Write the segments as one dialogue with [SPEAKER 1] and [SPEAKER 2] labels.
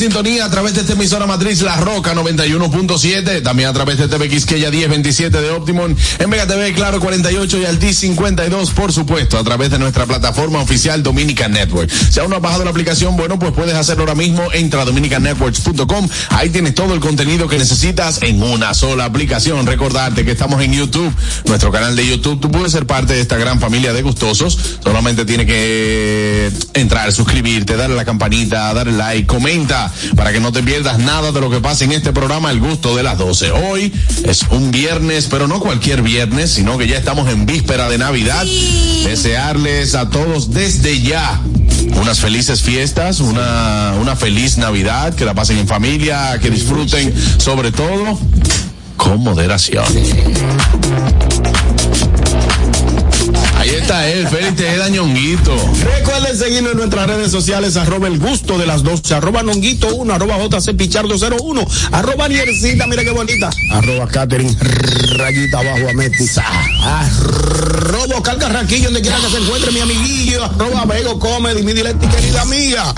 [SPEAKER 1] sintonía a través de esta emisora matriz La Roca 91.7, también a través de TV Quisqueya 1027 de Optimum, en Mega TV Claro 48 y Altis 52, por supuesto, a través de nuestra plataforma oficial Dominican Network. Si aún no has bajado la aplicación, bueno, pues puedes hacerlo ahora mismo. Entra a dominicannetworks.com. Ahí tienes todo el contenido que necesitas en una sola aplicación. Recordarte que estamos en YouTube, nuestro canal de YouTube. Tú puedes ser parte de esta gran familia de gustosos. Solamente tienes que entrar, suscribirte, darle a la campanita, darle like, comenta para que no te pierdas nada de lo que pasa en este programa El Gusto de las 12. Hoy es un viernes, pero no cualquier viernes, sino que ya estamos en víspera de Navidad. Desearles a todos desde ya unas felices fiestas, una, una feliz Navidad, que la pasen en familia, que disfruten sobre todo con moderación. Está él, Félix Tejeda Ñonguito.
[SPEAKER 2] Recuerden seguirnos en nuestras redes sociales, arroba el gusto de las 12, arroba nonguito 1, arroba jc pichardo 01, arroba niercita, mira qué bonita, arroba Catherine, rayita abajo a Metisa, arroba Oscar Carraquillo, donde quiera que se encuentre mi amiguillo, arroba Vego Comedy, mi directa y querida amiga.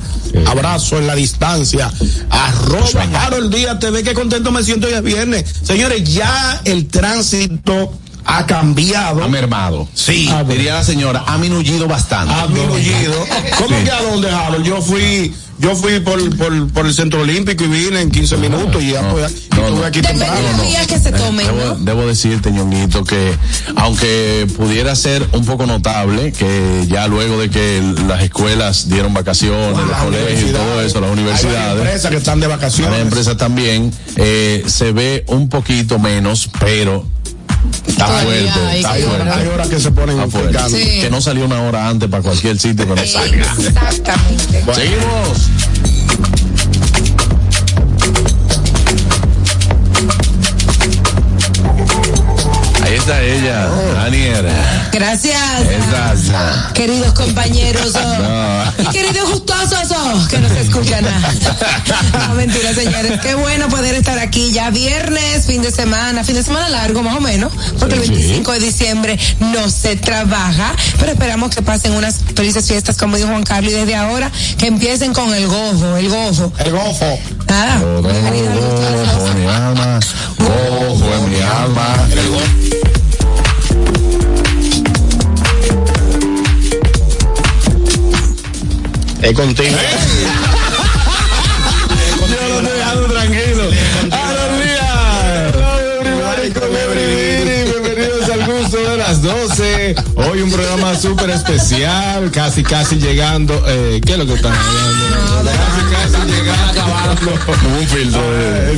[SPEAKER 2] Abrazo en la distancia. Arroba Harold Díaz TV, qué contento me siento hoy es viernes. Señores, ya el tránsito ha cambiado.
[SPEAKER 1] Ha mermado.
[SPEAKER 2] Sí.
[SPEAKER 1] Diría la señora, ha minullido bastante.
[SPEAKER 2] Ha disminuido. ¿Cómo que a dónde, Harold? Yo fui, yo fui por, por, por el Centro Olímpico y vine en 15 minutos y ya
[SPEAKER 1] no,
[SPEAKER 2] pues, y
[SPEAKER 1] no, no.
[SPEAKER 2] aquí
[SPEAKER 3] Depende
[SPEAKER 2] temprano.
[SPEAKER 3] de los días que se tomen,
[SPEAKER 1] Debo,
[SPEAKER 3] ¿no?
[SPEAKER 1] debo decirte, ñonguito, que aunque pudiera ser un poco notable que ya luego de que las escuelas dieron vacaciones, los
[SPEAKER 2] Las
[SPEAKER 1] colegios y todo eso, las
[SPEAKER 2] Hay
[SPEAKER 1] universidades,
[SPEAKER 2] varias empresas que están de
[SPEAKER 1] las
[SPEAKER 2] vacaciones.
[SPEAKER 1] empresas también, eh, se ve un poquito menos, pero está fuerte,
[SPEAKER 3] hay
[SPEAKER 1] está fuerte.
[SPEAKER 2] horas, hay horas que se ponen
[SPEAKER 1] fuerte.
[SPEAKER 3] Sí.
[SPEAKER 1] Que no salió una hora antes para cualquier sitio que no salga.
[SPEAKER 3] Exactamente.
[SPEAKER 1] Seguimos. Está ella, Daniel.
[SPEAKER 3] Gracias. Queridos compañeros oh,
[SPEAKER 1] No.
[SPEAKER 3] y queridos gustosos oh, que no se escuchan nada. No, mentira, señores. Qué bueno poder estar aquí ya viernes, fin de semana, fin de semana largo más o menos, porque el
[SPEAKER 1] Sí.
[SPEAKER 3] 25 de diciembre no se trabaja, pero esperamos que pasen unas felices fiestas, como dijo Juan Carlos, y desde ahora que empiecen con el gozo, el gozo.
[SPEAKER 2] El gofo.
[SPEAKER 3] Ah,
[SPEAKER 1] Ojo,
[SPEAKER 3] bienvenido al gusto de las
[SPEAKER 1] ojo
[SPEAKER 3] doce.
[SPEAKER 1] en mi alma, ojo en
[SPEAKER 2] Es contigo.
[SPEAKER 1] Yo lo estoy dejando tranquilo. Buenos días. Hello, everybody. Bienvenidos al gusto de las 12. Hoy un programa súper especial, casi casi llegando. Eh, ¿Qué es lo que están hablando? Casi casi llegando. Un filtro.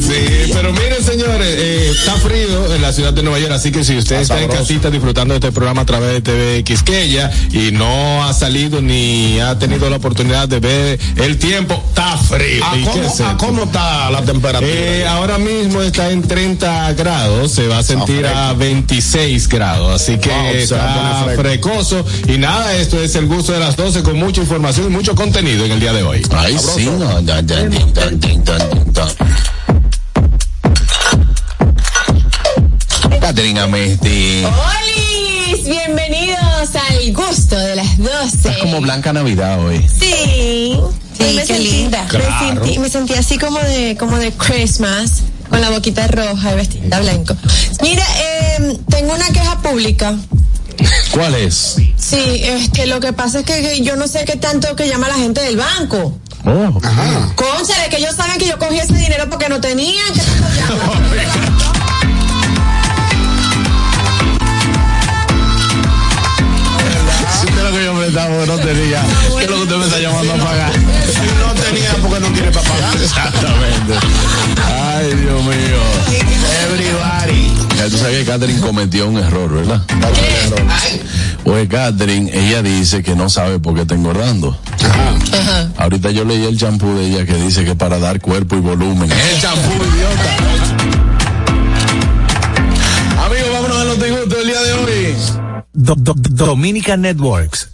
[SPEAKER 1] sí, pero miren señores, eh, está frío en la ciudad de Nueva York, así que si usted está en casita disfrutando de este programa a través de TV Quisqueya y no ha salido ni ha tenido la oportunidad de ver el tiempo, está frío.
[SPEAKER 2] ¿A
[SPEAKER 1] ¿Y qué
[SPEAKER 2] cómo,
[SPEAKER 1] es
[SPEAKER 2] a
[SPEAKER 1] esto?
[SPEAKER 2] cómo está la temperatura?
[SPEAKER 1] Eh, ahora mismo está en 30 grados, se va a sentir a 26 grados, así que
[SPEAKER 2] Wow,
[SPEAKER 1] está
[SPEAKER 2] fresco.
[SPEAKER 1] frecoso. Y nada, esto es el gusto de las 12 con mucha información y mucho contenido en el día de hoy. Ay, sí, no, dan, Amesti.
[SPEAKER 4] ¡Holis! Bienvenidos al gusto de las 12.
[SPEAKER 1] Es como Blanca Navidad hoy.
[SPEAKER 4] Sí.
[SPEAKER 3] Sí,
[SPEAKER 4] me
[SPEAKER 3] qué
[SPEAKER 4] sentí,
[SPEAKER 3] linda.
[SPEAKER 4] Me,
[SPEAKER 1] Claro.
[SPEAKER 4] sentí, me sentí así como de, como de Christmas, con la boquita roja y vestida blanco. Mira, eh, tengo una queja pública.
[SPEAKER 1] ¿Cuál es?
[SPEAKER 4] Sí, este, lo que pasa es que yo no sé qué tanto que llama la gente del banco.
[SPEAKER 1] Oh, ajá.
[SPEAKER 4] Cónchale, que ellos saben que yo cogí ese dinero porque no tenían. ¿Qué tanto que
[SPEAKER 1] yo me estaba, no tenía. ¿Qué es lo que usted me está llamando a pagar?
[SPEAKER 2] porque no tiene para.
[SPEAKER 1] Exactamente. Ay, Dios mío.
[SPEAKER 2] Everybody.
[SPEAKER 1] Ya tú sabes que Catherine cometió un error, ¿verdad? Pues Catherine, ella dice que no sabe por qué está engordando. Ajá. Ahorita yo leí el champú de ella que dice que para dar cuerpo y volumen. El champú, idiota. Amigos, vámonos a los disgustos del día de hoy.
[SPEAKER 5] Do, Dominica Networks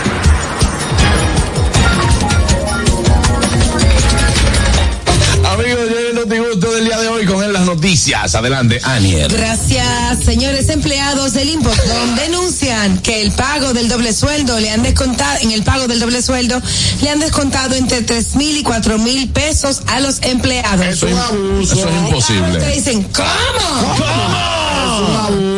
[SPEAKER 1] Noticias. Adelante, Aniel.
[SPEAKER 3] Gracias, señores empleados del Impostón denuncian que el pago del doble sueldo le han descontado, en el pago del doble sueldo le han descontado entre tres mil y cuatro mil pesos a los empleados.
[SPEAKER 1] Eso es, eso es
[SPEAKER 3] Ustedes
[SPEAKER 1] imposible.
[SPEAKER 3] dicen, ¿cómo?
[SPEAKER 2] Es un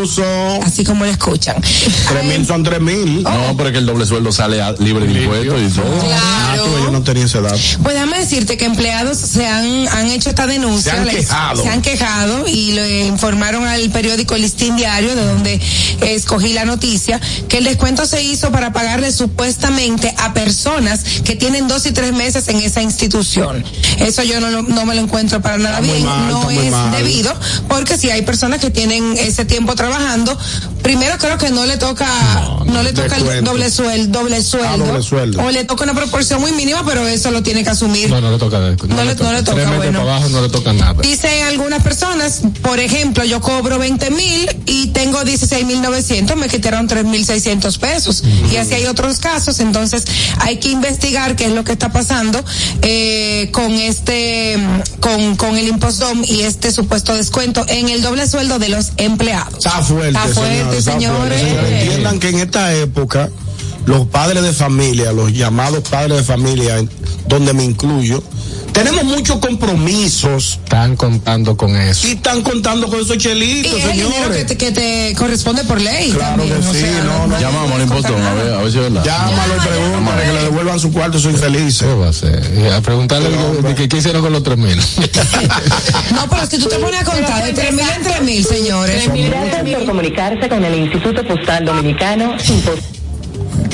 [SPEAKER 3] Así como lo escuchan.
[SPEAKER 2] Tres mil son tres mil.
[SPEAKER 1] No, pero es que el doble sueldo sale a- libre de impuestos y todo.
[SPEAKER 2] Ah, tú, yo no tenía esa edad.
[SPEAKER 3] Pues déjame decirte que empleados se han, han hecho esta denuncia.
[SPEAKER 2] Se han
[SPEAKER 3] les-
[SPEAKER 2] quejado.
[SPEAKER 3] se han quejado y le informaron al periódico Listín Diario, de donde escogí la noticia, que el descuento se hizo para pagarle supuestamente a personas que tienen dos y tres meses en esa institución. Eso yo no, lo- no me lo encuentro para nada
[SPEAKER 2] Está
[SPEAKER 3] bien.
[SPEAKER 2] mal,
[SPEAKER 3] no es
[SPEAKER 2] mal.
[SPEAKER 3] debido, porque si hay personas que tienen ese tiempo trabajando, primero creo que no le toca, no, le toca el doble sueldo, doble sueldo.
[SPEAKER 2] doble sueldo.
[SPEAKER 3] O le toca una proporción muy mínima, pero eso lo tiene que asumir.
[SPEAKER 6] No, no le toca. No,
[SPEAKER 3] No le- no le toca,
[SPEAKER 6] Tres meses
[SPEAKER 3] bueno.
[SPEAKER 6] para abajo no le toca nada.
[SPEAKER 3] Dicen algunas personas, por ejemplo, yo cobro 20 mil y tengo 16 mil 900, me quitaron 3 mil 600 pesos. Y así hay otros casos, entonces hay que investigar qué es lo que está pasando eh, con este, con, con el impostón y este supuesto descuento en el doble sueldo de los empleados.
[SPEAKER 2] Está fuerte,
[SPEAKER 3] Está fuerte,
[SPEAKER 2] señores,
[SPEAKER 3] señores.
[SPEAKER 2] Entiendan que en esta época, los padres de familia, los llamados padres de familia, donde me incluyo, tenemos muchos compromisos
[SPEAKER 6] Están contando con eso.
[SPEAKER 2] y están contando con esos
[SPEAKER 3] Y
[SPEAKER 2] chelitos,
[SPEAKER 3] es el dinero que
[SPEAKER 2] señores.
[SPEAKER 3] te, que te corresponde por ley.
[SPEAKER 2] Claro
[SPEAKER 3] también,
[SPEAKER 2] que
[SPEAKER 3] o
[SPEAKER 2] sí,
[SPEAKER 3] sea,
[SPEAKER 2] no, no.
[SPEAKER 1] Llamamos al impostón, a ver, a ver si es verdad.
[SPEAKER 2] Llámalo y pregúntale que le devuelvan su cuarto, soy feliz.
[SPEAKER 6] ¿Qué va a hacer? Y a preguntarle que, qué hicieron con los tres mil.
[SPEAKER 3] No, pero si tú te pones a contar de 3 mil en 3 mil, señores.
[SPEAKER 7] Gracias por comunicarse con el Instituto Postal Dominicano.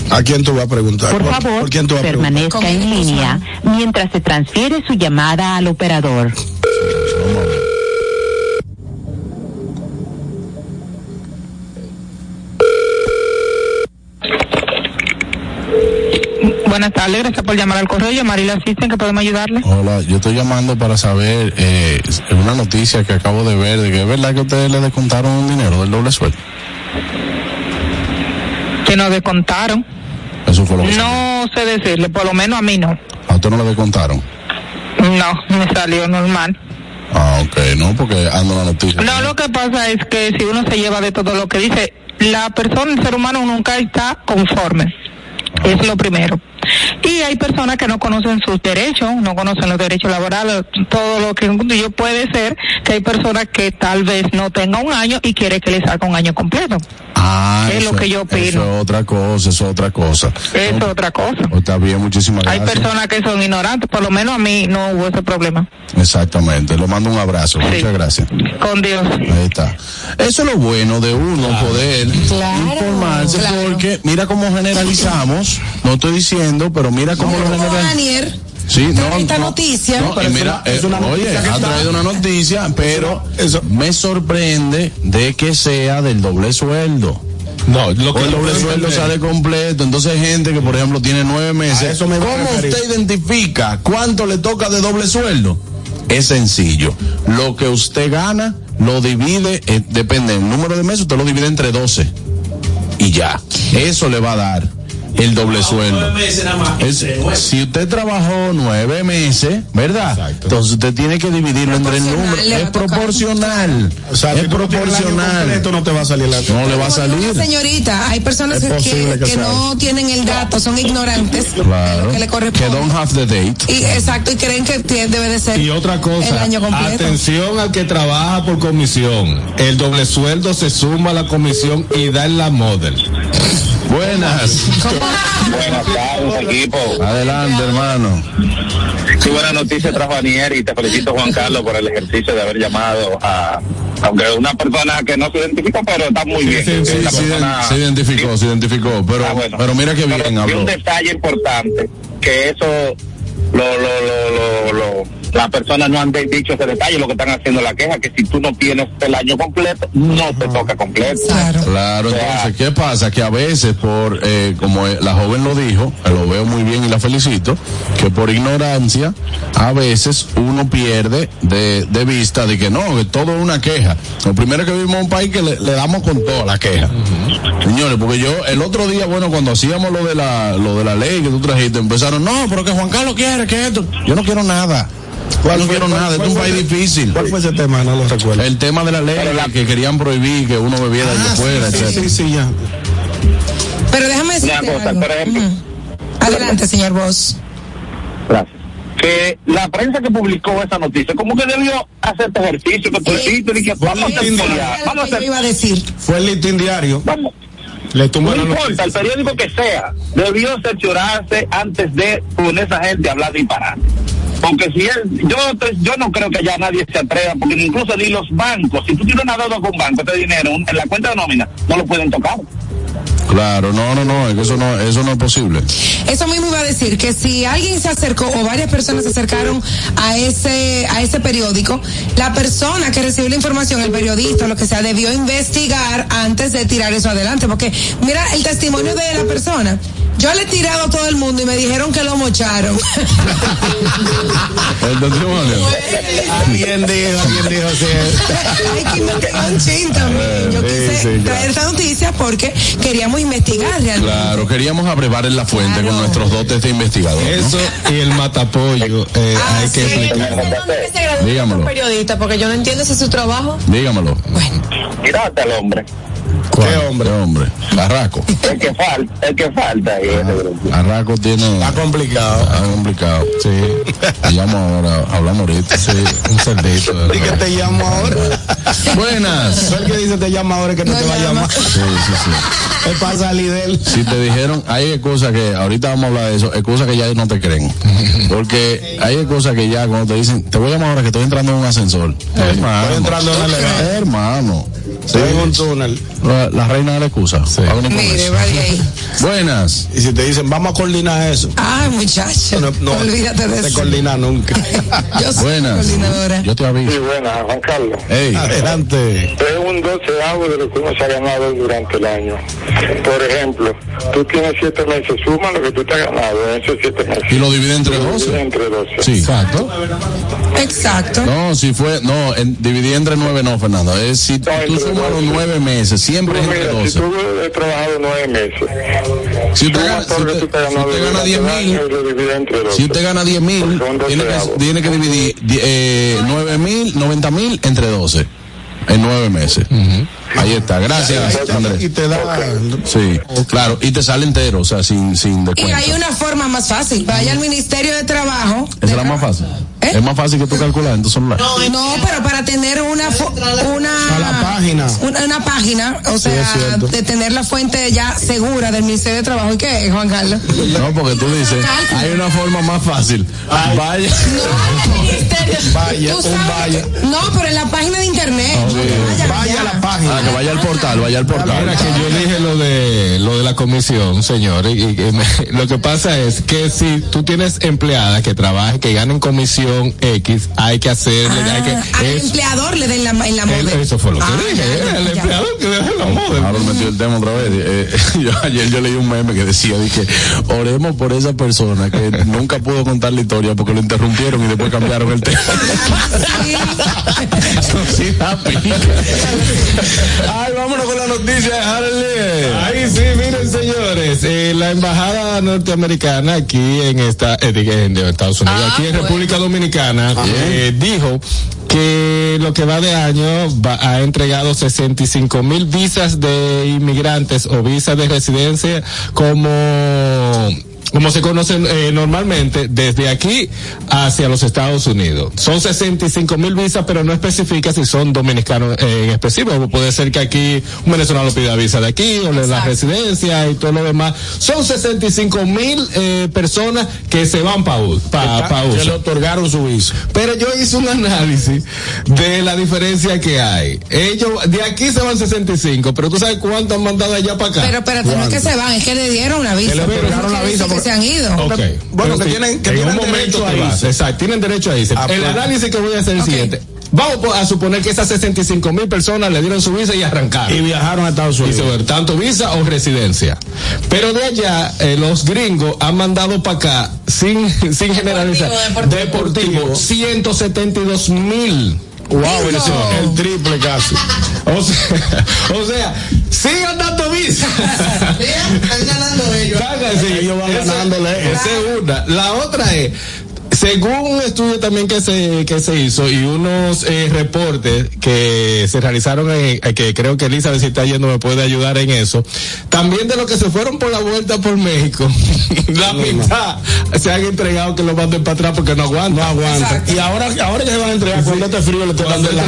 [SPEAKER 2] ¿A quién tú vas a preguntar?
[SPEAKER 7] Por favor,
[SPEAKER 2] ¿Por quién tú vas a preguntar?
[SPEAKER 7] permanezca en línea mientras se transfiere su llamada al operador.
[SPEAKER 8] Buenas tardes, gracias por llamar al correo. Marila Asisten, que podemos ayudarle.
[SPEAKER 1] Hola, yo estoy llamando para saber eh, una noticia que acabo de ver de que es verdad que ustedes le descontaron un dinero del doble sueldo.
[SPEAKER 8] Que nos descontaron.
[SPEAKER 1] Eso fue lo que
[SPEAKER 8] No sé decirle, por lo menos a mí no.
[SPEAKER 1] a usted no le descontaron.
[SPEAKER 8] No, me salió normal.
[SPEAKER 1] Ah, ok, no, porque ando la noticia.
[SPEAKER 8] No, lo que pasa es que si uno se lleva de todo lo que dice, la persona, el ser humano nunca está conforme. Es lo primero. Y hay personas que no conocen sus derechos, no conocen los derechos laborales, todo lo que yo puede ser que hay personas que tal vez no tenga un año y quiere que le salga un año completo.
[SPEAKER 1] Ah,
[SPEAKER 8] es
[SPEAKER 1] eso-
[SPEAKER 8] lo que yo opino.
[SPEAKER 1] Eso es otra cosa, eso es otra cosa.
[SPEAKER 8] Eso es otra cosa.
[SPEAKER 1] Está bien, muchísimas
[SPEAKER 8] Hay
[SPEAKER 1] gracias.
[SPEAKER 8] personas que son ignorantes, por lo menos a mí no hubo ese problema.
[SPEAKER 1] Exactamente, le mando un abrazo, muchas gracias.
[SPEAKER 8] Con Dios.
[SPEAKER 1] Ahí está. Eso es lo bueno de uno poder informarse porque mira cómo generalizamos, no estoy diciendo, pero mira cómo lo generalizamos.
[SPEAKER 3] Daniel,
[SPEAKER 1] Sí, no,
[SPEAKER 3] esta
[SPEAKER 1] no,
[SPEAKER 3] noticia.
[SPEAKER 1] no, y mira,
[SPEAKER 2] es
[SPEAKER 1] eh,
[SPEAKER 2] una
[SPEAKER 1] oye,
[SPEAKER 2] noticia
[SPEAKER 1] ha
[SPEAKER 2] está-
[SPEAKER 1] traído una noticia, pero me sorprende de que sea del doble sueldo.
[SPEAKER 6] No, lo
[SPEAKER 1] O
[SPEAKER 6] que
[SPEAKER 1] el doble sueldo sale completo. Entonces hay gente que, por ejemplo, tiene nueve meses.
[SPEAKER 2] A eso me
[SPEAKER 1] ¿Cómo
[SPEAKER 2] referir.
[SPEAKER 1] usted identifica cuánto le toca de doble sueldo? Es sencillo. Lo que usted gana, lo divide, eh, depende del número de meses, usted lo divide entre 12. Y ya. Eso le va a dar el doble sueldo. Es- si usted trabajó nueve meses, ¿verdad? Entonces usted tiene que dividirlo entre el número. Es proporcional.
[SPEAKER 2] O sea,
[SPEAKER 1] es
[SPEAKER 2] si el
[SPEAKER 1] proporcional.
[SPEAKER 2] completo, no te va a salir la
[SPEAKER 1] No le va a salir.
[SPEAKER 3] señorita, hay personas que, que,
[SPEAKER 2] que
[SPEAKER 3] no tienen el dato, son ignorantes de
[SPEAKER 1] Claro.
[SPEAKER 3] lo que le
[SPEAKER 1] Que
[SPEAKER 3] corresponde.
[SPEAKER 1] don't have the date.
[SPEAKER 3] Y, exacto, y creen que debe de ser
[SPEAKER 6] Y otra
[SPEAKER 3] el
[SPEAKER 6] cosa,
[SPEAKER 3] año completo.
[SPEAKER 6] atención al que trabaja por comisión. El doble sueldo se suma a la comisión y da en la model.
[SPEAKER 1] Buenas.
[SPEAKER 9] Buenas tardes, equipo.
[SPEAKER 1] Adelante, hermano.
[SPEAKER 9] Sí, buena noticia trajo Anier y te felicito, Juan Carlos, por el ejercicio de haber llamado a, aunque una persona que no se identifica, pero está muy bien.
[SPEAKER 1] Sí, sí, sí,
[SPEAKER 9] persona-
[SPEAKER 1] se identificó, se identificó, pero,
[SPEAKER 9] Ah, bueno.
[SPEAKER 1] pero mira qué bien
[SPEAKER 9] Y
[SPEAKER 1] habló.
[SPEAKER 9] un detalle importante, que eso lo, lo, lo, lo, lo- las personas no han de- dicho ese detalle, lo que están haciendo la queja, que si tú no tienes el año completo, no te toca completo.
[SPEAKER 1] Claro,
[SPEAKER 9] O sea,
[SPEAKER 1] entonces, ¿qué pasa? Que a veces, por eh, como la joven lo dijo, eh, lo veo muy bien y la felicito, que por ignorancia, a veces uno pierde de, de vista de que no, que todo es una queja. Lo primero que vivimos en un país que le, le damos con toda la queja. Señores, porque yo, el otro día, bueno, cuando hacíamos lo de la, lo de la ley que tú trajiste, empezaron, no, pero que Juan Carlos quiere que esto. Yo no quiero nada. Yo no quiero nada, es un país difícil.
[SPEAKER 2] ¿Cuál fue ese tema? No lo recuerdo.
[SPEAKER 1] El tema de la ley, que querían prohibir que uno bebiera
[SPEAKER 2] Ah,
[SPEAKER 1] de fuera,
[SPEAKER 2] sí,
[SPEAKER 1] etcétera.
[SPEAKER 2] sí, sí, ya.
[SPEAKER 3] Pero déjame decirte
[SPEAKER 9] Una cosa,
[SPEAKER 3] algo.
[SPEAKER 9] por ejemplo.
[SPEAKER 3] Adelante, señor Vos.
[SPEAKER 9] Gracias. Que la prensa que publicó esa noticia, como que debió hacer este ejercicio que tú dijiste, y que vamos a hacer vamos a hacer,
[SPEAKER 3] iba a decir.
[SPEAKER 2] Fue el listín diario.
[SPEAKER 9] vamos,
[SPEAKER 2] Le
[SPEAKER 9] no importa, el periódico que sea, debió cerciorarse antes de con esa gente a hablar disparate. Porque si él, yo, yo no creo que ya nadie se atreva, porque incluso ni los bancos, si tú tienes una deuda con banco, este dinero en la cuenta de nómina, no lo pueden tocar.
[SPEAKER 1] Claro, no, no, no, es que eso no, eso no es posible.
[SPEAKER 3] Eso mismo iba a decir que si alguien se acercó o varias personas se acercaron a ese a ese periódico, la persona que recibió la información, el periodista, lo que sea, debió investigar antes de tirar eso adelante, porque mira el testimonio de la persona. Yo le he tirado a todo el mundo y me dijeron que lo mocharon.
[SPEAKER 1] El testimonio.
[SPEAKER 2] Alguien dijo, alguien dijo, sí.
[SPEAKER 3] Hay que un chin también. Yo quise
[SPEAKER 1] sí,
[SPEAKER 3] traer esta noticia porque queríamos investigar realmente.
[SPEAKER 1] Claro, queríamos abrevar en la fuente
[SPEAKER 3] Claro.
[SPEAKER 1] con nuestros dotes de investigador. ¿no?
[SPEAKER 6] Eso y el matapollo, eh,
[SPEAKER 3] Ah,
[SPEAKER 6] hay que
[SPEAKER 3] sí.
[SPEAKER 6] explicar.
[SPEAKER 4] ¿Dónde que se gradúa
[SPEAKER 1] Dígamelo.
[SPEAKER 4] periodista? Porque yo no entiendo ese es su trabajo.
[SPEAKER 1] Dígamelo.
[SPEAKER 9] Mirate al hombre,
[SPEAKER 1] ¿Qué hombre? hombre? Carraco.
[SPEAKER 9] el que falta, el que falta ahí grupo.
[SPEAKER 1] Carraco tiene.
[SPEAKER 2] Está complicado.
[SPEAKER 1] Está complicado. Sí. Te llamo ahora, hablamos ahorita. Sí, un cerdito.
[SPEAKER 2] ¿Y que te llamo ahora?
[SPEAKER 1] Buenas.
[SPEAKER 2] ¿Cuál que dice te llama ahora que no,
[SPEAKER 3] No
[SPEAKER 2] te va a
[SPEAKER 3] llama.
[SPEAKER 2] llamar?
[SPEAKER 1] Sí, sí, sí.
[SPEAKER 2] Es para salir de él.
[SPEAKER 1] Si te dijeron, hay cosas que, ahorita vamos a hablar de eso, hay cosas que ya no te creen. Porque hay cosas que ya cuando te dicen, te voy a llamar ahora que estoy entrando en un ascensor. Hermano.
[SPEAKER 2] Estoy entrando en el elevador.
[SPEAKER 1] Hermano.
[SPEAKER 2] Estoy en un túnel.
[SPEAKER 1] La, la reina de la excusa. Con
[SPEAKER 3] Mire,
[SPEAKER 1] eso.
[SPEAKER 3] va de ahí.
[SPEAKER 1] Buenas.
[SPEAKER 2] Y si te dicen, vamos a coordinar eso.
[SPEAKER 3] Ay, muchacho.
[SPEAKER 2] No, no,
[SPEAKER 3] Olvídate de
[SPEAKER 2] se
[SPEAKER 3] eso.
[SPEAKER 2] coordina nunca.
[SPEAKER 3] Yo soy
[SPEAKER 1] Buenas.
[SPEAKER 3] coordinadora.
[SPEAKER 1] Yo te aviso.
[SPEAKER 9] buena, Juan Carlos.
[SPEAKER 1] Ey.
[SPEAKER 2] Adelante.
[SPEAKER 9] Es un doceavo de lo que uno se ha ganado durante el año. Por ejemplo, tú tienes siete meses, suma lo que tú te has ganado en esos siete meses.
[SPEAKER 1] Y lo divide entre 12.
[SPEAKER 9] Entre 12.
[SPEAKER 1] Sí. Exacto.
[SPEAKER 3] Exacto.
[SPEAKER 1] No, si fue, no, en, dividí entre nueve no, Fernando. Es si tú
[SPEAKER 9] entre
[SPEAKER 1] sumas los
[SPEAKER 9] doce.
[SPEAKER 1] nueve meses, siempre es entre
[SPEAKER 9] Mira, si
[SPEAKER 1] 12.
[SPEAKER 9] tú has trabajado nueve meses,
[SPEAKER 1] Si usted gana, si usted, si usted gana
[SPEAKER 9] durante
[SPEAKER 1] 10
[SPEAKER 9] el
[SPEAKER 1] mil,
[SPEAKER 9] año y lo divides entre 12.
[SPEAKER 1] si usted gana 10 mil, tiene que, tiene que dividir di- eh, 9 mil, 90 mil entre 12. En nueve meses. Ahí está. Gracias,
[SPEAKER 2] Y
[SPEAKER 1] Andrés.
[SPEAKER 2] te da.
[SPEAKER 1] Sí, claro. Y te sale entero, o sea, sin, sin
[SPEAKER 3] Y
[SPEAKER 1] descuento.
[SPEAKER 3] hay una forma más fácil. Vaya al Ministerio de Trabajo.
[SPEAKER 1] Esa es la más fácil.
[SPEAKER 3] ¿Eh?
[SPEAKER 1] Es más fácil que tú calculas en tu celular.
[SPEAKER 3] No, pero para tener una una
[SPEAKER 2] A la página.
[SPEAKER 3] una, una página, o sea, de tener la fuente ya segura del Ministerio de Trabajo. ¿Y qué es, Juan Carlos?
[SPEAKER 1] No, porque tú dices, hay una forma más fácil. Vaya.
[SPEAKER 2] Vaya,
[SPEAKER 3] Tú
[SPEAKER 2] un
[SPEAKER 3] sabes
[SPEAKER 2] vaya.
[SPEAKER 3] que- no, pero en la página de internet.
[SPEAKER 2] Vaya a la página.
[SPEAKER 1] Ah, que vaya al portal, vaya al portal.
[SPEAKER 6] Mira que yo dije lo de lo de la comisión, señor, y, y- y me- lo que pasa es que si tú tienes empleadas que trabajen, que ganen comisión X, hay que hacerle, hay que
[SPEAKER 3] Ah, al empleador le den la, en la moda.
[SPEAKER 6] eso fue lo que
[SPEAKER 3] Ah,
[SPEAKER 6] dije,
[SPEAKER 3] ya,
[SPEAKER 6] era el
[SPEAKER 3] ya.
[SPEAKER 6] empleador que deja la moda.
[SPEAKER 1] Ahora metió el tema otra vez. Eh, yo, ayer yo leí un meme que decía, dije, oremos por esa persona que nunca pudo contar la historia porque lo interrumpieron y después cambiaron el tema.
[SPEAKER 3] Sí.
[SPEAKER 1] Ay, vámonos con la noticia, Harley.
[SPEAKER 6] Ahí sí, miren señores, eh, la embajada norteamericana aquí en esta, eh, en Estados Unidos,
[SPEAKER 3] Ah,
[SPEAKER 6] aquí en
[SPEAKER 3] bueno.
[SPEAKER 6] República Dominicana, eh, dijo que lo que va de año va- ha entregado 65 mil visas de inmigrantes o visas de residencia como como se conocen eh, normalmente, desde aquí hacia los Estados Unidos. Son 65 mil visas, pero no especifica si son dominicanos eh, en específico. Puede ser que aquí un venezolano pida visa de aquí o da
[SPEAKER 3] Exacto.
[SPEAKER 6] residencia y todo lo demás. Son 65 mil eh, personas que se van para pa, pa
[SPEAKER 2] Que le otorgaron su visa.
[SPEAKER 6] Pero yo hice un análisis de la diferencia que hay. Ellos, de aquí se van 65, pero tú sabes cuánto han mandado allá para acá.
[SPEAKER 3] Pero espérate, no es que se van, es que le dieron una visa.
[SPEAKER 2] Que le otorgaron la
[SPEAKER 3] quiere que se han ido.
[SPEAKER 6] Ok.
[SPEAKER 2] Bueno, que
[SPEAKER 6] sí,
[SPEAKER 2] tienen- que
[SPEAKER 6] en
[SPEAKER 2] tienen
[SPEAKER 6] un momento
[SPEAKER 2] derecho a irse.
[SPEAKER 6] Exacto, tienen derecho a irse.
[SPEAKER 2] Ah,
[SPEAKER 6] el
[SPEAKER 2] pues.
[SPEAKER 6] análisis que voy a hacer es el siguiente. Vamos po- a suponer que esas 65 mil personas le dieron su visa y arrancaron.
[SPEAKER 2] Y viajaron a Estados
[SPEAKER 6] Y se
[SPEAKER 2] Unidos.
[SPEAKER 6] fueron, tanto visa o residencia. Pero de allá, eh, los gringos han mandado para acá, sin, sin generalizar, deportivo, 172 mil.
[SPEAKER 2] Wow, el, el triple casi.
[SPEAKER 6] O sea, o sea, visa. Esa- es una. La otra es, según un estudio también que se, que se hizo y unos eh, reportes que se realizaron, en, eh, que creo que Elizabeth si está yendo me puede ayudar en eso, también de los que se fueron por la vuelta por México, la mitad se han entregado que lo manden para atrás porque no aguantan.
[SPEAKER 2] No aguanta. Y ahora, ahora que se van a entregar, cuando este frío le estoy dando la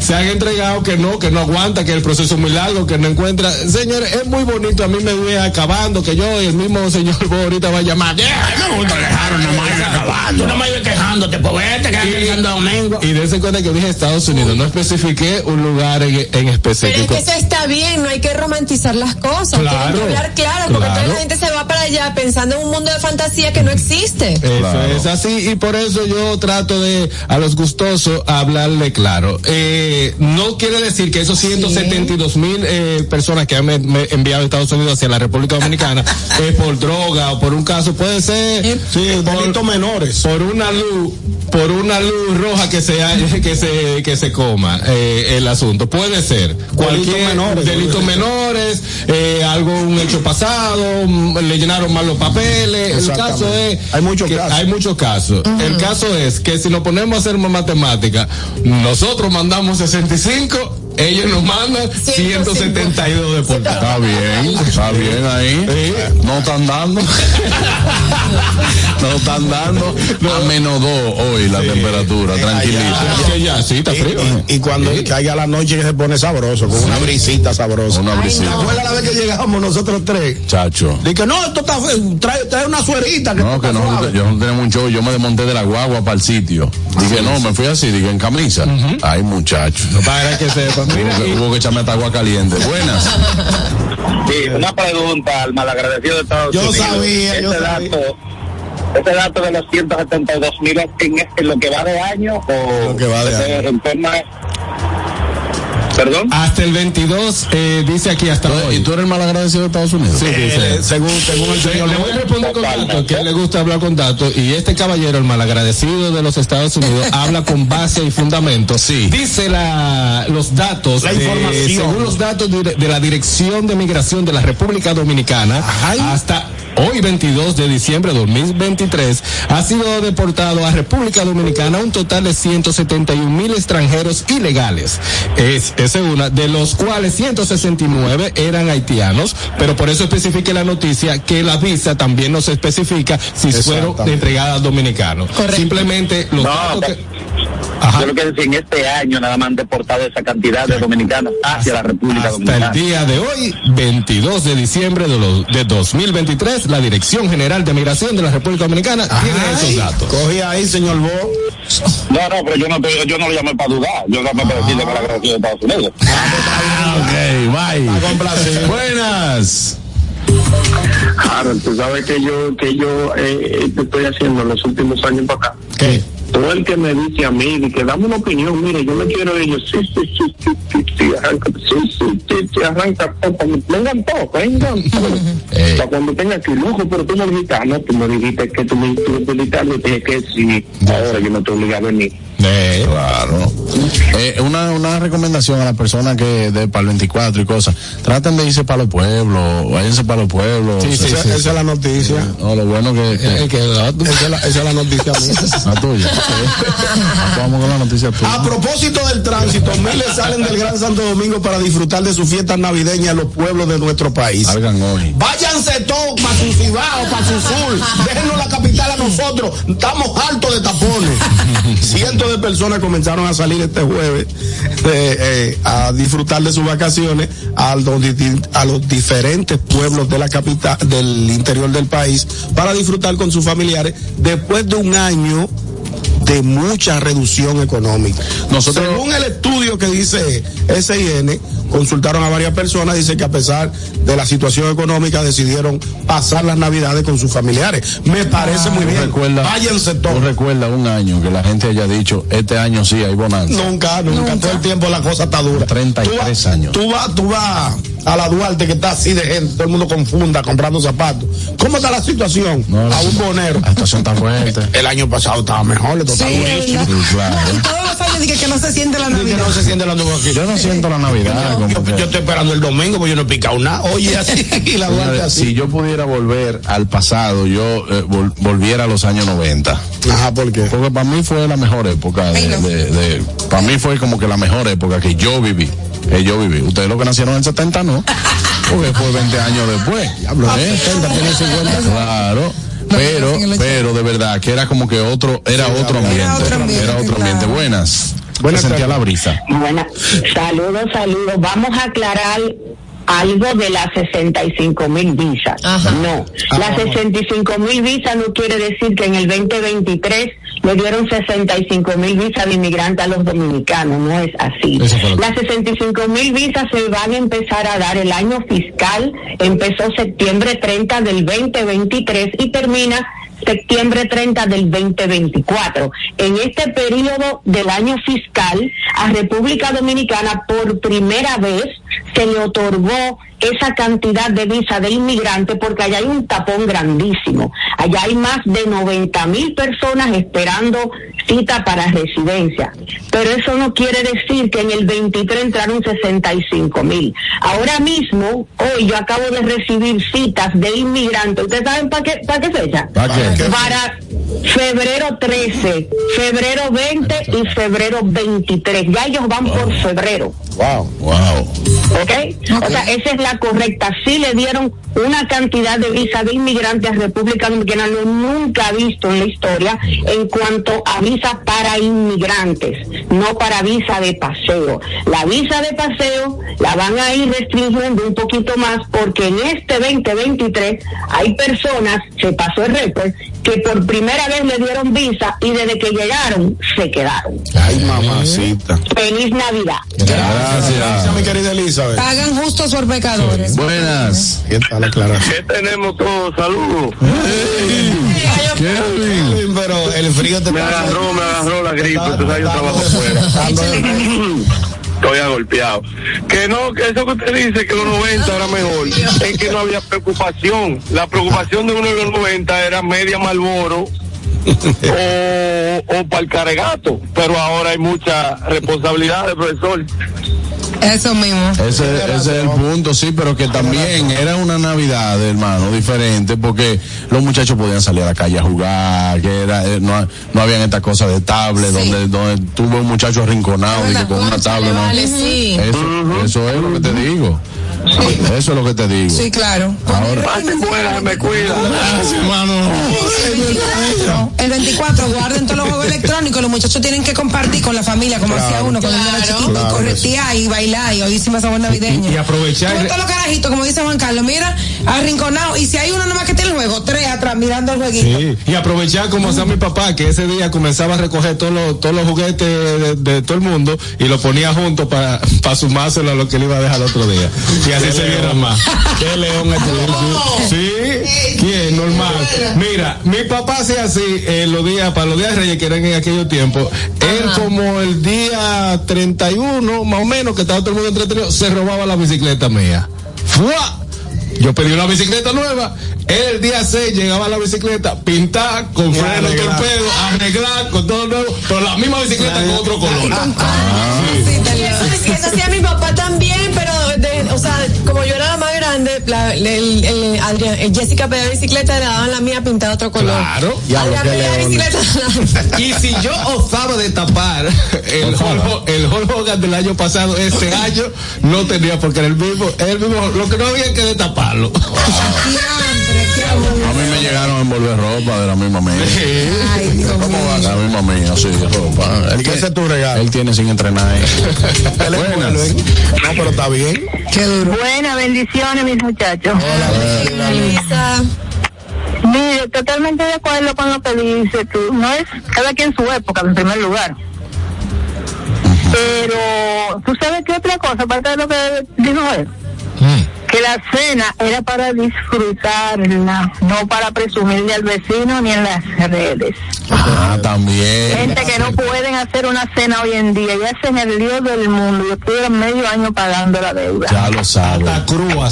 [SPEAKER 6] se han entregado que no, que no aguanta, que el proceso es muy largo, que no encuentra. Señores, es muy bonito, a mí me voy acabando, que yo y el mismo señor ahorita va a llamar.
[SPEAKER 2] No, no dejaron nomás ir acabando. No me iba quejándote, pues vete, que en Santo Domingo.
[SPEAKER 6] Y dense cuenta que dije Estados Unidos, no especifiqué un lugar en, en
[SPEAKER 4] Pero es
[SPEAKER 6] específico.
[SPEAKER 4] que eso está bien, no hay que romantizar las cosas.
[SPEAKER 6] Claro,
[SPEAKER 4] Tienen que hablar claro, porque
[SPEAKER 6] claro.
[SPEAKER 4] toda la gente se va para allá pensando en un mundo de fantasía que no existe.
[SPEAKER 6] Eso es así y por eso yo trato de a los gustosos hablarle claro. Eh, no quiere decir que esos 172 mil eh, personas que han me- me enviado a Estados Unidos hacia la República Dominicana es por droga o por un caso puede ser
[SPEAKER 2] Sí, delitos menores.
[SPEAKER 6] Por una luz por una luz roja que se que se que se coma eh, el asunto. Puede ser cualquier
[SPEAKER 2] menores,
[SPEAKER 6] delitos menores eh, algo un hecho pasado mm, le llenaron mal los papeles. El caso es
[SPEAKER 2] Hay muchos
[SPEAKER 6] que
[SPEAKER 2] casos.
[SPEAKER 6] hay muchos casos. El caso es que si nos ponemos a hacer matemática nosotros mandamos 65 ellos nos mandan 172 deportados
[SPEAKER 1] Está bien, está bien ahí. No están dando. no están dando. A menos dos hoy la temperatura, tranquilito.
[SPEAKER 6] Es que ya sí está frío ¿no?
[SPEAKER 2] Y, y cuando caiga la noche que se pone sabroso, con una brisita sabrosa.
[SPEAKER 1] Una
[SPEAKER 2] ¿Te
[SPEAKER 1] brisita.
[SPEAKER 2] acuerdas la vez que llegamos nosotros tres?
[SPEAKER 1] Chacho.
[SPEAKER 2] Dije, no, esto está, trae, trae una suerita. Que
[SPEAKER 1] No, que no,
[SPEAKER 2] suave".
[SPEAKER 1] yo no tenemos un show, yo me desmonté de la guagua para el sitio. Dije, no, me fui así, dije, en camisa. Ay, muchacho.
[SPEAKER 6] para que sepan mira,
[SPEAKER 1] Hubo que,
[SPEAKER 6] y-
[SPEAKER 1] hubo que echarme hasta agua caliente. Buenas.
[SPEAKER 9] Sí, una pregunta al malagradecido de Estados
[SPEAKER 2] Yo
[SPEAKER 9] Unidos.
[SPEAKER 2] sabía, yo
[SPEAKER 9] Ese
[SPEAKER 2] sabía.
[SPEAKER 9] dato, ese dato de los 172 mil es en, en lo que va de año o
[SPEAKER 2] Lo que va de año.
[SPEAKER 9] el tema Perdón.
[SPEAKER 6] hasta el 22 eh, dice aquí hasta
[SPEAKER 1] ¿Y
[SPEAKER 6] hoy
[SPEAKER 1] tú eres el mal agradecido de Estados Unidos?
[SPEAKER 6] Sí,
[SPEAKER 2] Eh,
[SPEAKER 6] dice.
[SPEAKER 2] según, según el señor.
[SPEAKER 6] le voy a responder con datos, que le gusta hablar con datos, y este caballero, el malagradecido de los Estados Unidos, habla con base y fundamento.
[SPEAKER 1] Sí.
[SPEAKER 6] Dice la, los datos,
[SPEAKER 2] La
[SPEAKER 6] de-
[SPEAKER 2] información.
[SPEAKER 6] según los datos de, de la Dirección de Migración de la República Dominicana,
[SPEAKER 2] Ay.
[SPEAKER 6] hasta hoy 22 de diciembre de 2023, ha sido deportado a República Dominicana un total de 171 mil extranjeros ilegales. Es, esa es una, de los cuales 169 eran haitianos, pero por eso especifica la noticia que la visa también nos especifica si fueron entregadas a dominicanos. Simplemente los
[SPEAKER 9] No,
[SPEAKER 6] datos
[SPEAKER 9] pero-
[SPEAKER 6] que... Ajá.
[SPEAKER 9] Yo lo que decía, en este año nada más han deportado esa cantidad de dominicanos hacia la República
[SPEAKER 6] Hasta
[SPEAKER 9] Dominicana.
[SPEAKER 6] el día de hoy, 22 de diciembre de, los, de 2023, la Dirección General de Migración de la República Dominicana tiene esos datos.
[SPEAKER 2] Cogí ahí, señor Bo.
[SPEAKER 9] No, no, pero yo no, yo no lo llamé para dudar. Yo llamé para decirle para agradecido de Estados Unidos.
[SPEAKER 1] Ah, ok, bye. Buenas.
[SPEAKER 10] Harold, tú sabes que yo, que yo eh, te estoy haciendo en los últimos años para acá.
[SPEAKER 6] ¿Qué?
[SPEAKER 10] Todo el que me dice a mí, de que dame una opinión, mire, yo me quiero ir, yo, sí, sí, sí, sí, sí, sí, arranca, sí, sí, sí, sí, arranca, todo, vengan todos, vengan todos.
[SPEAKER 1] Eh.
[SPEAKER 10] Para cuando tenga que lujo, pero tú me dijiste, ah, no, tú me dijiste que tú me dijiste te dije que sí, ahora yo no te obligo a venir.
[SPEAKER 6] Eh,
[SPEAKER 1] Claro. Eh, una, una recomendación a las personas que de para el 24 y cosas. Traten de irse para los pueblos, váyanse para los pueblos.
[SPEAKER 6] Sí, sí,
[SPEAKER 2] Esa,
[SPEAKER 6] sí,
[SPEAKER 2] esa es la noticia.
[SPEAKER 1] No, lo bueno que. que-
[SPEAKER 6] eh, que la-
[SPEAKER 2] Esa es la, esa es la noticia mía.
[SPEAKER 1] la tuya. Vamos con la noticia tuya.
[SPEAKER 2] A propósito del tránsito, miles salen del Gran Santo Domingo para disfrutar de sus fiestas navideñas en los pueblos de nuestro país.
[SPEAKER 1] Salgan hoy.
[SPEAKER 2] Váyanse todos para su cibao, para su sur. Déjenos la capital a nosotros. Estamos hartos de tapones. Cientos de personas comenzaron a salir este jueves eh, eh, a disfrutar de sus vacaciones a los, a los diferentes pueblos de la capital, del interior del país, para disfrutar con sus familiares después de un año de mucha reducción económica.
[SPEAKER 1] Nosotros-
[SPEAKER 2] Según el estudio que dice SIN, consultaron a varias personas, dice que a pesar de la situación económica decidieron pasar las navidades con sus familiares. Me parece muy bien.
[SPEAKER 1] Recuerda,
[SPEAKER 2] Váyanse
[SPEAKER 1] ¿Tú
[SPEAKER 2] todos.
[SPEAKER 1] recuerdas un año que la gente haya dicho, este año sí hay bonanza?
[SPEAKER 2] Nunca, nunca, todo el tiempo la cosa está dura.
[SPEAKER 1] 33
[SPEAKER 2] tú
[SPEAKER 1] años.
[SPEAKER 2] Tú vas, tú vas a la Duarte que está así de gente, todo el mundo confunda comprando zapatos. ¿Cómo está la situación? a un bonero.
[SPEAKER 1] La situación está fuerte.
[SPEAKER 2] El año pasado estaba mejor, esto está
[SPEAKER 3] Sí.
[SPEAKER 1] Sí, claro.
[SPEAKER 3] No, y todos los años dije que no se siente la
[SPEAKER 2] Y que
[SPEAKER 3] Navidad.
[SPEAKER 2] no se siente la aquí.
[SPEAKER 1] Yo no siento la Navidad.
[SPEAKER 2] Yo, estoy esperando el domingo porque yo no he picado nada. Oye, así, y la
[SPEAKER 1] Señores,
[SPEAKER 2] así.
[SPEAKER 1] Si yo pudiera volver al pasado, yo eh, vol- volviera a los años 90.
[SPEAKER 2] Ajá, ¿por qué?
[SPEAKER 1] Porque para mí fue la mejor época. De,
[SPEAKER 3] Ay, no.
[SPEAKER 1] de- de- para mí fue como que la mejor época que yo viví. Que yo viví. Ustedes los que nacieron en el 70 no. Porque fue 20 años después.
[SPEAKER 2] Diablo,
[SPEAKER 1] ¿Eh?
[SPEAKER 2] 70, tiene 50.
[SPEAKER 1] Claro. Pero,
[SPEAKER 3] en el 80.
[SPEAKER 1] pero de verdad que era como que otro, era otro ambiente.
[SPEAKER 3] Era otro ambiente,
[SPEAKER 1] Era otro ambiente.
[SPEAKER 3] claro.
[SPEAKER 1] Buenas.
[SPEAKER 2] Buenas
[SPEAKER 1] Se sentía
[SPEAKER 2] tardes.
[SPEAKER 1] la brisa.
[SPEAKER 11] Buena. Saludos, saludos. Vamos a aclarar algo de las 65 mil visas. No, las 65 mil visas no quiere decir que en el 2023 le dieron 65 mil visas de inmigrantes a los dominicanos, no es así. Las 65 mil visas se van a empezar a dar el año fiscal, empezó septiembre 30 del 2023 y termina septiembre 30 del 2024. En este periodo del año fiscal, a República Dominicana por primera vez se le otorgó esa cantidad de visa de inmigrante porque allá hay un tapón grandísimo. Allá hay más de 90 mil personas esperando cita para residencia. Pero eso no quiere decir que en el 23 entraron 65 mil. Ahora mismo, hoy yo acabo de recibir citas de inmigrantes. ¿Ustedes saben para qué, para qué fecha?
[SPEAKER 1] ¿Para qué?
[SPEAKER 11] Para febrero 13, febrero 20 y febrero 23. Ya ellos van por febrero.
[SPEAKER 2] Wow.
[SPEAKER 1] Wow.
[SPEAKER 11] ¿Ok? O sea, esa es la correcta. Sí le dieron una cantidad de visa de inmigrantes a República Dominicana, lo nunca visto en la historia en cuanto a visa para inmigrantes, no para visa de paseo. La visa de paseo la van a ir restringiendo un poquito más porque en este 2023 hay personas, se pasó el récord, que por primera vez le dieron visa y desde que llegaron se quedaron.
[SPEAKER 2] Ay, mamacita.
[SPEAKER 11] Feliz Navidad.
[SPEAKER 2] Gracias,
[SPEAKER 1] Gracias.
[SPEAKER 2] mi querida Elizabeth.
[SPEAKER 3] Pagan justos por pecadores.
[SPEAKER 1] Buenas.
[SPEAKER 2] ¿Qué tal la?
[SPEAKER 10] ¿Qué tenemos todos? Saludos.
[SPEAKER 2] Kevin, pero el frío te
[SPEAKER 10] Me agarró, me agarró la gripe. Sabes, yo trabajo afuera. Estoy agolpeado. Que no, que eso que usted dice que los 90 era mejor, es que no había preocupación. La preocupación de uno de los 90 era media Malboro o, o para el caregato. Pero ahora hay mucha responsabilidad del profesor.
[SPEAKER 3] Eso mismo.
[SPEAKER 1] Ese, ese es el punto, sí, pero que también era una Navidad, hermano, diferente, porque los muchachos podían salir a la calle a jugar, que era, eh, no, no habían esta cosa de tablet, donde, donde tuvo un muchacho arrinconado y que con una tablet, ¿no?
[SPEAKER 3] Vale, sí.
[SPEAKER 1] Eso, eso es lo que te digo. Eso es lo que te digo.
[SPEAKER 3] Sí, claro.
[SPEAKER 1] Ahora,
[SPEAKER 10] Pase fuera, me cuida.
[SPEAKER 1] hermano.
[SPEAKER 3] El 24 guarden todos los juegos electrónicos, los muchachos tienen que compartir con la familia, como hacía uno cuando uno era chiquito, y corretear y bailar y oír sabor navideño.
[SPEAKER 6] Y- y aprovechar-
[SPEAKER 3] todos los carajitos, como dice Juan Carlos, mira, arrinconado, y si hay uno nomás que tiene el juego, tres atrás mirando el jueguito.
[SPEAKER 6] Sí, y aprovechar como hacía mi papá, que ese día comenzaba a recoger todos los, todos los juguetes de, de todo el mundo y lo ponía junto para sumárselo a lo que le iba a dejar el otro día. Y así se viera más. Qué león es tú. Sí, ¿quién? Normal. Mira, mi papá hacía así eh, los días, para los días de Reyes que eran en aquellos tiempos, él como el día 31, más o menos, que estaba todo el mundo entretenido, se robaba la bicicleta mía. ¡Fua! Yo pedí una bicicleta nueva. Él el día 6 llegaba la bicicleta, pintar, con freno, torpedo, arreglar, con todo nuevo, pero la misma bicicleta con otro color.
[SPEAKER 4] Sí, eso hacía mi papá también, pero de- o sea, como yo era la más grande, la, el, el- Adrián- el Jessica pedía bicicleta, le daban la mía pintada de otro color.
[SPEAKER 6] Claro.
[SPEAKER 4] Adrián pedía bicicleta.
[SPEAKER 6] Y si yo osaba de tapar el Hulk, el Hogan del año pasado, este año no tenía porque era el mismo, el mismo, lo que no había que destaparlo.
[SPEAKER 1] A mí me llegaron a envolver ropa de la misma mía.
[SPEAKER 3] Ay, Dios
[SPEAKER 1] ¿Cómo va? La misma mía, sí, ropa.
[SPEAKER 2] ¿Y qué
[SPEAKER 1] tiene-
[SPEAKER 2] es tu regalo?
[SPEAKER 1] Él tiene sin entrenar ahí.
[SPEAKER 2] ¿Qué le
[SPEAKER 1] Buenas.
[SPEAKER 2] No, pero está bien.
[SPEAKER 3] Qué duro.
[SPEAKER 11] Buenas bendiciones, mis muchachos.
[SPEAKER 4] Lisa.
[SPEAKER 11] Mire, totalmente de acuerdo con lo que dice tú. No es cada quien su época, en primer lugar.
[SPEAKER 12] Pero, ¿tú sabes qué otra cosa? Aparte de lo que dijo él. Que la cena era para disfrutarla, no para presumirle al vecino ni en las redes.
[SPEAKER 1] Ah, también.
[SPEAKER 12] Gente que no pueden hacer una cena hoy en día y hacen el lío del mundo. Yo estuve medio año pagando la deuda.
[SPEAKER 1] Ya lo sabe.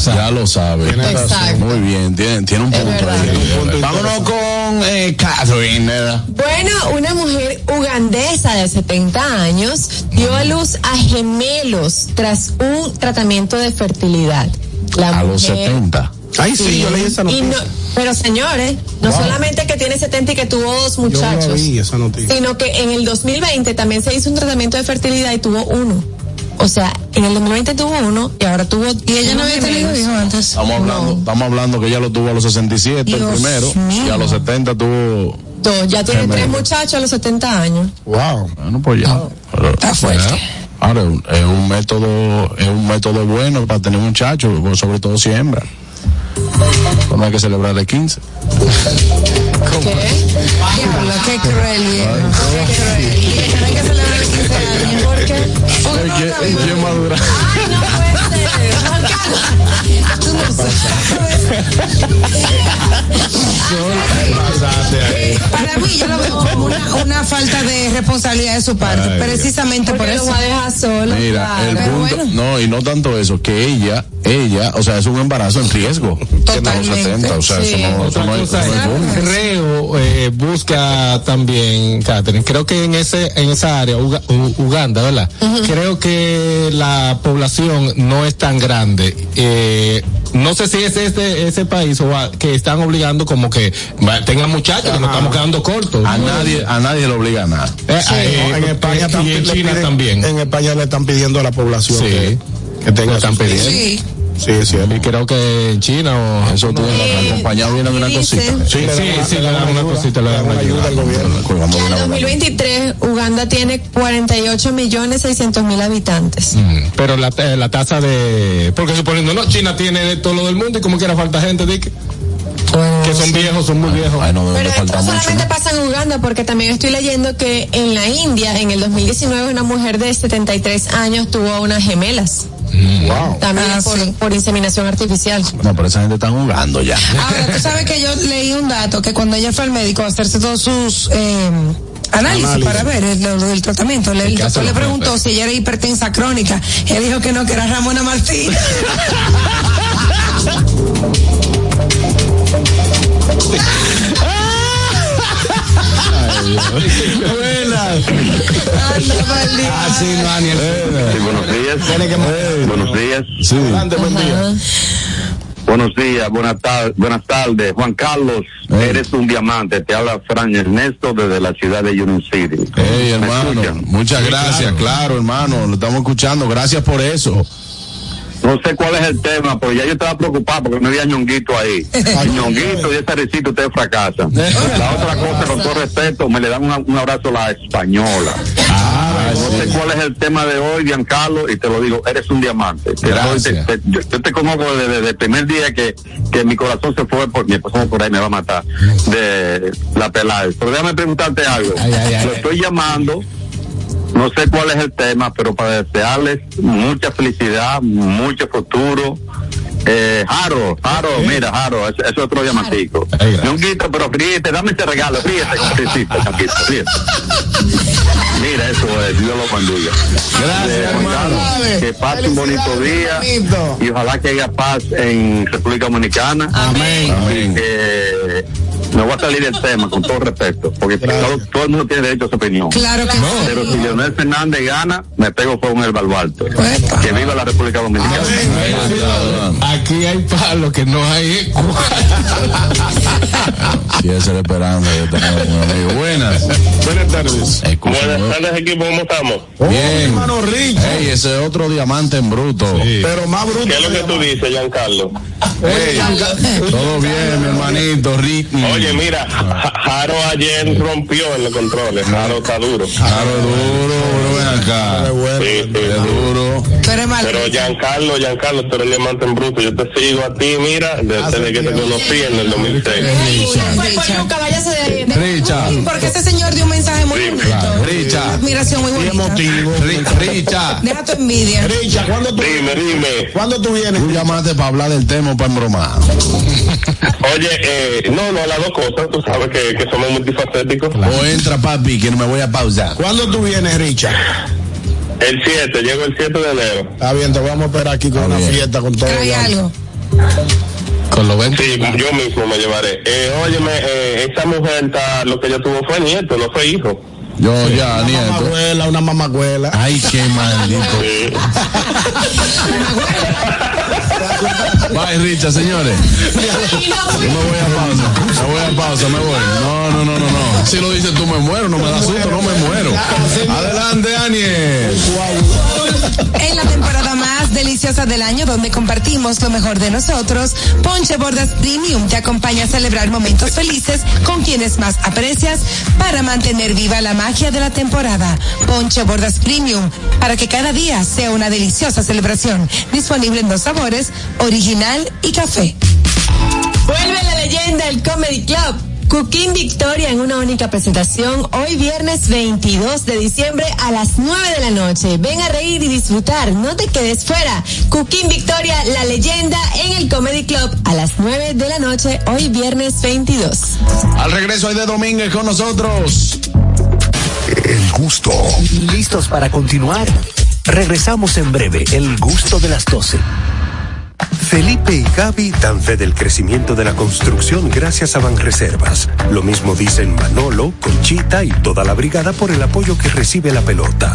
[SPEAKER 1] Ya lo sabe.
[SPEAKER 3] Exacto.
[SPEAKER 1] Muy bien, tiene, tiene un punto ahí. Vámonos con eh, Catherine. ¿verdad?
[SPEAKER 4] Bueno, una mujer ugandesa de 70 años dio a luz a gemelos tras un tratamiento de fertilidad. La
[SPEAKER 1] A los
[SPEAKER 4] mujer-
[SPEAKER 1] 70.
[SPEAKER 2] Ay, sí, yo leí esa noticia.
[SPEAKER 4] no- pero señores, no
[SPEAKER 2] Wow.
[SPEAKER 4] solamente que tiene 70 y que tuvo dos
[SPEAKER 2] Yo no
[SPEAKER 4] muchachos,
[SPEAKER 2] vi esa noticia.
[SPEAKER 4] sino que en el 2020 también se hizo un tratamiento de fertilidad y tuvo uno. O sea, en el 2020 tuvo uno y ahora tuvo.
[SPEAKER 3] Y ella no había tenido hijos antes.
[SPEAKER 1] Estamos hablando, estamos hablando que ella lo tuvo a los 67 el
[SPEAKER 3] Dios
[SPEAKER 1] primero
[SPEAKER 3] mío.
[SPEAKER 1] y a los 70 tuvo.
[SPEAKER 4] Dos, ya tiene tres muchachos a los 70 años.
[SPEAKER 2] Wow.
[SPEAKER 1] Bueno, pues ya. Pero,
[SPEAKER 3] Está fuerte.
[SPEAKER 1] Ahora, es un- método, es un método bueno para tener muchachos, sobre todo si hembra. No hay que celebrar de 15.
[SPEAKER 3] Diablo, qué cruel, viejo. Qué cruel. Viejo, hay que celebrar 15 años. ¿Por qué? Porque no está vivo.
[SPEAKER 1] ¿Quién madura?
[SPEAKER 3] Ay, no Tú no sabes. Para mí, yo lo veo como una, una falta de responsabilidad de su parte,
[SPEAKER 1] Ay,
[SPEAKER 3] precisamente por eso.
[SPEAKER 4] lo va a dejar solo.
[SPEAKER 1] Mira,
[SPEAKER 4] claro.
[SPEAKER 1] el punto,
[SPEAKER 3] bueno.
[SPEAKER 1] no, y no tanto eso, que ella, ella, o sea, es un embarazo en riesgo.
[SPEAKER 3] Totalmente,
[SPEAKER 1] 70, o sea,
[SPEAKER 3] sí.
[SPEAKER 1] eso no, eso no eso
[SPEAKER 6] creo, eh, busca también, Catherine, creo que en ese en esa área, Uga- U- Uganda, ¿verdad? Creo que la población no es tan grande. Eh, no sé si es este ese país o a- que están obligando como que va, tengan muchachos, que nos estamos quedando cortos.
[SPEAKER 1] A nadie, a nadie le obliga a nada.
[SPEAKER 6] Eh, eh,
[SPEAKER 2] No, en España
[SPEAKER 6] y
[SPEAKER 2] también
[SPEAKER 6] en China
[SPEAKER 2] piden-
[SPEAKER 6] también.
[SPEAKER 2] En España le están pidiendo a la población
[SPEAKER 6] Sí.
[SPEAKER 2] que, que tenga
[SPEAKER 6] Lo están
[SPEAKER 2] sus-
[SPEAKER 6] pidiendo.
[SPEAKER 3] Sí.
[SPEAKER 2] Sí, sí.
[SPEAKER 6] Y creo que en China o
[SPEAKER 1] Eso tú acompañado viene de una cosita.
[SPEAKER 6] Sí, sí, sí, le dan una cosita, le dan una ayuda.
[SPEAKER 2] al gobierno.
[SPEAKER 4] En
[SPEAKER 1] una buena-
[SPEAKER 4] 2023, Uganda tiene 48 millones 600 mil habitantes.
[SPEAKER 6] Mm, Pero la, eh, la tasa de. Porque suponiendo, no, China tiene de todo lo del mundo y como quiera falta gente, Dick. Que son viejos, son muy viejos.
[SPEAKER 1] Ay, no
[SPEAKER 4] Pero esto
[SPEAKER 1] mucho.
[SPEAKER 4] solamente pasa en Uganda porque también estoy leyendo que en la India, en el 2019, una mujer de 73 años tuvo unas gemelas.
[SPEAKER 2] Wow.
[SPEAKER 4] También
[SPEAKER 3] Ah,
[SPEAKER 4] por,
[SPEAKER 3] sí.
[SPEAKER 4] por inseminación artificial.
[SPEAKER 1] No, pero esa gente está jugando ya.
[SPEAKER 3] Ahora, tú sabes que yo leí un dato que cuando ella fue al médico a hacerse todos sus eh, análisis,
[SPEAKER 2] Análisis.
[SPEAKER 3] para ver el, lo del tratamiento, le- el doctor le preguntó si ella era hipertensa crónica. Ella dijo que no, que era Ramona Martín.
[SPEAKER 2] Así no, Aniel.
[SPEAKER 13] Sí, buenos días.
[SPEAKER 2] Tiene que-
[SPEAKER 13] Buenos días.
[SPEAKER 1] Sí.
[SPEAKER 2] Adelante, buen día.
[SPEAKER 13] Buenos días, buenas, tar- buenas tardes. Juan Carlos,
[SPEAKER 1] Hey.
[SPEAKER 13] eres un diamante. Te habla Fran Ernesto desde la ciudad de Union City.
[SPEAKER 1] Hey,
[SPEAKER 13] ¿Me
[SPEAKER 1] hermano,
[SPEAKER 13] escuchan?
[SPEAKER 1] muchas gracias, claro. hermano, lo estamos escuchando, gracias por eso.
[SPEAKER 13] No sé cuál es el tema, pero ya yo estaba preocupado porque no había ñonguito ahí. Ñonguito y ese recito ustedes fracasan. La otra cosa, con todo respeto, me le dan una- un abrazo a la española. no sé cuál es el tema de hoy, Giancarlo, y te lo digo, eres un diamante. Te yo, yo te conozco desde, desde el primer día que, que mi corazón se fue, por mi esposa por ahí me va a matar, de la pelada. Pero déjame preguntarte algo.
[SPEAKER 6] Ay, ay, ay.
[SPEAKER 13] Lo estoy llamando no sé cuál es el tema, pero para desearles mucha felicidad, mucho futuro. Eh, Jaro, Jaro, mira, Jaro, ese es otro diamantico. Ñonguito, pero ríete, dame ese regalo, ríete, hiciste, Ñonguito, ríete. Mira, eso es, Dios lo bendiga.
[SPEAKER 1] Gracias,
[SPEAKER 13] Eh,
[SPEAKER 1] hermano.
[SPEAKER 13] Que pase un bonito día y ojalá que haya paz en República Dominicana.
[SPEAKER 1] Amén.
[SPEAKER 13] Y que me voy a salir del tema con todo respeto, porque todo, todo el mundo tiene derecho a su opinión.
[SPEAKER 3] Claro que
[SPEAKER 13] Pero si Leonel Fernández gana, me pego fuego en el baluarte.
[SPEAKER 3] Epa.
[SPEAKER 13] Que viva la República Dominicana.
[SPEAKER 6] Aquí hay palo que no hay eco.
[SPEAKER 1] Sí, esa tener un amigo. Buenas.
[SPEAKER 2] Buenas tardes.
[SPEAKER 1] Escúchame.
[SPEAKER 13] tardes, equipo, ¿cómo estamos?
[SPEAKER 1] Bien.
[SPEAKER 2] hermano Rich.
[SPEAKER 1] Ey, ese es otro diamante en bruto.
[SPEAKER 2] Pero más bruto.
[SPEAKER 13] dices, Giancarlo?
[SPEAKER 1] Ey, todo bien, mi hermanito, Ricky.
[SPEAKER 13] Mira, Jaro ayer rompió en los controles. Jaro está duro.
[SPEAKER 1] Es duro, pero ven acá. Es duro.
[SPEAKER 3] tú eres mal.
[SPEAKER 13] Giancarlo, Giancarlo, tú eres diamante en bruto. Yo te sigo a ti, mira, desde que te conocí en el 2006.
[SPEAKER 4] Cuerpo yuca, váyase de ahí.
[SPEAKER 1] Richa.
[SPEAKER 3] Porque ese señor dio un mensaje muy bonito.
[SPEAKER 1] Richa.
[SPEAKER 3] Mira, celebración muy bonita.
[SPEAKER 2] emotivo.
[SPEAKER 1] Richa.
[SPEAKER 3] Deja tu envidia.
[SPEAKER 2] Richa, ¿cuándo tú,
[SPEAKER 10] Dime, dime.
[SPEAKER 2] ¿cuándo tú vienes?
[SPEAKER 1] Tú llamaste para hablar del tema o para embromar.
[SPEAKER 10] Oye, eh, no, no, las dos cosas. Tú sabes que, que somos multifacéticos.
[SPEAKER 1] O entra, papi, que no me voy a pausar.
[SPEAKER 2] ¿Cuándo tú vienes, Richa?
[SPEAKER 10] El 7, llego el 7 de enero.
[SPEAKER 2] Está bien, te vamos a esperar aquí con una
[SPEAKER 1] bien.
[SPEAKER 2] fiesta con todo.
[SPEAKER 3] Trae
[SPEAKER 2] ya.
[SPEAKER 3] algo.
[SPEAKER 1] Con los 20.
[SPEAKER 10] Sí, yo mismo me llevaré. Eh, óyeme, eh, esa mujer, está, lo que ella tuvo fue nieto, no fue hijo.
[SPEAKER 1] Yo ya,
[SPEAKER 2] Una
[SPEAKER 1] nieto.
[SPEAKER 2] mamacuela, una mamacuela.
[SPEAKER 1] Ay, qué maldito.
[SPEAKER 10] Sí.
[SPEAKER 1] Bye, Richa, señores. Yo me voy a pausa. Me voy a pausa, me voy. No, no, no, no, no. Si lo dices tú, me muero. No me da susto, no me muero. Adelante, Aniel.
[SPEAKER 3] En la temporada más deliciosa del año, donde compartimos lo mejor de nosotros, Ponche Bordas Premium te acompaña a celebrar momentos felices con quienes más aprecias para mantener viva la magia de la temporada. Ponche Bordas Premium, para que cada día sea una deliciosa celebración. Disponible en dos sabores, original y café.
[SPEAKER 4] Vuelve la leyenda del Comedy Club. Cooking Victoria en una única presentación hoy viernes 22 de diciembre a las 9 de la noche. Ven a reír y disfrutar, no te quedes fuera. Cooking Victoria, la leyenda en el Comedy Club a las 9 de la noche hoy viernes 22.
[SPEAKER 1] Al regreso hay de Domínguez con nosotros.
[SPEAKER 5] El gusto. ¿Listos para continuar? Regresamos en breve. El gusto de las 12.
[SPEAKER 14] Felipe y Gaby dan fe del crecimiento de la construcción gracias a Banreservas. Lo mismo dicen Manolo, Conchita y toda la brigada por el apoyo que recibe la pelota.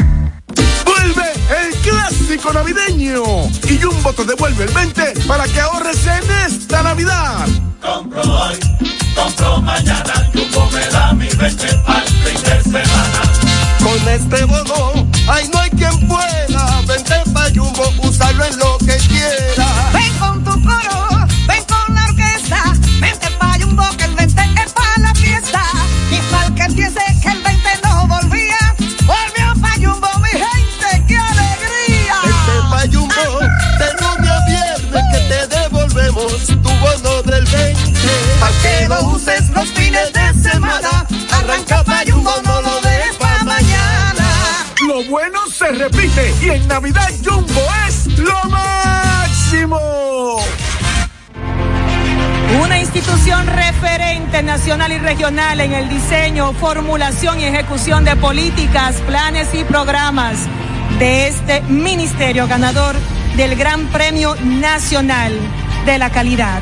[SPEAKER 15] Navideño y Jumbo te devuelve el 20 para que ahorres en esta Navidad.
[SPEAKER 16] Compro hoy, compro mañana, Jumbo me da mi 20 al fin de semana.
[SPEAKER 15] Con este bono, ay no hay quien pueda. Vente pa' Jumbo, úsalo en lo que quiera.
[SPEAKER 17] Ven con tu coro, Pa' que lo uses los fines de semana, arranca pa' Jumbo, no lo dejes pa' mañana.
[SPEAKER 15] Lo bueno se repite y en Navidad Jumbo es lo máximo.
[SPEAKER 18] Una institución referente nacional y regional en el diseño, formulación y ejecución de políticas, planes y programas de este ministerio ganador del Gran Premio Nacional de la Calidad.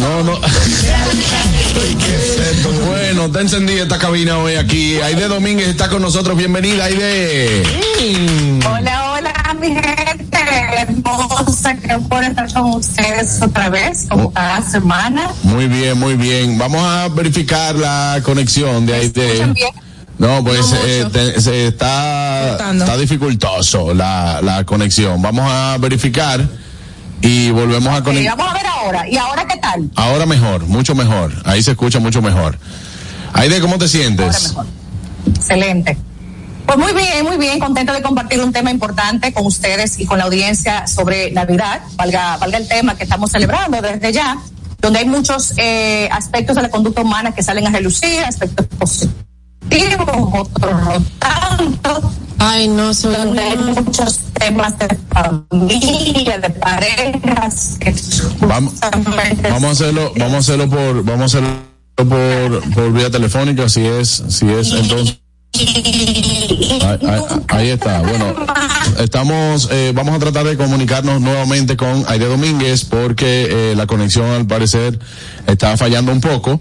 [SPEAKER 1] No, no. Bueno, está encendida esta cabina hoy aquí. Aide Domínguez está con nosotros. Bienvenida, Aide.
[SPEAKER 19] Hola, hola, mi gente hermosa, que por estar con ustedes otra vez, como cada semana.
[SPEAKER 1] Muy bien, muy bien. Vamos a verificar la conexión de Aide. No, pues eh, te- se está, está dificultoso la, la conexión. Vamos a verificar y volvemos a conectar.
[SPEAKER 19] Ahora. ¿Y ahora qué tal?
[SPEAKER 1] Ahora mejor, mucho mejor. Ahí se escucha mucho mejor. Aide, ¿cómo te sientes?
[SPEAKER 19] Excelente. Pues muy bien, muy bien, contenta de compartir un tema importante con ustedes y con la audiencia sobre Navidad, valga, valga el tema que estamos celebrando desde ya, donde hay muchos eh, aspectos de la conducta humana que salen a relucir, aspectos positivos, otros no tanto.
[SPEAKER 4] Ay, no,
[SPEAKER 19] donde hay muchos temas de familia, de parejas, que
[SPEAKER 1] Vamos, vamos a hacerlo, vamos a hacerlo por, vamos a hacerlo por, por vía telefónica, si es, si es, entonces. Ahí, ahí- ahí está. Bueno, estamos, eh, vamos a tratar de comunicarnos nuevamente con Aide Domínguez porque eh, la conexión al parecer está fallando un poco.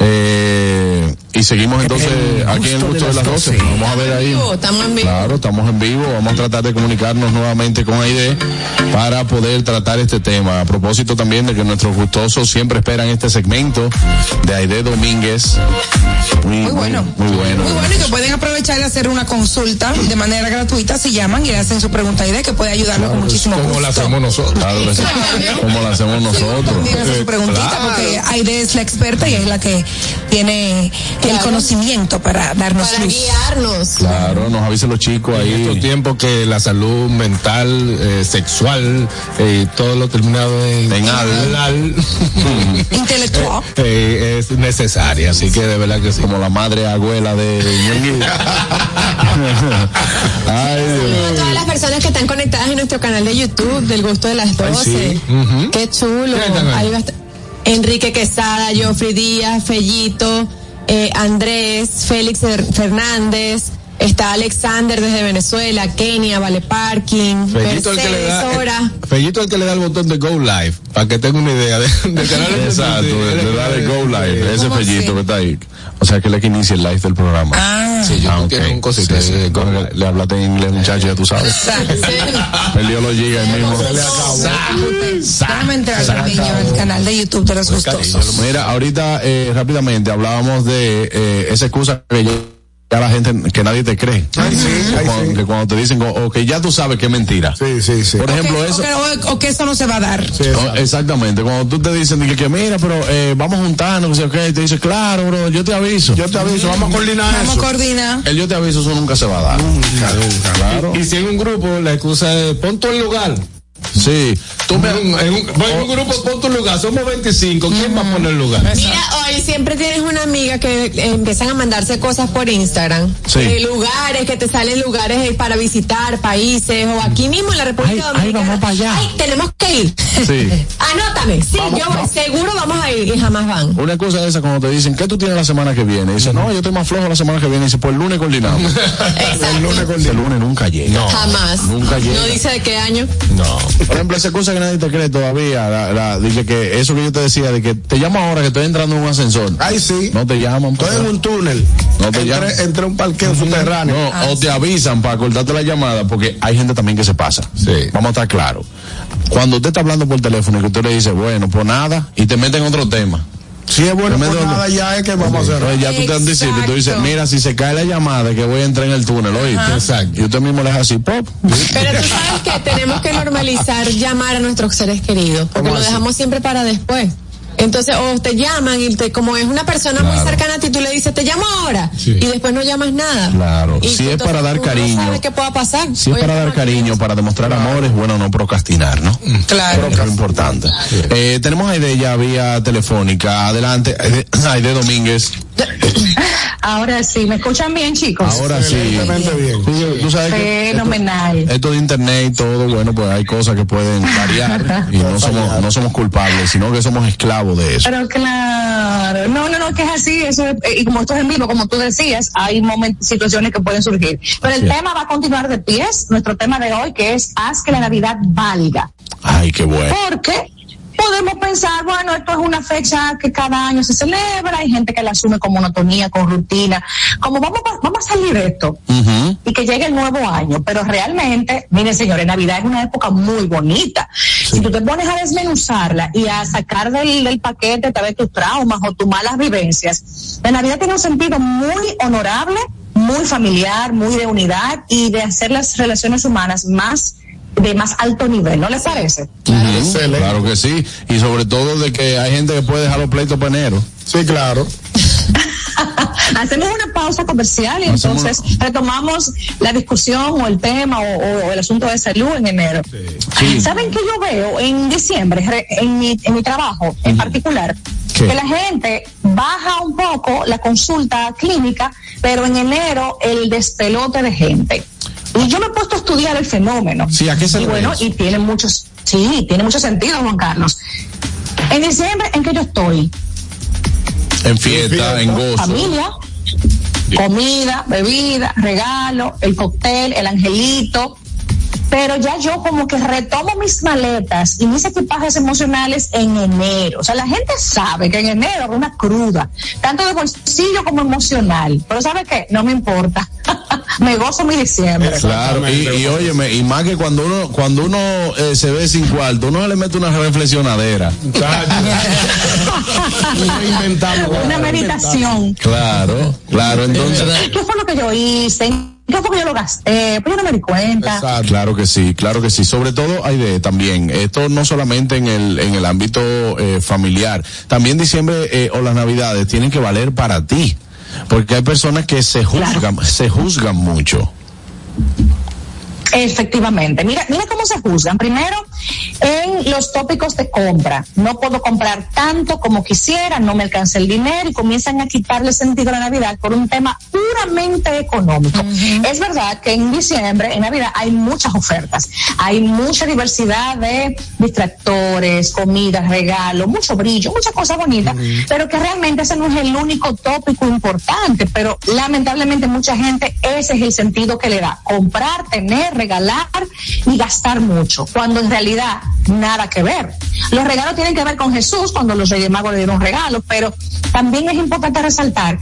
[SPEAKER 1] Eh, y seguimos entonces aquí en el gusto de las 12. Vamos a ver ahí.
[SPEAKER 4] Estamos en vivo.
[SPEAKER 1] Claro, estamos en vivo. Vamos a tratar de comunicarnos nuevamente con Aide para poder tratar este tema. A propósito también de que nuestros gustosos siempre esperan este segmento de Aide Domínguez. Muy, muy
[SPEAKER 3] bueno.
[SPEAKER 1] Muy, bueno.
[SPEAKER 3] Muy bueno y que pueden aprovechar y hacer una consulta de manera gratuita si llaman y le hacen su pregunta idea que puede ayudarlos con muchísimo gusto.
[SPEAKER 1] Como la hacemos nosotros. Claro. Como la hacemos nosotros.
[SPEAKER 3] También su preguntita
[SPEAKER 1] Claro.
[SPEAKER 3] porque Aide es la experta y es la que tiene el conocimiento para darnos
[SPEAKER 4] Para
[SPEAKER 3] luz.
[SPEAKER 4] guiarnos.
[SPEAKER 1] Claro, nos avisen los chicos ahí.
[SPEAKER 6] En estos tiempos que la salud mental, eh, sexual, eh, todo lo terminado en,
[SPEAKER 1] En al.
[SPEAKER 6] al,
[SPEAKER 3] Intelectual.
[SPEAKER 6] eh, es necesaria, así que de verdad que sí.
[SPEAKER 1] Como la madre abuela de Ay,
[SPEAKER 4] Saludos a todas las personas que están conectadas en nuestro canal de YouTube del gusto de las 12.
[SPEAKER 6] Ujú.
[SPEAKER 4] Qué chulo.
[SPEAKER 6] ¿Quiénes están ahí?
[SPEAKER 4] Ahí va a estar Enrique Quesada, Joffrey Díaz, Fellito, eh, Andrés, Félix Fer- Fernández. Está Alexander desde Venezuela, Kenia, Vale Parking,
[SPEAKER 6] Fellito el que le da,
[SPEAKER 4] Sora.
[SPEAKER 6] Fellito el que le da el botón de Go Live, para que tenga una idea de, del canal de
[SPEAKER 1] Exacto,
[SPEAKER 6] YouTube.
[SPEAKER 1] de, de darle go live, ese
[SPEAKER 3] ¿Cómo
[SPEAKER 1] fellito
[SPEAKER 3] así?
[SPEAKER 1] que está ahí. O sea, que es el que inicia el live del programa.
[SPEAKER 3] Ah.
[SPEAKER 6] Sí, yo
[SPEAKER 1] Ah,
[SPEAKER 6] quiero un cosito.
[SPEAKER 1] Sí, sí. le, le hablaste en inglés, muchacho, ya tú sabes. Perdió los gigas ahí mismo.
[SPEAKER 3] Déjame entrar también yo al canal de YouTube de los gustosos.
[SPEAKER 1] Mira, ahorita eh, rápidamente hablábamos de eh, esa excusa que ya ya la gente, que nadie te cree. Que cuando, que cuando te dicen, o que ya tú sabes que es mentira.
[SPEAKER 2] Sí, sí, sí.
[SPEAKER 1] Por ejemplo, eso.
[SPEAKER 3] que, o- o que eso no se va a dar.
[SPEAKER 1] Oh, Exactamente, cuando tú te dicen que, que mira, pero eh, vamos a juntarnos, que sé yo qué, y te dice, claro, bro, yo te aviso.
[SPEAKER 2] Yo te aviso, vamos a coordinar
[SPEAKER 3] Vamos a
[SPEAKER 2] eso.
[SPEAKER 3] coordinar.
[SPEAKER 1] El yo te aviso, eso nunca se va a dar. Claro.
[SPEAKER 6] Y si en un grupo la excusa es pon tu lugar.
[SPEAKER 1] Sí. Tú me,
[SPEAKER 6] En un, en un- en un grupo pon tu lugar, somos 25, ¿quién va a poner el lugar?
[SPEAKER 4] Mira, hoy siempre tienes una amiga que eh, empiezan a mandarse cosas por Instagram.
[SPEAKER 1] Sí.
[SPEAKER 4] Eh, lugares, que te salen lugares eh, para visitar, países, o aquí mismo en la República
[SPEAKER 1] Ay, ay,
[SPEAKER 4] Dominicana.
[SPEAKER 1] vamos para allá.
[SPEAKER 4] Ay, tenemos que ir.
[SPEAKER 1] Sí.
[SPEAKER 4] Anótame, sí,
[SPEAKER 1] Vamos,
[SPEAKER 4] yo
[SPEAKER 1] vamos.
[SPEAKER 4] seguro vamos a ir y jamás van.
[SPEAKER 1] Una cosa de esa cuando te dicen, ¿qué tú tienes la semana que viene? Y dice, no, yo estoy más flojo la semana que viene. Y dice, pues el lunes coordinamos. el lunes coordinamos. El lunes nunca llega.
[SPEAKER 4] Jamás.
[SPEAKER 1] Nunca llega.
[SPEAKER 4] No dice de qué año.
[SPEAKER 1] No. Por ejemplo, esa cosa que nadie te cree todavía, la, la- dice que eso que yo te decía, de que te llamo ahora que estoy entrando en un ascensor.
[SPEAKER 2] Ay, sí.
[SPEAKER 1] No te llaman.
[SPEAKER 2] Estoy en un túnel.
[SPEAKER 1] No te
[SPEAKER 2] Entré-
[SPEAKER 1] llaman.
[SPEAKER 2] Entré a un parqueo subterráneo.
[SPEAKER 1] No, o te avisan para cortarte la llamada, porque hay gente también que se pasa. Vamos a estar claros. Cuando usted está hablando por teléfono y que usted le dice, bueno, pues nada, y te meten en otro tema.
[SPEAKER 2] Si es bueno, pues nada, ya es que vamos a hacer.
[SPEAKER 1] Entonces ya tú te anticipas y tú dices, mira, si se cae la llamada, que voy a entrar en el túnel, oíste. Exacto. Y usted mismo le deja así, pop.
[SPEAKER 4] Pero tú sabes que tenemos que normalizar llamar a nuestros seres queridos, porque
[SPEAKER 1] ¿Cómo
[SPEAKER 4] lo
[SPEAKER 1] así?
[SPEAKER 4] dejamos siempre para después. Entonces, o te llaman y te, como es una persona muy
[SPEAKER 1] Claro.
[SPEAKER 4] cercana a ti, tú le dices, te llamo ahora.
[SPEAKER 1] Sí.
[SPEAKER 4] Y después no llamas nada.
[SPEAKER 1] Claro.
[SPEAKER 4] Y
[SPEAKER 1] Si es para dar
[SPEAKER 4] no
[SPEAKER 1] cariño.
[SPEAKER 4] qué pueda pasar.
[SPEAKER 1] Si es
[SPEAKER 4] Oye,
[SPEAKER 1] para dar cariño, para demostrar amor, es bueno no procrastinar, ¿no?
[SPEAKER 4] Claro.
[SPEAKER 1] Creo que es lo importante. Eh, tenemos a Aide ya vía telefónica. Adelante, Aide, Aide Domínguez.
[SPEAKER 19] Ahora sí, ¿me escuchan bien, chicos?
[SPEAKER 1] Ahora sí. Tú, tú sabes que
[SPEAKER 19] Fenomenal.
[SPEAKER 1] esto, esto de internet y todo, bueno, pues hay cosas que pueden variar y no somos, no somos culpables, sino que somos esclavos de eso.
[SPEAKER 19] Pero claro, no, no, no, que es así, eso es- y como esto es en vivo, como tú decías, hay momentos, situaciones que pueden surgir. Pero el
[SPEAKER 1] es.
[SPEAKER 19] tema va a continuar de pies, nuestro tema de hoy, que es haz que la Navidad valga.
[SPEAKER 1] Ay, qué bueno.
[SPEAKER 19] Porque podemos pensar, bueno, esto es una fecha que cada año se celebra, hay gente que la asume con monotonía, con rutina, como vamos, a- vamos a salir de esto y que llegue el nuevo año, pero realmente, miren señores, Navidad es una época muy bonita. Si tú te pones a desmenuzarla y a sacar del, del paquete tal vez tus traumas o tus malas vivencias, la Navidad tiene un sentido muy honorable, muy familiar, muy de unidad y de hacer las relaciones humanas más de más alto nivel, ¿no les parece?
[SPEAKER 1] Ujú, Claro que sí. Y sobre todo de que hay gente que puede dejar los pleitos para enero.
[SPEAKER 2] Sí, claro.
[SPEAKER 19] Hacemos una pausa comercial y
[SPEAKER 1] Hacemos
[SPEAKER 19] entonces retomamos la discusión o el tema o, o el asunto de salud en enero.
[SPEAKER 1] Sí.
[SPEAKER 19] ¿Saben qué yo veo en diciembre, re- en mi, en mi trabajo en particular?
[SPEAKER 1] ¿Qué?
[SPEAKER 19] Que la gente baja un poco la consulta clínica, pero en enero el despelote de gente. Y yo me he puesto a estudiar el fenómeno.
[SPEAKER 1] Sí, ¿a qué se
[SPEAKER 19] y bueno,
[SPEAKER 1] eso?
[SPEAKER 19] y tiene muchos, sí, tiene mucho sentido, Juan Carlos. En diciembre, ¿en qué yo estoy?
[SPEAKER 1] En fiesta, en gozo.
[SPEAKER 19] familia, comida, bebida, regalo, el cóctel, el angelito. Pero ya yo como que retomo mis maletas y mis equipajes emocionales en enero. O sea, la gente sabe que en enero es una cruda, tanto de bolsillo como emocional. Pero ¿sabe qué? No me importa. me gozo mi diciembre.
[SPEAKER 1] Claro, y, y óyeme, y más que cuando uno, cuando uno eh, se ve sin cuarto, uno le mete una reflexionadera.
[SPEAKER 19] una meditación.
[SPEAKER 1] Claro, claro, entonces.
[SPEAKER 19] ¿Qué fue lo que yo hice? ¿Qué fue que yo lo gasté? Pues yo no me di cuenta.
[SPEAKER 1] Exacto. Claro que sí, claro que sí. Sobre todo hay de también, esto no solamente en el, en el ámbito eh, familiar, también diciembre eh, o las navidades tienen que valer para ti. Porque hay personas que se juzgan, se juzgan mucho.
[SPEAKER 19] Efectivamente. Mira, mira cómo se juzgan. Primero, en los tópicos de compra. No puedo comprar tanto como quisiera, no me alcanza el dinero y comienzan a quitarle sentido a la Navidad por un tema puramente económico. Es verdad que en diciembre, en Navidad, hay muchas ofertas. Hay mucha diversidad de distractores, comidas, regalos, mucho brillo, muchas cosas bonitas, pero que realmente ese no es el único tópico importante. Pero lamentablemente mucha gente, ese es el sentido que le da. Comprar, tener, regalar y gastar mucho, cuando en realidad nada que ver. Los regalos tienen que ver con Jesús cuando los Reyes Magos le dieron regalos, pero también es importante resaltar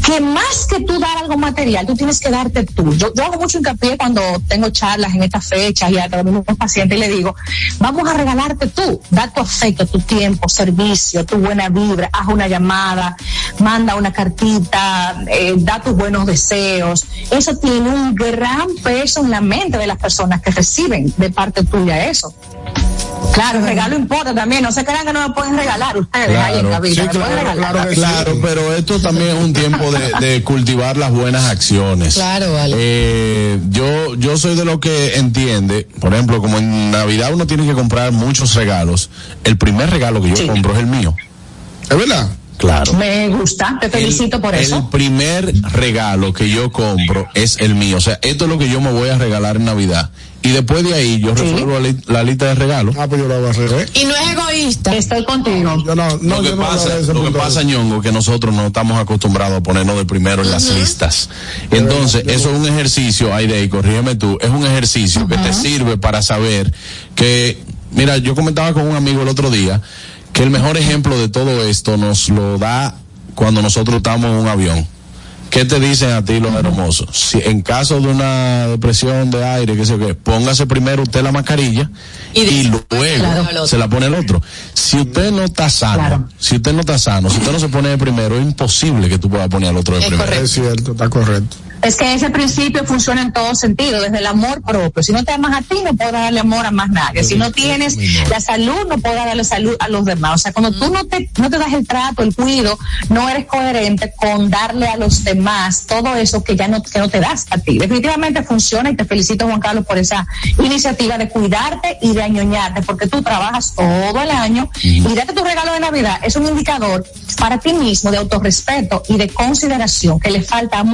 [SPEAKER 19] que más que tú dar algo material, tú tienes que darte tú. Yo, yo hago mucho hincapié cuando tengo charlas en estas fechas y a todos mis pacientes y le digo, vamos a regalarte tú, da tu afecto, tu tiempo, servicio, tu buena vibra, haz una llamada, manda una cartita, eh, da tus buenos deseos. Eso tiene un gran peso en la mente de las personas que reciben de parte tuya eso. Claro, el regalo importa también. No se crean que no me pueden regalar ustedes ahí en cabina.
[SPEAKER 1] sí,
[SPEAKER 19] me pueden
[SPEAKER 1] claro,
[SPEAKER 19] regalar.
[SPEAKER 1] claro, claro, pero esto también es un tiempo de, de cultivar las buenas acciones.
[SPEAKER 4] Claro, vale.
[SPEAKER 1] Eh, yo, yo soy de lo que entiende, por ejemplo, como en Navidad uno tiene que comprar muchos regalos, el primer regalo que yo compro es el mío.
[SPEAKER 2] ¿Es verdad?
[SPEAKER 1] Claro.
[SPEAKER 19] Me gusta, te felicito por
[SPEAKER 1] El
[SPEAKER 19] eso.
[SPEAKER 1] primer regalo que yo compro es el mío. O sea, esto es lo que yo me voy a regalar en Navidad. Y después de ahí yo resuelvo la, li- la lista de regalos.
[SPEAKER 2] Ah, pues yo lo hago al revés.
[SPEAKER 4] Y no es egoísta.
[SPEAKER 19] Estoy contigo.
[SPEAKER 2] Yo no, no,
[SPEAKER 1] lo que
[SPEAKER 2] yo no
[SPEAKER 1] pasa,
[SPEAKER 2] ese
[SPEAKER 1] lo que pasa, ñongo, que nosotros no estamos acostumbrados a ponernos de primero en las listas. Entonces, eso es un ejercicio, Aide, y corrígeme tú, es un ejercicio que te sirve para saber que, mira, yo comentaba con un amigo el otro día que el mejor ejemplo de todo esto nos lo da cuando nosotros estamos en un avión. ¿Qué te dicen a ti los hermosos? Si en caso de una depresión de aire, que sé yo qué, póngase primero usted la mascarilla y, luego
[SPEAKER 4] Claro.
[SPEAKER 1] se la pone el otro. Si usted no está sano, si usted no está sano, si usted no se pone de primero, es imposible que tú puedas poner al otro de primero.
[SPEAKER 2] Es cierto, está correcto.
[SPEAKER 19] Es que ese principio funciona en todo sentido, desde el amor propio. Si no te amas a ti, no podrás darle amor a más nadie. Si no tienes la salud, no podrás darle salud a los demás. O sea, cuando tú no te, no te das el trato, el cuido, no eres coherente con darle a los demás todo eso que ya no, que no te das a ti. Definitivamente funciona y te felicito, Juan Carlos, por esa iniciativa de cuidarte y de añoñarte, porque tú trabajas todo el año y date tu regalo de Navidad. Es un indicador para ti mismo de autorrespeto y de consideración que le falta a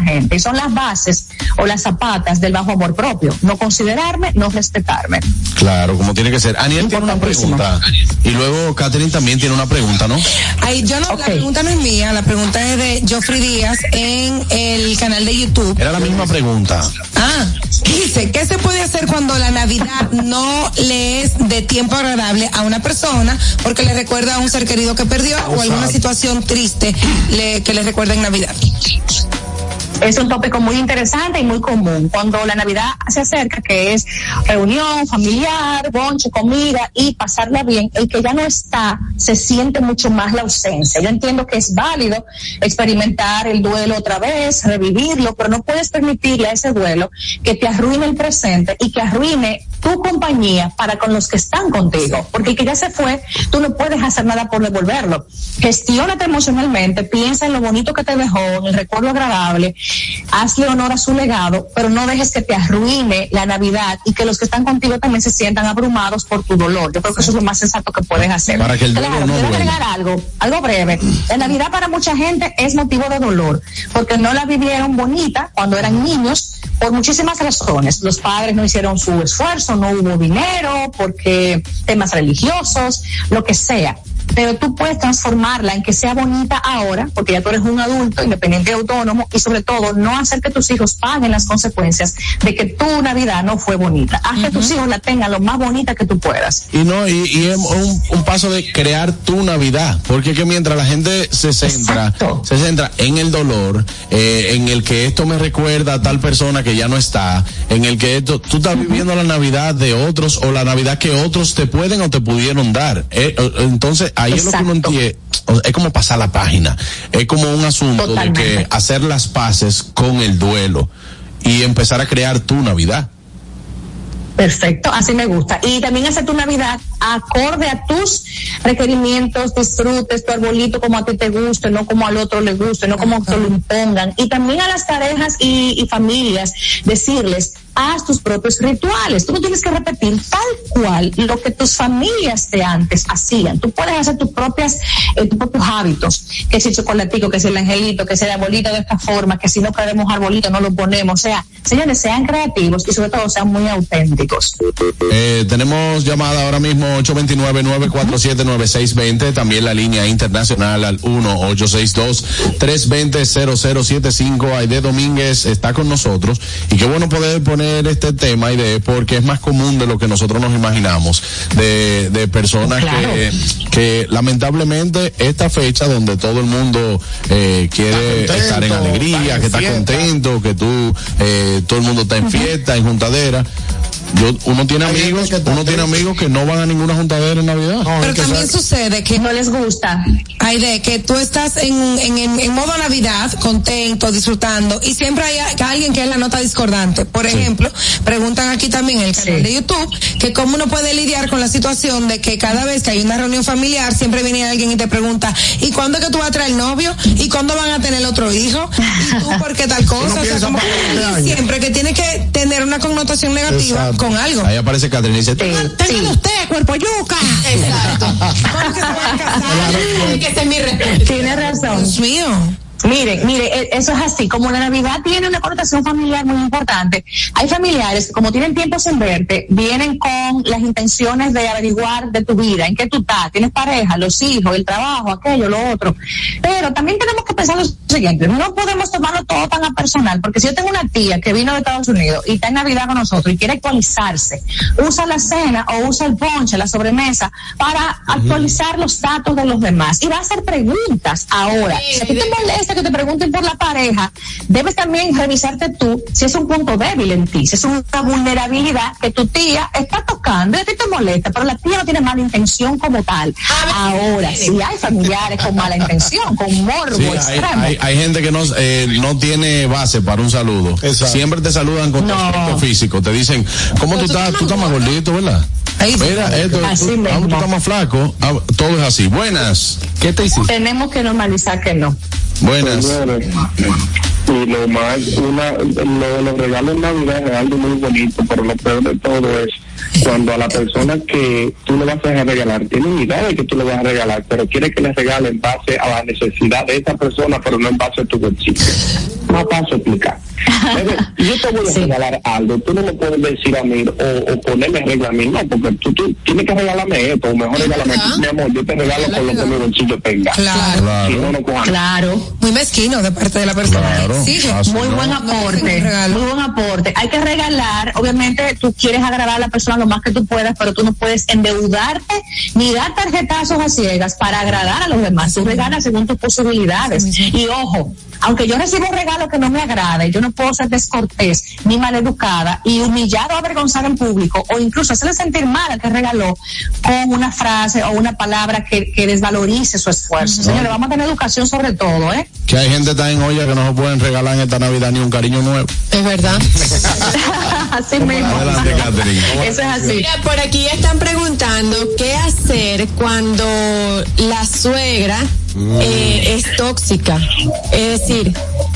[SPEAKER 19] gente. Y son las bases o las zapatas del bajo amor propio. No considerarme, no respetarme.
[SPEAKER 1] Claro, como tiene que ser. Aniel tiene una pregunta. Y luego Catherine también tiene una pregunta, ¿no?
[SPEAKER 3] Ay, yo no, la pregunta no es mía, la pregunta es de Joffrey Díaz en el canal de YouTube.
[SPEAKER 1] Era la misma pregunta.
[SPEAKER 3] Ah, dice, ¿qué se puede hacer cuando la Navidad no le es de tiempo agradable a una persona porque le recuerda a un ser querido que perdió o alguna situación triste le- que le recuerda en Navidad?
[SPEAKER 19] Es un tópico muy interesante y muy común. Cuando la Navidad se acerca, que es reunión familiar, bonche, comida y pasarla bien, el que ya no está se siente mucho más la ausencia. Yo entiendo que es válido experimentar el duelo otra vez, revivirlo, pero no puedes permitirle a ese duelo que te arruine el presente y que arruine tu compañía para con los que están contigo. Porque el que ya se fue, tú no puedes hacer nada por devolverlo. Gestiónate emocionalmente, piensa en lo bonito que te dejó, en el recuerdo agradable, hazle honor a su legado, pero no dejes que te arruine la Navidad y que los que están contigo también se sientan abrumados por tu dolor. Yo creo que eso es lo más sensato que puedes hacer.
[SPEAKER 1] Para que el
[SPEAKER 19] claro,
[SPEAKER 1] no
[SPEAKER 19] quiero agregar algo, algo breve. La Navidad para mucha gente es motivo de dolor, porque no la vivieron bonita cuando eran niños por muchísimas razones. Los padres no hicieron su esfuerzo, no hubo dinero, porque temas religiosos, lo que sea. Pero tú puedes transformarla en que sea bonita ahora, porque ya tú eres un adulto independiente y autónomo, y sobre todo no hacer que tus hijos paguen las consecuencias de que tu Navidad no fue bonita. Haz que tus hijos la tengan lo más bonita que tú puedas.
[SPEAKER 1] Y no, y, y es un, un paso de crear tu Navidad, porque que mientras la gente se centra, se centra en el dolor, eh, en el que esto me recuerda a tal persona que ya no está, en el que esto, tú estás viviendo la Navidad de otros o la Navidad que otros te pueden o te pudieron dar. Eh, entonces ahí es lo que uno entiende, es como pasar la página, es como un asunto de que
[SPEAKER 19] Totalmente.
[SPEAKER 1] hacer las paces con el duelo y empezar a crear tu Navidad.
[SPEAKER 19] Perfecto, así me gusta. Y también hacer tu Navidad acorde a tus requerimientos, disfrutes tu arbolito como a ti te guste, no como al otro le guste, no como te lo impongan. Y también a las parejas y, y familias decirles, haz tus propios rituales. Tú no tienes que repetir tal cual lo que tus familias de antes hacían. Tú puedes hacer tus propias, eh, tus propios hábitos, que si el chocolatico, que si el angelito, que si el arbolito de esta forma, que si no queremos arbolito no lo ponemos. O sea, señores, sean creativos y sobre todo sean muy auténticos.
[SPEAKER 1] Eh, tenemos llamada ahora mismo 829-947-9620, también la línea internacional al 1-862-320-0075. Aide Domínguez está con nosotros y qué bueno poder poner este tema, Aide, porque es más común de lo que nosotros nos imaginamos, de, de personas que, que lamentablemente esta fecha donde todo el mundo eh, quiere
[SPEAKER 2] contento,
[SPEAKER 1] estar en alegría,
[SPEAKER 2] está en
[SPEAKER 1] que está contento, que tú, eh, todo el mundo está en fiesta, en juntadera. Yo, uno tiene amigos, uno tiene amigos que no van a ninguna juntadera en Navidad.
[SPEAKER 3] Pero también sucede que
[SPEAKER 19] no les gusta.
[SPEAKER 3] Hay de que tú estás en, en, en, en modo Navidad, contento, disfrutando, y siempre hay alguien que es la nota discordante. Por ejemplo, preguntan aquí también en el canal de YouTube que cómo uno puede lidiar con la situación de que cada vez que hay una reunión familiar, siempre viene alguien y te pregunta, ¿y cuándo es que tú vas a traer novio? ¿Y cuándo van a tener otro hijo? ¿Y tú por qué tal cosa? O sea, como que siempre que tiene que tener una connotación negativa con algo.
[SPEAKER 1] Ahí aparece Catherine y dice,
[SPEAKER 3] Tengan usted, cuerpo yuca. Exacto.
[SPEAKER 4] que ese es mi respeto.
[SPEAKER 19] Tiene razón.
[SPEAKER 3] Dios mío.
[SPEAKER 19] Mire, mire, eso es así. Como la Navidad tiene una connotación familiar muy importante, hay familiares que como tienen tiempo sin verte, vienen con las intenciones de averiguar de tu vida, en qué tú estás, tienes pareja, los hijos, el trabajo, aquello, lo otro. Pero también tenemos que pensar lo siguiente, no podemos tomarlo todo tan a personal, porque si yo tengo una tía que vino de Estados Unidos y está en Navidad con nosotros y quiere actualizarse, usa la cena o usa el ponche, la sobremesa, para actualizar los datos de los demás y va a hacer preguntas ahora. Si a ti te molesta que te pregunten por la pareja, debes también revisarte tú si es un punto débil en ti, si es una vulnerabilidad que tu tía está tocando y a ti te molesta, pero la tía no tiene mala intención como tal. Ahora, si hay familiares con mala intención, con morbo
[SPEAKER 1] Sí, hay,
[SPEAKER 19] extremo,
[SPEAKER 1] hay- hay gente que no, eh, no tiene base para un saludo. Siempre te saludan con tu aspecto físico. Te dicen, ¿cómo tú estás? Tú estás más gordito, ¿verdad? Mira, esto,
[SPEAKER 19] Así
[SPEAKER 1] tú,
[SPEAKER 19] mismo.
[SPEAKER 1] ah, tú estás más flaco. Ah, todo es así. Buenas. ¿Qué te hiciste?
[SPEAKER 19] tenemos que normalizar que no.
[SPEAKER 1] Buenas.
[SPEAKER 13] Y lo más, una, lo, los regalos en Navidad es algo muy bonito, pero lo peor de todo es cuando a la persona que tú le vas a regalar tiene una idea de que tú le vas a regalar, pero quiere que le regale en base a la necesidad de esa persona, pero no en base a tu bolsillo. No paso a explicar. Yo te voy a regalar algo, tú no me puedes decir a mí o, o ponerme regla a mí, no, porque tú, tú tienes que regalarme esto, o mejor regálame, mi amor, yo te regalo con lo que mi bolsillo tenga.
[SPEAKER 3] Claro.
[SPEAKER 13] Si no.
[SPEAKER 19] Claro.
[SPEAKER 3] Muy mezquino de parte de la persona. exige.
[SPEAKER 19] Muy buen aporte, muy buen aporte. Hay que regalar, obviamente tú quieres agradar a la persona lo más que tú puedas, pero tú no puedes endeudarte ni dar tarjetazos a ciegas para agradar a los demás. Tú regalas según tus posibilidades. Y ojo, aunque yo recibo un regalo que no me agrade, yo no puedo ser descortés ni maleducada y humillar o avergonzar en público o incluso hacerle sentir mal al que regaló con una frase o una palabra que, que desvalorice su esfuerzo. Señores, vamos a tener educación sobre todo, ¿eh?
[SPEAKER 1] Que hay gente tan en olla que no se pueden regalar en esta Navidad ni un cariño nuevo.
[SPEAKER 3] Es verdad.
[SPEAKER 19] así mismo.
[SPEAKER 1] Adelante, Catherine.
[SPEAKER 19] Eso es así.
[SPEAKER 4] Mira, por aquí están preguntando qué hacer cuando la suegra eh, es tóxica. Es decir,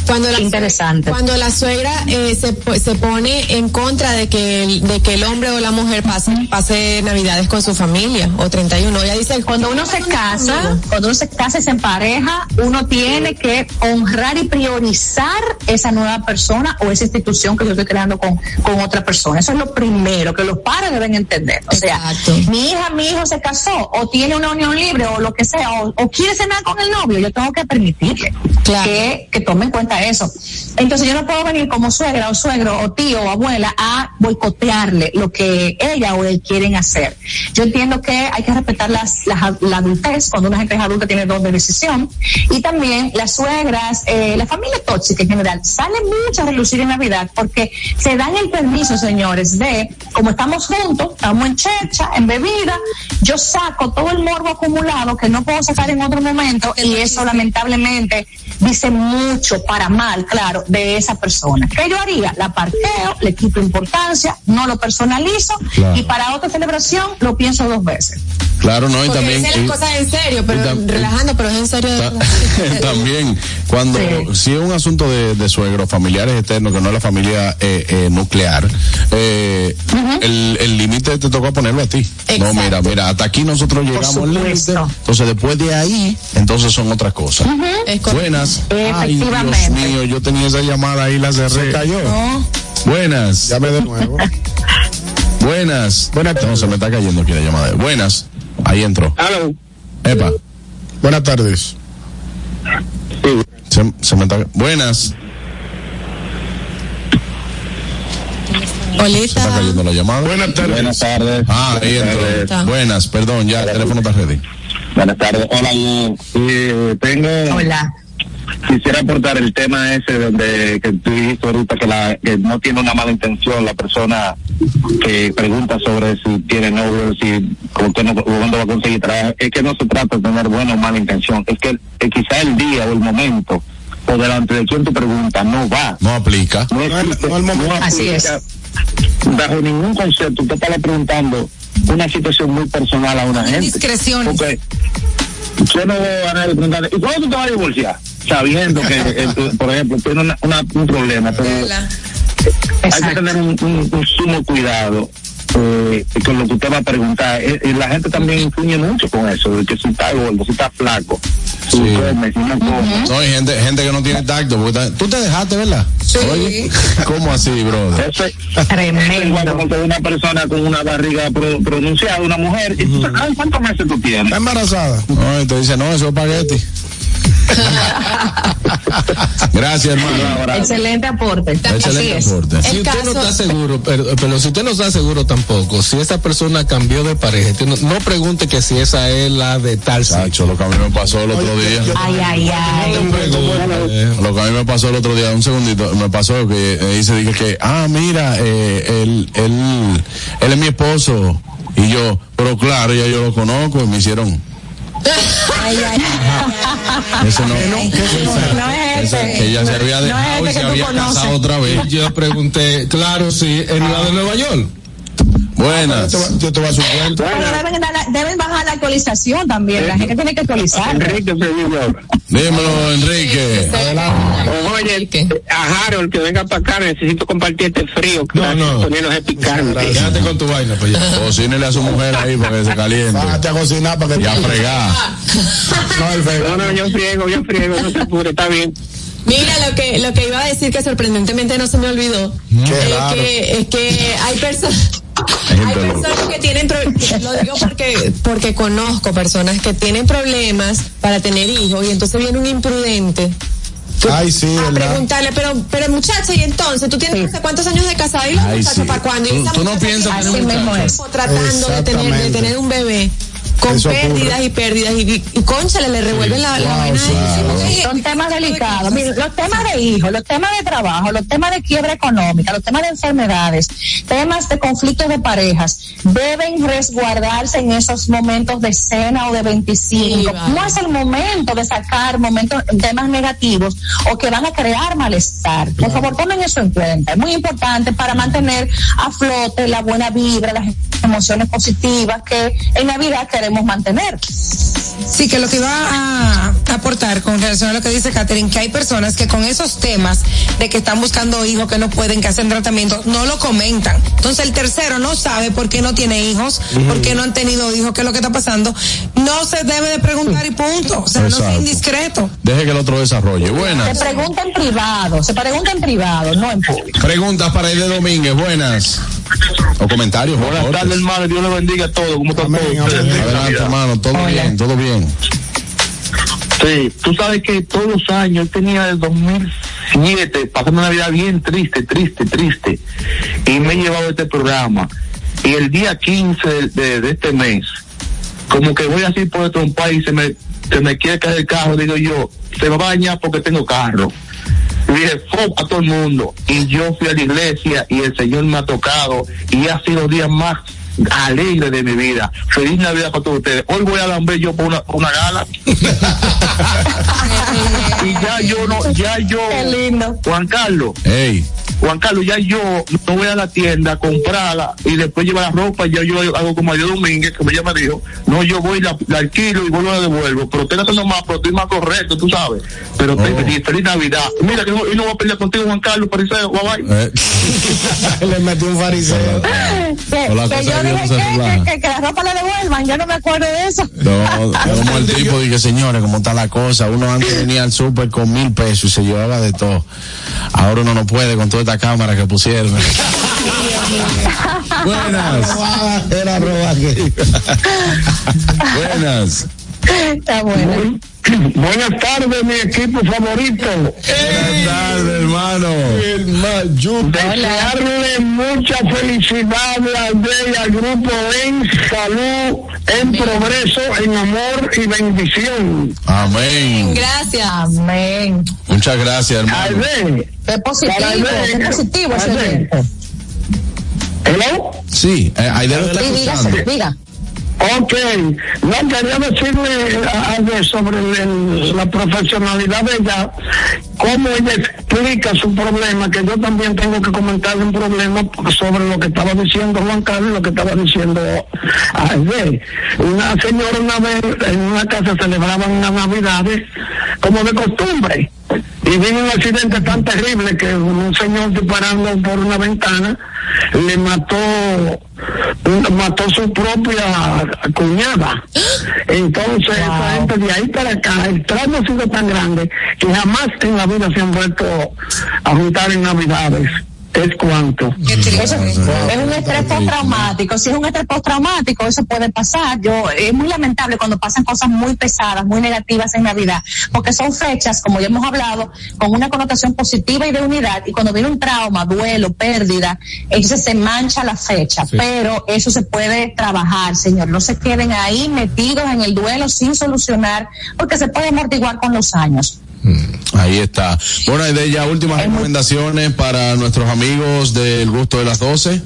[SPEAKER 4] cuando la,
[SPEAKER 19] Interesante.
[SPEAKER 4] cuando la suegra eh, se, se pone en contra de que, el, de que el hombre o la mujer pase, pase Navidades con su familia o 31. Ella dice,
[SPEAKER 19] Cuando uno se casa, cuando uno se casa y se empareja, uno tiene que honrar y priorizar esa nueva persona o esa institución que yo estoy creando con, con otra persona. Eso es lo primero que los padres deben entender. O sea, mi hija, mi hijo se casó o tiene una unión libre o lo que sea, o, o quiere cenar con el novio, yo tengo que permitirle que, que tome en cuenta eso. Entonces yo no puedo venir como suegra o suegro o tío o abuela a boicotearle lo que ella o él quieren hacer. Yo entiendo que hay que respetar las, las- la adultez, cuando una gente es adulta tiene dos de decisión, y también las suegras, eh, la familia tóxica en general, sale mucho a relucir en Navidad porque se dan el permiso, señores, de, como estamos juntos, estamos en checha, en bebida, yo saco todo el morbo acumulado que no puedo sacar en otro momento y eso lamentablemente dice mucho para mal, claro, de esa persona. ¿Qué yo haría? La parqueo, le quito importancia, no lo personalizo
[SPEAKER 1] Claro.
[SPEAKER 19] y para otra celebración lo pienso dos veces.
[SPEAKER 1] Claro, no, y
[SPEAKER 4] porque
[SPEAKER 1] también.
[SPEAKER 4] dicen
[SPEAKER 1] y-
[SPEAKER 4] las cosas en serio, pero
[SPEAKER 1] tam-
[SPEAKER 4] relajando, pero es en serio.
[SPEAKER 1] también cuando si es un asunto de, de suegros familiares externos que no es la familia eh, eh, nuclear eh, el el límite te toca ponerlo a ti no mira mira hasta aquí nosotros llegamos al límite entonces después de ahí entonces son otras cosas buenas ay Dios
[SPEAKER 19] Efectivamente.
[SPEAKER 1] Mío yo tenía esa llamada ahí la cerré
[SPEAKER 2] Se cayó.
[SPEAKER 1] buenas
[SPEAKER 2] Llame de nuevo.
[SPEAKER 1] buenas buenas no se me está cayendo aquí la llamada buenas ahí entró Epa.
[SPEAKER 2] Buenas tardes.
[SPEAKER 1] Se, se me está... Buenas. Se está cayendo la llamada.
[SPEAKER 2] Buenas tardes.
[SPEAKER 13] Buenas tardes.
[SPEAKER 1] Ah, ahí
[SPEAKER 13] Buenas
[SPEAKER 1] entró.
[SPEAKER 13] tardes.
[SPEAKER 1] Buenas, perdón, ya el teléfono está ready.
[SPEAKER 13] Buenas tardes. Hola, Ian. Eh, tengo.
[SPEAKER 19] Hola.
[SPEAKER 13] Quisiera aportar el tema ese donde que tú dijiste ahorita que, la, que no tiene una mala intención la persona que pregunta sobre si tiene novio, si con qué no, cuándo va a conseguir trabajo. Es que no se trata de tener buena o mala intención. Es que eh, quizá el día o el momento o delante de quien tú preguntas no va.
[SPEAKER 1] No aplica.
[SPEAKER 13] No, existe, no
[SPEAKER 19] Así es.
[SPEAKER 13] aplica. Bajo ningún concepto, usted está preguntando una situación muy personal a una gente.
[SPEAKER 3] Discreciones.
[SPEAKER 13] Porque yo no voy a nadie preguntarle, ¿y cuándo tú te vas a divorciar? Sabiendo que, eh, por ejemplo, tiene una, una- un problema, pero hay que tener un, un- un sumo cuidado eh, con lo que usted va a preguntar. Eh, eh, la gente también influye mucho con eso, de que si está gordo, si está flaco. comes y no comes.
[SPEAKER 1] No, hay gente, gente que no tiene tacto. porque está- Tú te dejaste, ¿verdad?
[SPEAKER 13] Sí.
[SPEAKER 1] Oye, ¿cómo así, brother?
[SPEAKER 13] Eso es igual como que una persona con una barriga pro- pronunciada, una mujer. Y tú, ay, ¿Cuántos meses tú tienes?
[SPEAKER 2] ¿Está embarazada?
[SPEAKER 1] No, y te dice, no, eso es espagueti. Gracias, hermano.
[SPEAKER 19] Excelente aporte.
[SPEAKER 1] Excelente
[SPEAKER 19] Así es.
[SPEAKER 1] aporte.
[SPEAKER 6] Si usted no está seguro, pero, pero si usted no está seguro tampoco, si esa persona cambió de pareja, no, no pregunte que si esa es la de tal
[SPEAKER 1] lo que a mí me pasó el otro día.
[SPEAKER 19] Ay, ay, ay.
[SPEAKER 1] Lo que a mí me pasó el otro día, un segundito, me pasó que eh, dice dije que, ah, mira, eh, él, él, él es mi esposo. Y yo, pero claro, ya yo lo conozco y me hicieron. Ese no,
[SPEAKER 19] No es
[SPEAKER 1] ese,
[SPEAKER 19] este.
[SPEAKER 1] que ella se había
[SPEAKER 19] No es
[SPEAKER 1] dejado y se había
[SPEAKER 19] conoces.
[SPEAKER 1] casado otra vez.
[SPEAKER 6] Yo pregunté, claro, sí, en la de Nueva York.
[SPEAKER 1] Buenas.
[SPEAKER 2] Yo te voy a su cuenta.
[SPEAKER 19] Deben, dar la- deben bajar la actualización también. La gente tiene que actualizar.
[SPEAKER 13] Enrique.
[SPEAKER 1] Dímelo, Enrique.
[SPEAKER 13] Oye, a Harold que venga para acá, necesito compartir este frío que
[SPEAKER 6] No, no.
[SPEAKER 13] poniéndose picante.
[SPEAKER 6] Quédate con tu vaina, pues ya.
[SPEAKER 1] Cocínele a su mujer ahí para que se caliente.
[SPEAKER 2] Bájate a cocinar para que
[SPEAKER 1] Y a fregar.
[SPEAKER 2] No, el feo.
[SPEAKER 13] No, no, yo friego, yo friego, no se apure, está bien.
[SPEAKER 4] Mira, lo que, lo que iba a decir que sorprendentemente no se me olvidó.
[SPEAKER 2] Qué
[SPEAKER 4] es,
[SPEAKER 2] raro.
[SPEAKER 4] que, es que hay personas. Hay personas que tienen, pro- lo digo porque, porque conozco personas que tienen problemas para tener hijos y entonces viene un imprudente.
[SPEAKER 2] Ay, sí,
[SPEAKER 4] a
[SPEAKER 2] verdad.
[SPEAKER 4] preguntarle, pero, pero muchacha, y entonces tú tienes no sé cuántos años de casada y la
[SPEAKER 1] Ay,
[SPEAKER 4] muchacha
[SPEAKER 1] sí.
[SPEAKER 4] para cuándo? Y
[SPEAKER 1] Tú- no piensas
[SPEAKER 4] tratando de tener, de tener un bebé con
[SPEAKER 2] Eso ocurre.
[SPEAKER 4] pérdidas y pérdidas y, y, le revuelven la, la vaina.
[SPEAKER 19] Son temas delicados. Mira, los temas de hijos, los temas de trabajo, los temas de quiebra económica, los temas de enfermedades, temas de conflictos de parejas, deben resguardarse en esos momentos de cena o de 25.
[SPEAKER 4] Sí, vale.
[SPEAKER 19] No es el momento de sacar momentos, temas negativos o que van a crear malestar. Por favor, tomen eso en cuenta. Es muy importante para mantener a flote la buena vibra, las emociones positivas que en Navidad queremos mantener.
[SPEAKER 3] Sí, que lo que iba a aportar con relación a lo que dice Catherine, que hay personas que con esos temas de que están buscando hijos, que no pueden, que hacen tratamiento, no lo comentan. Entonces el tercero no sabe por qué no tiene hijos, por qué no han tenido hijos, qué es lo que está pasando. No se debe de preguntar y punto. O sea, no sea indiscreto.
[SPEAKER 1] Deje que el otro desarrolle.
[SPEAKER 19] Se
[SPEAKER 1] Buenas.
[SPEAKER 19] pregunta en privado, se pregunta en privado, no en público.
[SPEAKER 1] Preguntas para Aide Domínguez. Buenas. O comentarios.
[SPEAKER 13] Buenas tardes, hermano, Dios le bendiga a todos. ¿Cómo están todos.
[SPEAKER 1] Adelante, hermano. Todo bien, todo bien.
[SPEAKER 13] Sí, tú sabes que todos los años, tenía el 2007, pasando una vida bien triste, triste, triste, y me he llevado este programa. Y el día 15 de, de- de este mes, como que voy así por otro país y se me, se me quiere caer el carro, digo yo, se me va a dañar porque tengo carro. Y dije, "Fuck a todo el mundo. Y yo fui a la iglesia y el Señor me ha tocado y ha sido los días más alegres de mi vida. Feliz Navidad para todos ustedes. Hoy voy a lamber yo por una, por una gala. y ya yo no, ya yo,
[SPEAKER 19] Qué lindo.
[SPEAKER 13] Juan Carlos,
[SPEAKER 1] Ey.
[SPEAKER 13] Juan Carlos, ya yo no voy a la tienda a comprarla y después llevar la ropa, ya yo hago como Mario Domínguez, que ella me dijo, no, yo voy, la, la alquilo y vuelvo a la devuelvo, pero usted no más, pero estoy más correcto, tú sabes. Pero
[SPEAKER 1] Oh.
[SPEAKER 13] feliz Navidad. Mira que no, no voy a pelear contigo, Juan Carlos, Pariseo, bye bye.
[SPEAKER 1] Eh,
[SPEAKER 2] Le metió un fariseo.
[SPEAKER 19] Que,
[SPEAKER 1] Hola,
[SPEAKER 19] que
[SPEAKER 1] cosa
[SPEAKER 19] yo
[SPEAKER 1] que
[SPEAKER 19] dije
[SPEAKER 1] no se
[SPEAKER 19] que,
[SPEAKER 1] relaja.
[SPEAKER 19] que, que, que la ropa la devuelvan, yo no me acuerdo de eso.
[SPEAKER 1] No, como el tipo dije, señores, cómo está la cosa. Uno antes venía al súper con mil pesos y se llevaba de todo. Ahora uno no puede con toda esta cámara que pusieron. Buenas. Buenas.
[SPEAKER 19] Está bueno.
[SPEAKER 13] Buenas tardes, mi equipo favorito.
[SPEAKER 1] Buenas tardes, hermano.
[SPEAKER 13] Desearle mucha felicidad a y al grupo en salud, en progreso, en amor y bendición.
[SPEAKER 1] Amén.
[SPEAKER 4] Gracias.
[SPEAKER 19] Amén.
[SPEAKER 1] Muchas gracias, hermano.
[SPEAKER 19] Qué positivo, qué positivo ese evento.
[SPEAKER 13] ¿Hello?
[SPEAKER 1] Sí, Aide lo está
[SPEAKER 19] Sí, diga,
[SPEAKER 1] escuchando.
[SPEAKER 19] diga.
[SPEAKER 13] Ok, no quería decirle algo sobre la profesionalidad de ella, cómo ella explica su problema, que yo también tengo que comentar un problema sobre lo que estaba diciendo Juan Carlos y lo que estaba diciendo ayer. Una señora una vez en una casa celebraban las navidades como de costumbre.
[SPEAKER 20] Y vino un accidente tan terrible que un señor disparando por una ventana le mató mató su propia cuñada. Entonces, esa gente de ahí para acá, el tramo ha sido tan grande que jamás en la vida se han vuelto a juntar en Navidades. Es cuanto.
[SPEAKER 19] Eso es un estrés postraumático. Si es un estrés postraumático, eso puede pasar. Yo, es muy lamentable cuando pasan cosas muy pesadas, muy negativas en Navidad, porque son fechas, como ya hemos hablado, con una connotación positiva y de unidad, y cuando viene un trauma, duelo, pérdida, entonces se mancha la fecha. Pero eso se puede trabajar, señor. No se queden ahí metidos en el duelo sin solucionar, porque se puede amortiguar con los años.
[SPEAKER 1] Ahí está. Bueno, y de ya últimas recomendaciones para nuestros amigos del gusto de las 12.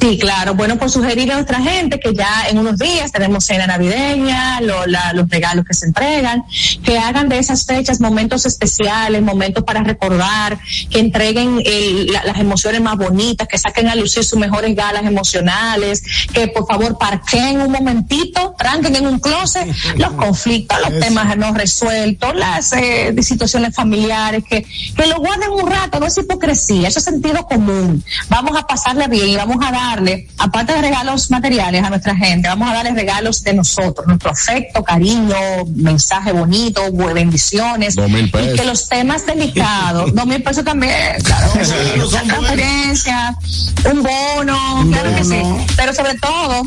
[SPEAKER 19] Sí, claro. Bueno, pues sugerir a nuestra gente que ya en unos días tenemos cena navideña, lo- la- los regalos que se entregan, que hagan de esas fechas momentos especiales, momentos para recordar, que entreguen el- la- las emociones más bonitas, que saquen a lucir sus mejores galas emocionales, que por favor parquen un momentito, tranquen en un closet los conflictos, los temas no resueltos, las eh, situaciones familiares, que, que lo guarden un rato, no es hipocresía, eso es sentido común. Vamos a pasarle bien y vamos a darle, aparte de regalos materiales a nuestra gente, vamos a darles regalos de nosotros, nuestro afecto, cariño, mensaje bonito, bendiciones.
[SPEAKER 1] Dos mil
[SPEAKER 19] Y que los temas delicados, dos mil pesos también, claro, una transferencia, un bono, claro que sí. Pero sobre todo,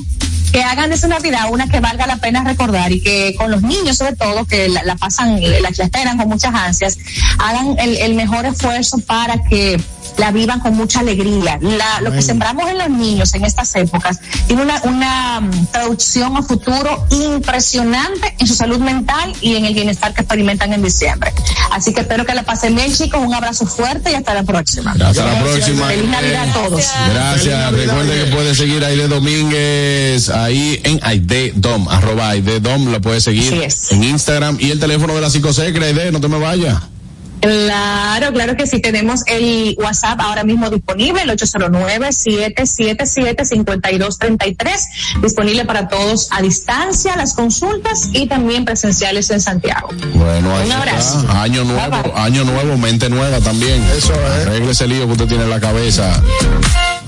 [SPEAKER 19] que hagan de su Navidad una que valga la pena recordar y que con los niños sobre todo que la, la pasan, la, la esperan con muchas ansias, hagan el, el mejor esfuerzo para que la vivan con mucha alegría. La- lo que sembramos en los niños en estas épocas tiene una, una mm, traducción a futuro impresionante en su salud mental y en el bienestar que experimentan en diciembre. Así que espero que la pasen bien chicos, un abrazo fuerte y hasta la próxima.
[SPEAKER 1] Hasta la próxima.
[SPEAKER 19] Feliz Navidad a todos.
[SPEAKER 1] Gracias. Recuerde que puede seguir a Aide Domínguez ahí en Aide Dom, arroba Aide Dom, la puede seguir en Instagram y el teléfono de la psicosecre, Aide, no te me vayas.
[SPEAKER 19] Claro, claro que sí. Tenemos el WhatsApp ahora mismo disponible, el 809-777-5233, disponible para todos a distancia, las consultas y también presenciales en Santiago.
[SPEAKER 1] Bueno, ahí
[SPEAKER 19] Un abrazo.
[SPEAKER 1] está. Año nuevo,
[SPEAKER 19] Bye, bye.
[SPEAKER 1] año nuevo, mente nueva también. Eso es. Arregle ese lío que usted tiene en la cabeza.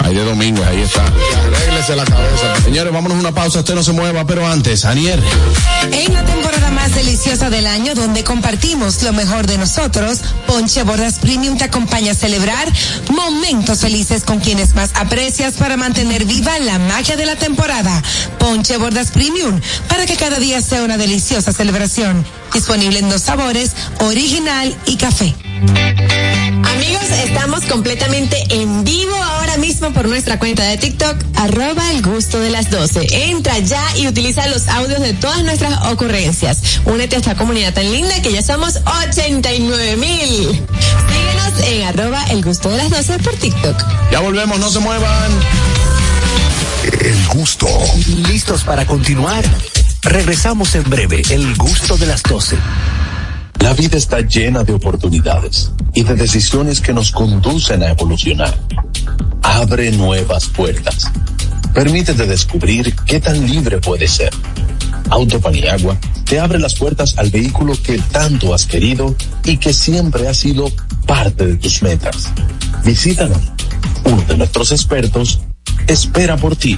[SPEAKER 1] Ahí de Domínguez, ahí está. Arréglese la cabeza. Señores, vámonos a una pausa, usted no se mueva, pero antes, Anier.
[SPEAKER 3] En la temporada más deliciosa del año, donde compartimos lo mejor de nosotros, Ponche Bordas Premium te acompaña a celebrar momentos felices con quienes más aprecias para mantener viva la magia de la temporada. Ponche Bordas Premium, para que cada día sea una deliciosa celebración. Disponible en dos sabores, original y café.
[SPEAKER 4] Amigos, estamos completamente en vivo ahora mismo por nuestra cuenta de TikTok, arroba el gusto de las 12. Entra ya y utiliza los audios de todas nuestras ocurrencias. Únete a esta comunidad tan linda que ya somos 89 mil. Síguenos en arroba el gusto de las 12 por TikTok.
[SPEAKER 1] Ya volvemos, no se muevan.
[SPEAKER 5] El gusto. ¿Listos para continuar? Regresamos en breve, el gusto de las 12.
[SPEAKER 21] La vida está llena de oportunidades y de decisiones que nos conducen a evolucionar. Abre nuevas puertas. Permítete descubrir qué tan libre puedes ser. Auto Paniagua te abre las puertas al vehículo que tanto has querido y que siempre ha sido parte de tus metas. Visítanos. Uno de nuestros expertos espera por ti.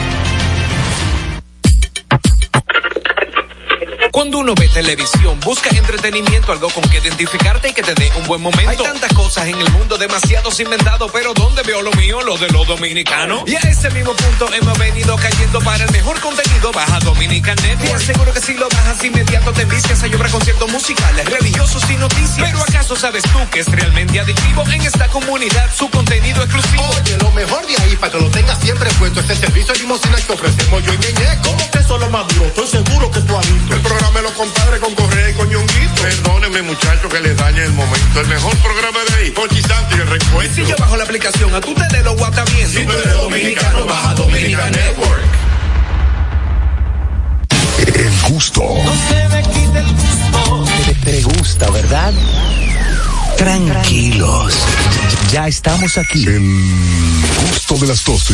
[SPEAKER 22] Cuando uno ve televisión, busca entretenimiento, algo con que identificarte y que te dé un buen momento. Hay tantas cosas en el mundo, demasiados inventados, pero ¿dónde veo lo mío? Lo de los dominicanos. Y a ese mismo punto hemos venido cayendo para el mejor contenido. Baja Dominican Network. Seguro que si lo bajas inmediato te envicias a llorar conciertos musicales, religiosos y noticias. Pero ¿acaso sabes tú que es realmente adictivo en esta comunidad su contenido exclusivo?
[SPEAKER 23] Oye, lo mejor de ahí para que lo tengas siempre puesto es el servicio de limosina que ofrecemos yo y Ñeñe. ¿Cómo que eso es lo más duro? Estoy seguro que tú has visto. El programa los compadres con Correa y con Ñonguito. Perdónenme, muchachos, que les dañe el momento. El mejor programa de ahí, Pochi Santi y el recuento.
[SPEAKER 22] Si yo bajo la aplicación, a tú te de lo guata bien.
[SPEAKER 23] Si tú eres dominicano, baja Dominican Network.
[SPEAKER 24] El gusto.
[SPEAKER 5] Te, te gusta, ¿verdad? Tranquilos. Ya estamos aquí.
[SPEAKER 24] El gusto de las 12.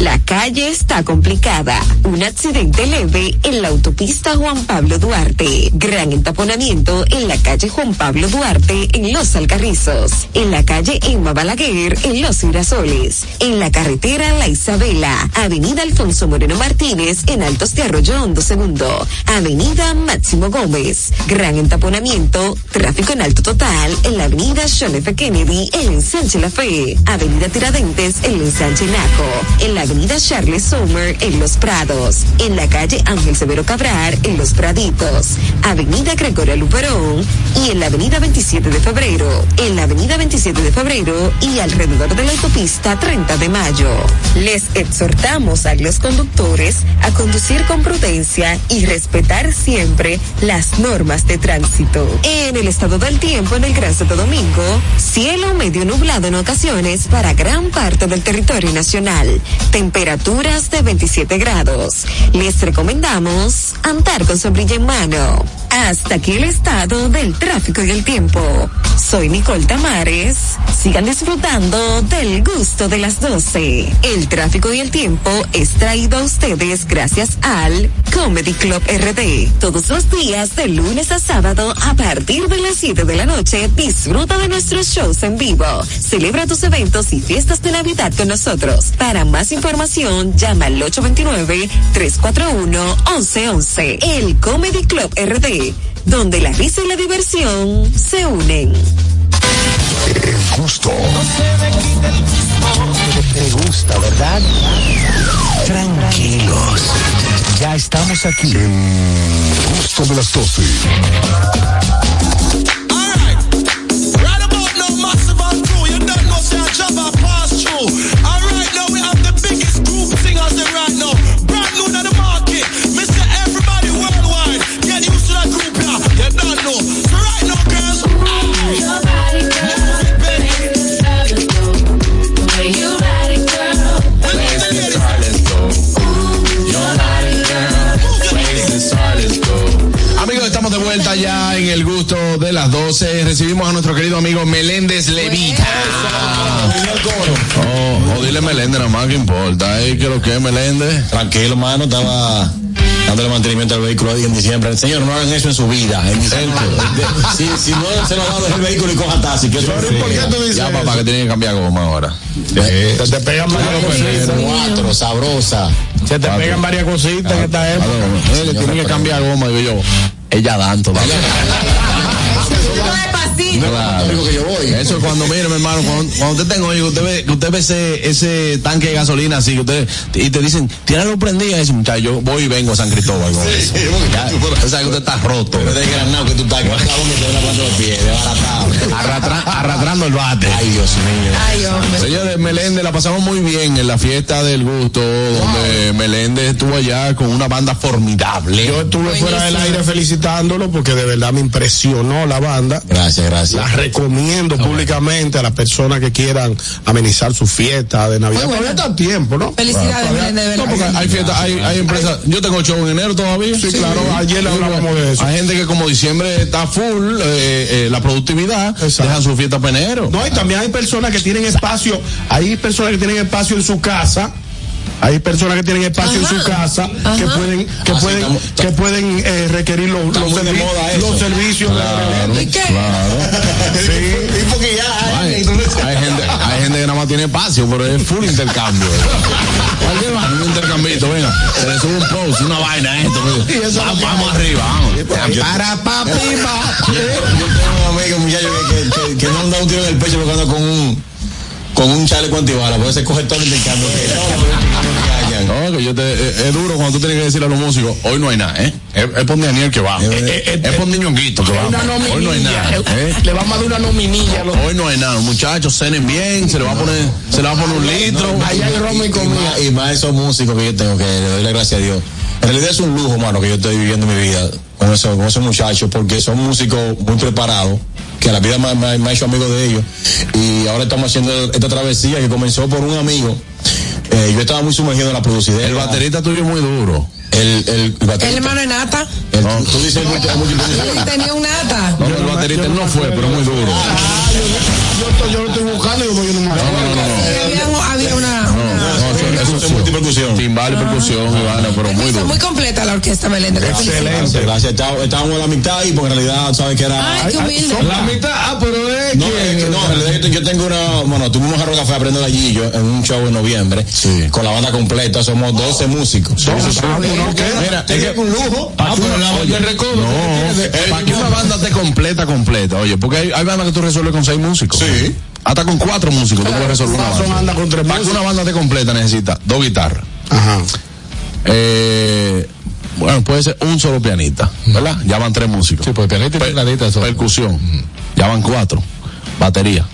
[SPEAKER 25] La calle está complicada. Un accidente leve en la autopista Juan Pablo Duarte. Gran entaponamiento en la calle Juan Pablo Duarte en Los Alcarrizos. En la calle Emma Balaguer en Los Girasoles. En la carretera La Isabela. Avenida Alfonso Moreno Martínez en Altos de Arroyo Hondo Segundo. Avenida Máximo Gómez. Gran entaponamiento. Tráfico en alto total en la avenida John F. Kennedy en Ensanche La Fe. Avenida Tiradentes en Ensanche Naco. En la avenida Charles Sommer en Los Prados. En la calle Ángel Severo Cabral en Los Praditos. Avenida Gregorio Luperón y en la avenida 27 de febrero. En la avenida 27 de febrero y alrededor de la autopista 30 de mayo. Les exhortamos a los conductores a conducir con prudencia y respetar siempre las normas de tránsito. En el estado del tiempo en el Gran Santo Domingo, cielo medio nublado en ocasiones para gran parte del territorio nacional. Temperaturas de 27 grados. Les recomendamos andar con sombrilla en mano. Hasta aquí el estado del tráfico y el tiempo. Soy Nicole Tamares. Sigan disfrutando del gusto de las 12. El tráfico y el tiempo es traído a ustedes gracias al Comedy Club RD. Todos los días de lunes a sábado a partir de las 7 de la noche disfruta de nuestros shows en vivo. Celebra tus eventos y fiestas de Navidad con nosotros. Para más información llama al 829-341-1111. El Comedy Club RD, donde la risa y la diversión se unen.
[SPEAKER 24] El gusto.
[SPEAKER 5] Te gusta, ¿verdad? Tranquilos. Ya estamos aquí.
[SPEAKER 24] El gusto de las 12.
[SPEAKER 26] Right about now, massive and true. You don't know, say I job I pass through. And right
[SPEAKER 1] las 12. Recibimos a nuestro querido amigo Meléndez Levita. Oh, oh, dile Meléndez nomás que importa. ¿eh? ¿Qué lo que es Meléndez?
[SPEAKER 2] Tranquilo, mano, estaba dándole mantenimiento al vehículo ahí en diciembre. Señor, no hagan eso en su vida. En diciembre. si, si no se lo ha dado el vehículo y coja taxi. Que eso es
[SPEAKER 1] Ya, papá, que tiene que cambiar goma ahora.
[SPEAKER 2] Se te pegan varias cositas. Cuatro, sabrosa. Se te pegan varias cositas en esta época.
[SPEAKER 1] Él tiene que cambiar goma, digo yo. Ella dan todavía. Claro. Eso es cuando, mire, mi hermano, cuando, cuando usted tenga, oye, usted ve, usted ve ese, ese tanque de gasolina así, que usted, y te dicen, tíralo prendido, ese muchacho, yo voy y vengo a San Cristóbal. con eso. Ya, usted sabe que usted está roto.
[SPEAKER 2] Pero desgranado que tú estás,
[SPEAKER 1] arrastrando el bate.
[SPEAKER 2] Ay, Dios mío.
[SPEAKER 3] Ay, hombre.
[SPEAKER 1] Señores, Meléndez la pasamos muy bien en la fiesta del gusto, donde Meléndez estuvo allá con una banda formidable.
[SPEAKER 2] Yo estuve fuera del aire felicitándolo porque de verdad me impresionó la banda.
[SPEAKER 1] Gracias, gracias.
[SPEAKER 2] La recomiendo públicamente a las personas que quieran amenizar su fiesta de Navidad.
[SPEAKER 3] Muy
[SPEAKER 2] Todavía está a tiempo, ¿no?
[SPEAKER 3] Felicidades,
[SPEAKER 2] Todavía-
[SPEAKER 3] de
[SPEAKER 1] No,
[SPEAKER 3] verdad.
[SPEAKER 1] porque hay fiestas, hay, hay empresas. Yo tengo show en enero todavía.
[SPEAKER 2] Sí, claro, ayer hablábamos de eso.
[SPEAKER 1] Hay gente que como diciembre está full, eh, eh, la productividad, dejan su fiesta para enero.
[SPEAKER 2] No, y también hay personas que tienen espacio, hay personas que tienen espacio en su casa Hay personas que tienen espacio en su casa que pueden que
[SPEAKER 27] Así
[SPEAKER 2] pueden
[SPEAKER 27] estamos-
[SPEAKER 2] que pueden eh, requerir los, los,
[SPEAKER 27] muy de
[SPEAKER 2] servi-
[SPEAKER 27] moda eso.
[SPEAKER 2] los servicios.
[SPEAKER 1] Claro,
[SPEAKER 3] ¿Y qué?
[SPEAKER 1] claro.
[SPEAKER 27] Y porque ya
[SPEAKER 1] Hay, hay gente, hay gente que nada más tiene espacio, pero es full intercambio. Vaina, un intercambito, venga, se le sube un post, una vaina, esto. pues. Va- vamos arriba, vamos.
[SPEAKER 2] Para papi, pa.
[SPEAKER 27] Yo tengo un amigo, muchacho que, que, que, que no anda un tiro en el pecho porque anda con un con un chaleco antibala, porque se coge todo el intercambio. que.
[SPEAKER 1] No, que yo te, es, es duro cuando tú tienes que decirle a los músicos, hoy no hay nada, ¿eh? Es, es por Daniel que va.
[SPEAKER 2] eh,
[SPEAKER 1] es por Niñonguito que va. Hoy no hay nada. ¿eh?
[SPEAKER 2] Le vamos a dar una nominilla. a los-
[SPEAKER 1] Hoy no hay nada, muchachos, cenen bien, se le va a poner, se le va a poner un litro.
[SPEAKER 2] Allá hay romo y comida.
[SPEAKER 27] y más esos músicos que yo tengo, que le doy la gracia a Dios. En realidad es un lujo, mano, que yo estoy viviendo mi vida con esos, con esos muchachos, porque son músicos muy preparados, que la vida me, me- me ha hecho amigo de ellos. Y ahora estamos haciendo esta travesía que comenzó por un amigo. Eh, yo estaba muy sumergido en la producidera.
[SPEAKER 1] El baterista tuyo es muy duro.
[SPEAKER 27] El, el, el
[SPEAKER 3] El
[SPEAKER 27] baterista.
[SPEAKER 3] hermano de Nata.
[SPEAKER 27] el- tú dices el el.
[SPEAKER 3] Sí, tenía un Nata.
[SPEAKER 1] No, el baterista no fue, pero es muy duro.
[SPEAKER 2] Yo, estoy- yo lo estoy buscando y yo no me
[SPEAKER 1] multipercusión. Timbal y percusión, y vaina, pero muy
[SPEAKER 3] Está
[SPEAKER 1] duro.
[SPEAKER 3] muy completa la orquesta Meléndez.
[SPEAKER 27] Excelente, gracias. Está- Estábamos a la mitad y porque en realidad, ¿sabes que era?
[SPEAKER 3] Ay, qué humilde.
[SPEAKER 2] La mitad, ah, pero es
[SPEAKER 27] No, que no, en realidad yo, te- yo tengo una, bueno, tuvimos a Café Aprendo Gallillo en un show en noviembre, con la banda completa, somos 12 músicos. Mira, es que un lujo.
[SPEAKER 1] Ah, pero la No, para que una banda esté completa, completa, oye, porque hay, hay bandas que tú resuelves con seis músicos. Sí. Hasta con cuatro músicos tú puedes resolver una banda.
[SPEAKER 2] anda con tres
[SPEAKER 1] Para que una banda esté completa necesita dos guitarras.
[SPEAKER 2] Ajá.
[SPEAKER 1] Eh, bueno, puede ser un solo pianista, ¿verdad? Ya van tres músicos.
[SPEAKER 6] Sí, pues pianista y
[SPEAKER 1] Per-
[SPEAKER 6] tecladista son.
[SPEAKER 1] Percusión. Ya van cuatro. Batería.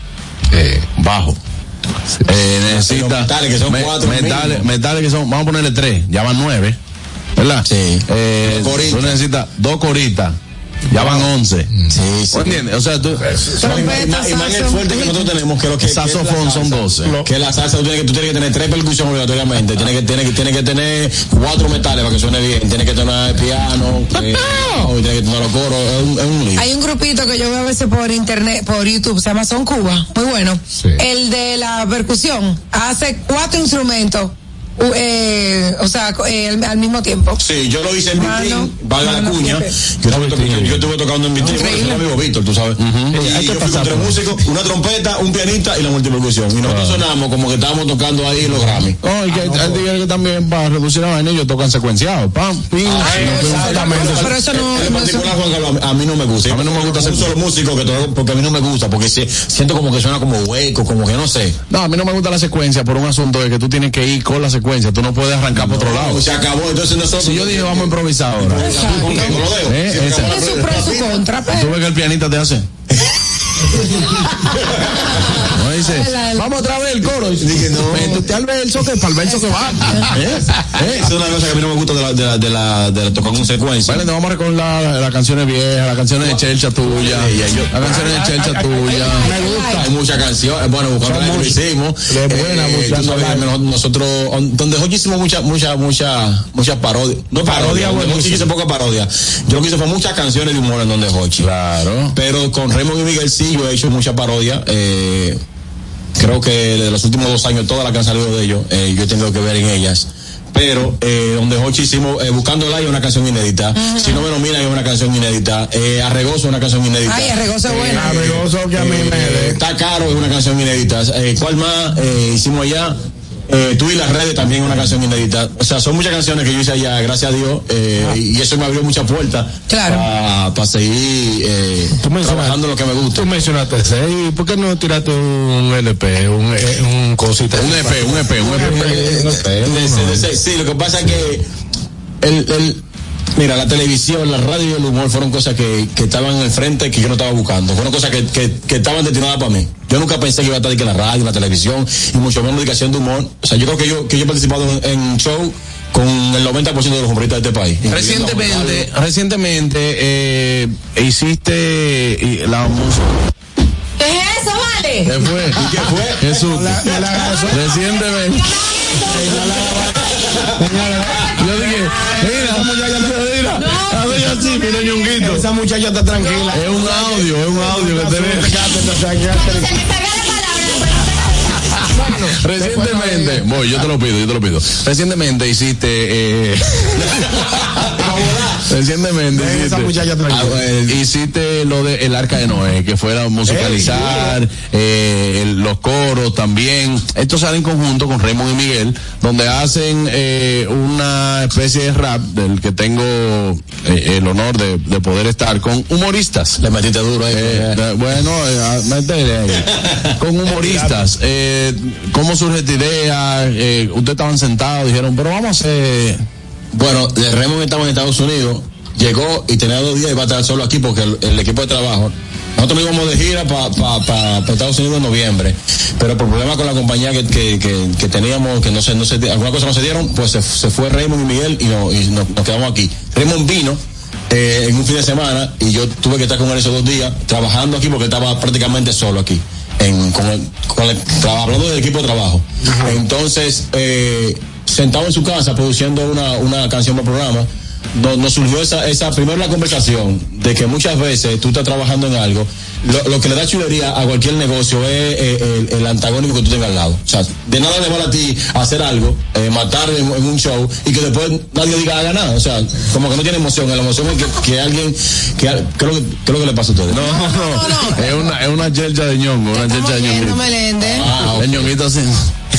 [SPEAKER 6] Eh,
[SPEAKER 1] Bajo. Eh, necesita.
[SPEAKER 27] metales, que son cuatro
[SPEAKER 1] Metales, que son, vamos a ponerle tres, ya van nueve. ¿Verdad?
[SPEAKER 27] Sí.
[SPEAKER 1] Eh, tú necesitas dos coritas, ya van once.
[SPEAKER 27] Sí, sí.
[SPEAKER 1] ¿Entiendes? O sea, tú.
[SPEAKER 27] Y más el fuerte que nosotros tenemos que lo que que
[SPEAKER 1] Saxofón son
[SPEAKER 27] salsa.
[SPEAKER 1] 12.
[SPEAKER 27] Que la salsa tú tienes que, tú tienes que tener tres percusiones obligatoriamente. Tienes que, tienes que, tienes que tener cuatro metales para que suene bien. Tienes que tener piano, y tienes que tener los coros. Es un, es un lío.
[SPEAKER 3] Hay un grupito que yo veo a veces por internet, por YouTube, se llama Son Cuba, muy bueno. El de la percusión hace cuatro instrumentos, eh, o sea, eh, al, al mismo tiempo.
[SPEAKER 27] Sí, yo lo hice en
[SPEAKER 3] Mano,
[SPEAKER 27] Vitín, valga la cuña. Yo estuve, to- yo- estuve tocando en Vitín, bueno, soy amigo Víctor, tú sabes. Y yo fui con tres músicos, una trompeta, un pianista y la multipercusión. Y nosotros sonamos como que estábamos tocando ahí los Grammy.
[SPEAKER 1] No, y que hay, hay tigres que también para reducir la vaina ellos tocan secuenciado. Pam, pim.
[SPEAKER 27] Exactamente.
[SPEAKER 3] Pero eso no-
[SPEAKER 27] En
[SPEAKER 3] no
[SPEAKER 27] particular, Juan Carlos, a mí no me gusta.
[SPEAKER 1] A mí no me gusta
[SPEAKER 27] un solo músico que porque a mí no me gusta, porque se- siento como que suena como hueco, como que no sé.
[SPEAKER 1] No, a mí no me gusta la secuencia por un asunto de que tú tienes que ir con la secuencia. Tú no puedes arrancar por otro lado.
[SPEAKER 27] Se acabó, entonces nosotros.
[SPEAKER 1] Si yo dije vamos a improvisar ahora. ¿Eh?
[SPEAKER 3] Su pro y su contra,
[SPEAKER 1] ¿Tú ves que el pianista te hace? Dice, vamos otra vez el coro.
[SPEAKER 27] Dije, no.
[SPEAKER 1] Métete al verso que para el verso que va. ¿Eh? ¿Eh?
[SPEAKER 27] Esa es una cosa que a mí no me gusta de la, de la, de la, de la tocar con secuencia.
[SPEAKER 1] Vale, nos vamos a recordar las las canciones viejas, las canciones de Chelcha tuya, las canciones de Chelcha tuya.
[SPEAKER 27] Me gusta. Hay muchas canciones. Bueno, buscando la que lo hicimos.
[SPEAKER 2] de buena,
[SPEAKER 27] Eh,
[SPEAKER 2] la-
[SPEAKER 27] nosotros, on- donde Hochi hicimos muchas, muchas, muchas, muchas parodias. No
[SPEAKER 2] Parodia
[SPEAKER 27] parodias. Hochi hizo poca parodia. Yo lo que hice fue muchas canciones de humor en donde Hochi.
[SPEAKER 1] Claro.
[SPEAKER 27] Pero con Raymond y Miguel sí, yo he hecho muchas parodias. Eh, creo que de los últimos dos años, todas las que han salido de ellos, eh, yo he tenido que ver en ellas. Pero eh, donde Hochi hicimos eh, Buscando el es una canción inédita. Si no me nominan es una canción inédita. Eh, Arregoso es una canción inédita.
[SPEAKER 3] Ay, Arregoso es bueno.
[SPEAKER 2] Arregoso que a mí me
[SPEAKER 27] Eh, Está caro, es una canción inédita. Eh, ¿Cuál más eh, hicimos allá? Eh, tú y las redes también una canción inédita. O sea, son muchas canciones que yo hice allá, gracias a Dios, eh, y eso me abrió muchas puertas
[SPEAKER 3] Claro.
[SPEAKER 27] para seguir eh, trabajando lo que me gusta.
[SPEAKER 6] Tú mencionaste seis, ¿por qué no tiraste un LP, un, eh, un cosita?
[SPEAKER 1] Un EP, un EP, un EP.
[SPEAKER 27] Ese- ese- sí, lo que pasa es que el, el- mira, la televisión, la radio y el humor fueron cosas que, que estaban en el frente que yo no estaba buscando. Fueron cosas que, que, que estaban destinadas para mí. Yo nunca pensé que iba a estar aquí en la radio, en la televisión, y mucho menos dedicación de humor. O sea, yo creo que yo, que yo he participado en, en show con el 90% de los humoristas de este país.
[SPEAKER 1] Recientemente, recientemente eh, hiciste la música.
[SPEAKER 4] ¿Qué es eso, vale?
[SPEAKER 1] ¿Qué fue?
[SPEAKER 27] ¿Y qué fue?
[SPEAKER 1] Jesús. Recientemente. Yo dije, mira, esa muchacha mira, mira, yo así, mira, ñonguito.
[SPEAKER 2] Esa muchacha está tranquila.
[SPEAKER 1] Es un audio, es un audio que tenés.
[SPEAKER 4] Se me salió la palabra.
[SPEAKER 1] Recientemente, voy, yo te lo pido, yo te lo pido. Recientemente hiciste, eh, recientemente hiciste, ah, hiciste lo de el arca de Noé, que fuera musicalizar, eh, el- los coros también. Esto sale en conjunto con Raymond y Miguel, donde hacen eh, una especie de rap del que tengo eh, el honor de, de poder estar con humoristas.
[SPEAKER 27] Le metiste duro ahí.
[SPEAKER 1] Eh, eh, bueno, eh, ah, ahí. con humoristas. Eh, ¿Cómo surge esta idea? Eh, ustedes estaban sentados, dijeron, pero vamos a hacer...
[SPEAKER 27] De Raymond estaba en Estados Unidos, llegó y tenía dos días y va a estar solo aquí porque el, el equipo de trabajo. Nosotros nos íbamos de gira para Estados Unidos en noviembre, pero por problemas con la compañía que, que, que, que teníamos, que no sé, no sé, algunas cosas no se dieron, pues se, se fue Raymond y Miguel y, no- y nos, nos quedamos aquí. Raymond vino eh, en un fin de semana y yo tuve que estar con él esos dos días trabajando aquí porque estaba prácticamente solo aquí. En, con el, con el, traba- hablando del equipo de trabajo. Entonces, eh, sentado en su casa produciendo una, una canción para programa, nos, nos surgió esa, esa, primero la conversación de que muchas veces tú estás trabajando en algo, lo, lo que le da chulería a cualquier negocio es eh, el, el antagónico que tú tengas al lado. O sea, de nada le vale a ti hacer algo, eh, matar en, en un show y que después nadie diga haga nada. O sea, como que no tiene emoción. La emoción es que, que alguien, que, al- ¿qué es lo que, lo que le pasa a ustedes?
[SPEAKER 1] No, no, es una, es una chelcha de ñongo, una chelcha de ñongo. Ah, El ñonguito así.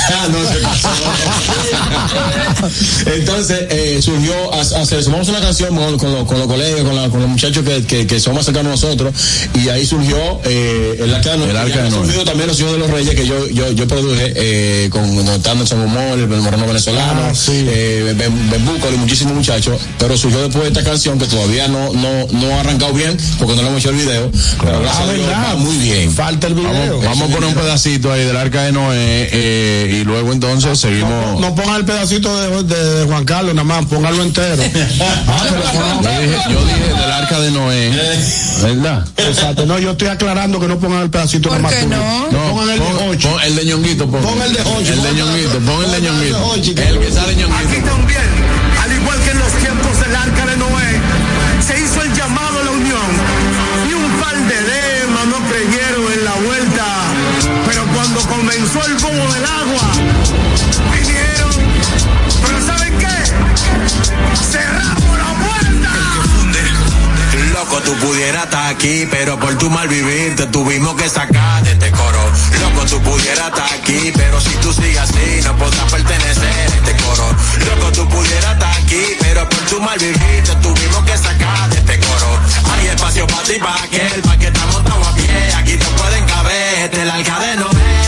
[SPEAKER 27] Ah, no, se pasó. Entonces, eh, surgió, a, a- se sumamos una canción con, con los, con los colegas, con, la- con los muchachos que, que, que son más cercanos a nosotros, y ahí surgió eh, el arca de Noé.
[SPEAKER 1] El Arca de
[SPEAKER 27] Y ha
[SPEAKER 1] Noé.
[SPEAKER 27] surgido también los hijos de los reyes que yo, yo, yo produje eh, con Notando Humor, el moreno venezolano,
[SPEAKER 2] Ah, sí.
[SPEAKER 27] eh, Búcaro y muchísimos muchachos, pero surgió después esta canción que todavía no, no, no ha arrancado bien, porque no le hemos hecho el video, pero gracias a Dios va muy bien.
[SPEAKER 2] Falta el video.
[SPEAKER 1] Vamos, vamos a poner un pedacito ahí del arca de Noé eh, y luego entonces seguimos.
[SPEAKER 2] No ponga el pedacito de, de- de Juan Carlos, nada más, póngalo entero.
[SPEAKER 1] Yo dije, yo dije del arca de Noé, ¿verdad?
[SPEAKER 2] Exacto, no, yo estoy aclarando que no pongan el pedacito
[SPEAKER 3] ¿Por qué
[SPEAKER 2] tuyo.
[SPEAKER 3] no?
[SPEAKER 2] Pongan el de
[SPEAKER 1] pon,
[SPEAKER 2] Hochi.
[SPEAKER 1] pon el de ñonguito, pon.
[SPEAKER 2] Pon el de Hochi.
[SPEAKER 1] El de ñonguito, pon el de ñonguito. El que sale ñonguito.
[SPEAKER 26] Aquí también,
[SPEAKER 28] tú pudieras estar aquí, pero por tu mal vivir te tuvimos que sacar de este coro. Loco, tú pudieras estar aquí, pero si tú sigues así no podrás pertenecer a este coro. Loco, tú pudieras estar aquí, pero por tu mal vivir te tuvimos que sacar de este coro. Hay espacio para ti, para aquel, para que estamos todos a pie. Aquí te pueden caber, este es el arca de Noé,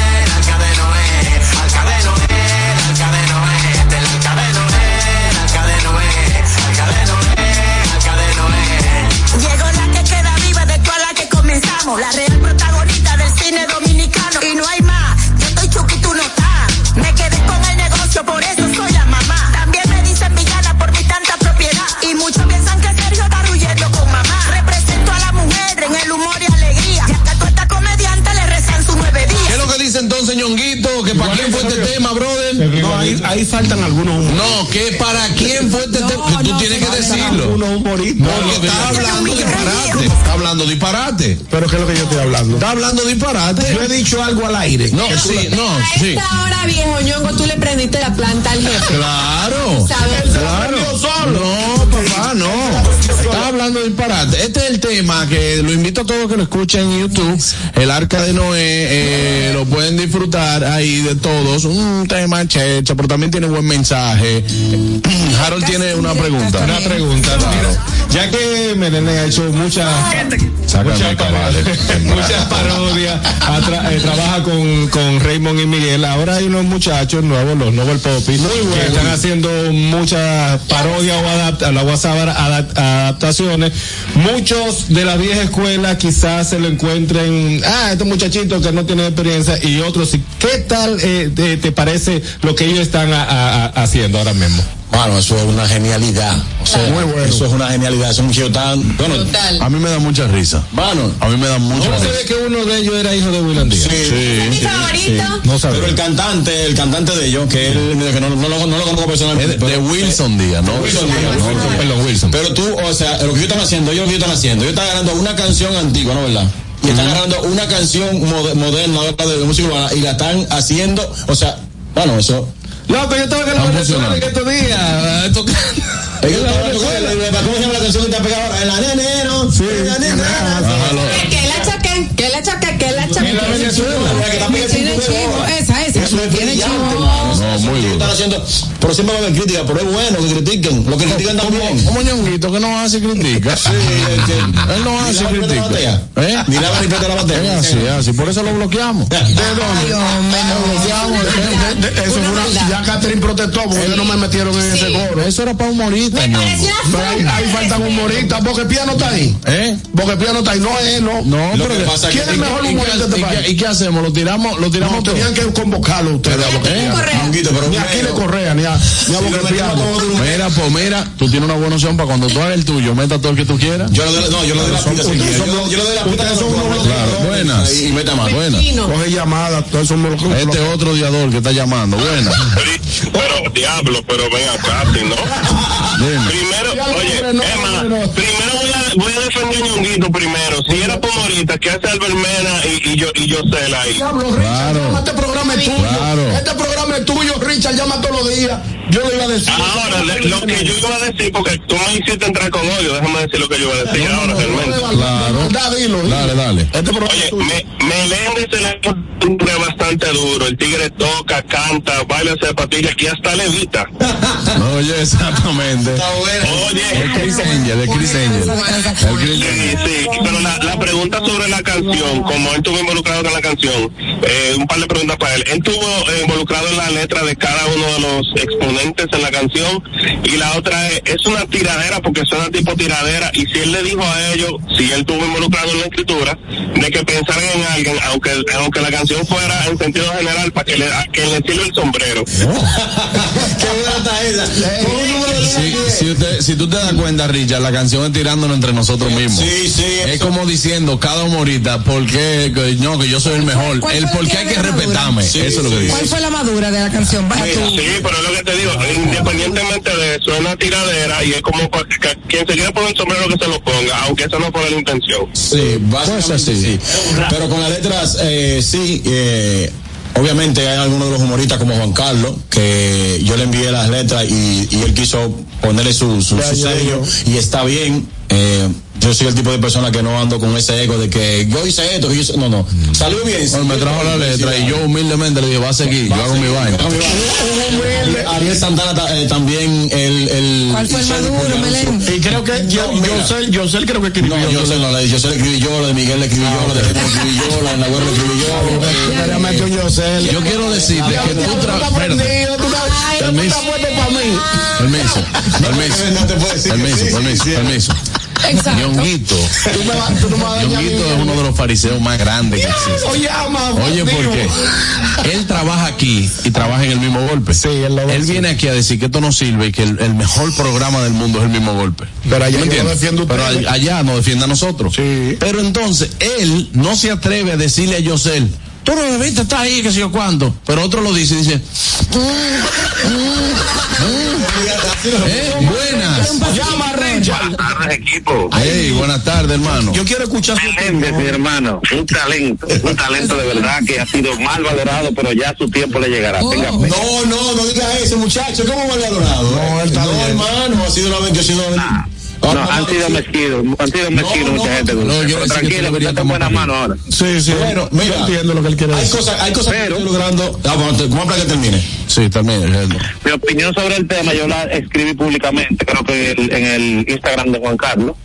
[SPEAKER 29] comenzamos, la real
[SPEAKER 2] ahí, faltan algunos humoristas.
[SPEAKER 1] No, que para quién fue este tema. Que tú tienes que decirlo.
[SPEAKER 2] Algunos humoristas.
[SPEAKER 1] Porque está hablando disparate. Está hablando disparate.
[SPEAKER 2] Pero ¿qué es lo que yo estoy hablando?
[SPEAKER 1] Está hablando disparate.
[SPEAKER 2] Yo he dicho algo al aire.
[SPEAKER 1] No, sí, no,
[SPEAKER 4] A
[SPEAKER 1] sí.
[SPEAKER 4] esta hora, viejo ñongo, tú le prendiste la planta al jefe.
[SPEAKER 1] Claro.
[SPEAKER 4] ¿Sabes?
[SPEAKER 1] Claro. No, papá, no. Estás hablando de disparate. Este es el tema que lo invito a todos que lo escuchen en YouTube. El arca de Noé, eh, lo pueden disfrutar ahí de todos. Un tema checha, pero también tiene buen mensaje. Harold tiene una pregunta.
[SPEAKER 6] Una pregunta, mira, ya que Melene ha hecho muchas muchas
[SPEAKER 1] caballo.
[SPEAKER 6] muchas parodias, tra- eh, trabaja con, con Raymond y Miguel, ahora hay unos muchachos nuevos, los Nobel Popis, que están haciendo muchas parodias o adapta, la WhatsApp adap- Muchos de la vieja escuela quizás se lo encuentren, ah, este muchachito que no tiene experiencia y otros. ¿Qué tal eh, te, parece lo que ellos están a- haciendo ahora mismo?
[SPEAKER 27] Bueno, eso es una genialidad. O sea,
[SPEAKER 2] Muy bueno.
[SPEAKER 27] eso es una genialidad. Son muchachos tan. Bueno,
[SPEAKER 3] Total.
[SPEAKER 1] A mí me da mucha risa.
[SPEAKER 27] Mano,
[SPEAKER 1] A mí me da mucha
[SPEAKER 6] ¿No
[SPEAKER 1] risa.
[SPEAKER 6] sabía que uno de ellos era hijo de William Díaz?
[SPEAKER 27] Sí,
[SPEAKER 3] Mi favorito.
[SPEAKER 6] No sabía.
[SPEAKER 27] Pero el cantante, el cantante de ellos, que él, que no, no, lo- no lo conozco
[SPEAKER 1] Es
[SPEAKER 27] personalmente.
[SPEAKER 1] de, Wilson Díaz, ¿no?
[SPEAKER 27] Wilson Díaz, no,
[SPEAKER 6] perdón, Wilson.
[SPEAKER 27] Pero tú, o sea, lo que ellos están haciendo, ellos lo que ellos están haciendo, ellos están agarrando una canción antigua, ¿no verdad? y están agarrando una canción mode- moderna de música urbana y la están haciendo, o sea, bueno, eso.
[SPEAKER 2] Loco, yo estaba en la Venezuela en estos días. eh, tocando.
[SPEAKER 27] ¿Cómo se llama la canción que está pegada ahora? En la nene, ¿no? Sí. La nene.
[SPEAKER 3] Que la choquen, que la
[SPEAKER 27] Venezuela.
[SPEAKER 3] Tiene chivo, esa, esa.
[SPEAKER 27] Eso es
[SPEAKER 3] Tiene chivo.
[SPEAKER 1] No, muy bien.
[SPEAKER 27] Están haciendo, pero siempre va a haber crítica, pero es bueno que critiquen. Lo que critican también.
[SPEAKER 1] Como ñonguito que no hace critica.
[SPEAKER 27] Sí,
[SPEAKER 1] Él no hace
[SPEAKER 27] lava ni.
[SPEAKER 1] ¿Eh?
[SPEAKER 27] Lava ni peta la batea.
[SPEAKER 1] Es así, así. Por eso lo bloqueamos. ¿De dónde?
[SPEAKER 2] Eso fue una, ya Catherine protestó porque ellos no me metieron en ese coro.
[SPEAKER 1] Eso era para humorista,
[SPEAKER 2] ahí, faltan humoristas. Boque Pía no está ahí.
[SPEAKER 1] ¿Eh?
[SPEAKER 2] Boque Pía no está ahí. No es, no.
[SPEAKER 1] No, pero
[SPEAKER 2] ¿Quién el mejor
[SPEAKER 1] ¿y qué-
[SPEAKER 2] humorista de este país?
[SPEAKER 1] ¿Y qué hacemos? ¿Lo tiramos, lo tiramos
[SPEAKER 2] No, tenían que convocarlo ustedes
[SPEAKER 1] ¿Eh?
[SPEAKER 2] Ni a Aquiles
[SPEAKER 27] bueno.
[SPEAKER 2] Correa, ni a,
[SPEAKER 1] Mira, pues mira, tú tienes una buena opción para cuando tú hagas el tuyo, meta todo el que tú quieras.
[SPEAKER 27] Yo le doy, no, yo le doy la pita. Yo le doy la pita que son unos
[SPEAKER 1] Claro, buenas.
[SPEAKER 27] Y meta más.
[SPEAKER 1] Buenas.
[SPEAKER 2] Coge llamadas, todos son los
[SPEAKER 1] Este otro odiador que está llamando, buenas.
[SPEAKER 30] Pero, diablo, pero ven acá, no. Primero, oye, Emma, primero voy a, defender a Ñonguito primero. Si era pomorita, ¿qué hace Albert Mena y, y yo, y yo Cela ahí?
[SPEAKER 2] Diablo, Richard,
[SPEAKER 1] Claro.
[SPEAKER 2] este programa es tuyo.
[SPEAKER 1] Claro.
[SPEAKER 2] Este programa es tuyo, Richard, llama todos los días. Yo le iba a decir.
[SPEAKER 30] Ahora, lo que yo iba a decir, porque tú me hiciste entrar con odio, déjame decir lo que yo iba a decir ahora realmente.
[SPEAKER 1] Claro.
[SPEAKER 2] Da, dilo, dilo.
[SPEAKER 1] Dale, dale.
[SPEAKER 2] Este programa es
[SPEAKER 30] Oye,
[SPEAKER 2] tuyo.
[SPEAKER 30] me, Meléndez se le cumple bastante duro. El tigre toca, canta, baila zapatillas y hasta levita.
[SPEAKER 1] Oye, exactamente.
[SPEAKER 30] Oye,
[SPEAKER 1] El Chris Angel, el Chris Angel. El Chris
[SPEAKER 30] Sí, pero la, la pregunta sobre la canción, como él estuvo involucrado con la canción, eh, un par de preguntas para él. Él estuvo eh, involucrado en la letra de cada uno de los exponentes en la canción y la otra es, es una tiradera porque suena tipo tiradera y si él le dijo a ellos, si él estuvo involucrado en la escritura, de que pensaran en alguien, aunque aunque la canción fuera en sentido general para que le, a que le sirva el sombrero.
[SPEAKER 27] Qué buena está esa.
[SPEAKER 1] Si, usted, si tú te das cuenta, Richard, la canción es tirándonos entre nosotros mismos.
[SPEAKER 27] Sí, sí.
[SPEAKER 1] Es
[SPEAKER 27] eso.
[SPEAKER 1] como diciendo cada humorista, ¿por qué? Que, no, que yo soy el mejor.
[SPEAKER 3] ¿Cuál
[SPEAKER 1] El
[SPEAKER 3] fue
[SPEAKER 1] por
[SPEAKER 3] el
[SPEAKER 1] qué
[SPEAKER 3] que
[SPEAKER 1] hay que respetarme.
[SPEAKER 27] Sí,
[SPEAKER 1] Eso es lo que
[SPEAKER 27] sí.
[SPEAKER 1] dice.
[SPEAKER 3] ¿Cuál fue la madura de la canción? Baja tú.
[SPEAKER 30] Sí, pero es lo que te digo, independientemente de eso, es una tiradera y es como que- quien se quiera poner el sombrero que se lo ponga, aunque eso no fuera la intención.
[SPEAKER 27] Sí, básicamente
[SPEAKER 1] Pues así.
[SPEAKER 27] sí. Pero con las letras, eh, sí, eh, obviamente hay algunos de los humoristas como Juan Carlos, que yo le envié las letras y, y él quiso ponerle su, su, su sello y está bien. Eh, yo soy el tipo de persona que no ando con ese ego de que yo hice esto, que yo hice... No, no. Salió bien.
[SPEAKER 1] Bueno, me trajo la letra y yo humildemente le dije, va a seguir, yo hago mi vaina.
[SPEAKER 27] Ariel Santana ta- eh, también el, el
[SPEAKER 3] ¿Cuál fue el maduro?
[SPEAKER 2] Y creo que yo, yo sé, yo sé, creo que escribió.
[SPEAKER 27] No, yo sé, no, la de- yo sé le escribí yo, la de Miguel le escribí yo, la de le escribí yo, la de Nagüero le escribí yo.
[SPEAKER 2] Seriamente, yo sé.
[SPEAKER 1] Yo quiero decirte que tú Permiso. Permiso, permiso,
[SPEAKER 27] No
[SPEAKER 1] permiso, permiso, permiso.
[SPEAKER 3] Exacto.
[SPEAKER 1] Ñonguito,
[SPEAKER 2] Tú me vas, tú no me vas a dañar
[SPEAKER 1] Ñonguito
[SPEAKER 2] mi-
[SPEAKER 1] es uno de los fariseos más grandes que existe.
[SPEAKER 2] Oye,
[SPEAKER 1] ¿por qué? Él trabaja aquí y trabaja en el mismo golpe.
[SPEAKER 2] Sí, él lo
[SPEAKER 1] Él viene aquí a decir que esto no sirve y que el, el mejor programa del mundo es el mismo golpe.
[SPEAKER 2] Pero allá defiendo a
[SPEAKER 1] Pero allá nos defiende a nosotros.
[SPEAKER 2] Sí.
[SPEAKER 1] Pero entonces, él no se atreve a decirle a Yosel, tú no debiste estar ahí, que sé yo cuánto. Pero otro lo dice dice, eh, buenas.
[SPEAKER 2] Llama, Richard.
[SPEAKER 30] Tardes, equipo.
[SPEAKER 1] Hey, buenas tardes, hermano.
[SPEAKER 2] Yo quiero escuchar su
[SPEAKER 30] Meléndez, mi hermano, un talento, un talento de verdad que ha sido mal valorado, pero ya su tiempo le llegará. Tenga fe.
[SPEAKER 27] No, no, no digas eso, muchacho. ¿Cómo ha valorado?
[SPEAKER 2] No, está
[SPEAKER 27] no hermano, ha sido la vez que ha sido la
[SPEAKER 30] No, han sido mezquinos, han sido mezquinos
[SPEAKER 27] no,
[SPEAKER 30] mucha gente.
[SPEAKER 1] no,
[SPEAKER 30] pero
[SPEAKER 1] que
[SPEAKER 30] tranquilo,
[SPEAKER 1] deberías
[SPEAKER 30] está en buena
[SPEAKER 1] tomar
[SPEAKER 30] mano ahora.
[SPEAKER 2] Sí, sí.
[SPEAKER 27] Bueno,
[SPEAKER 2] yo
[SPEAKER 27] mira,
[SPEAKER 2] entiendo lo que él quiere
[SPEAKER 27] Hay
[SPEAKER 2] decir.
[SPEAKER 27] cosas, hay cosas que
[SPEAKER 30] Pero-
[SPEAKER 27] estoy logrando. Ah, bueno, te- ¿cómo para que termine?
[SPEAKER 1] Sí, eh,
[SPEAKER 30] Mi opinión sobre el tema, yo la escribí públicamente, creo que el- en el Instagram de Juan Carlos.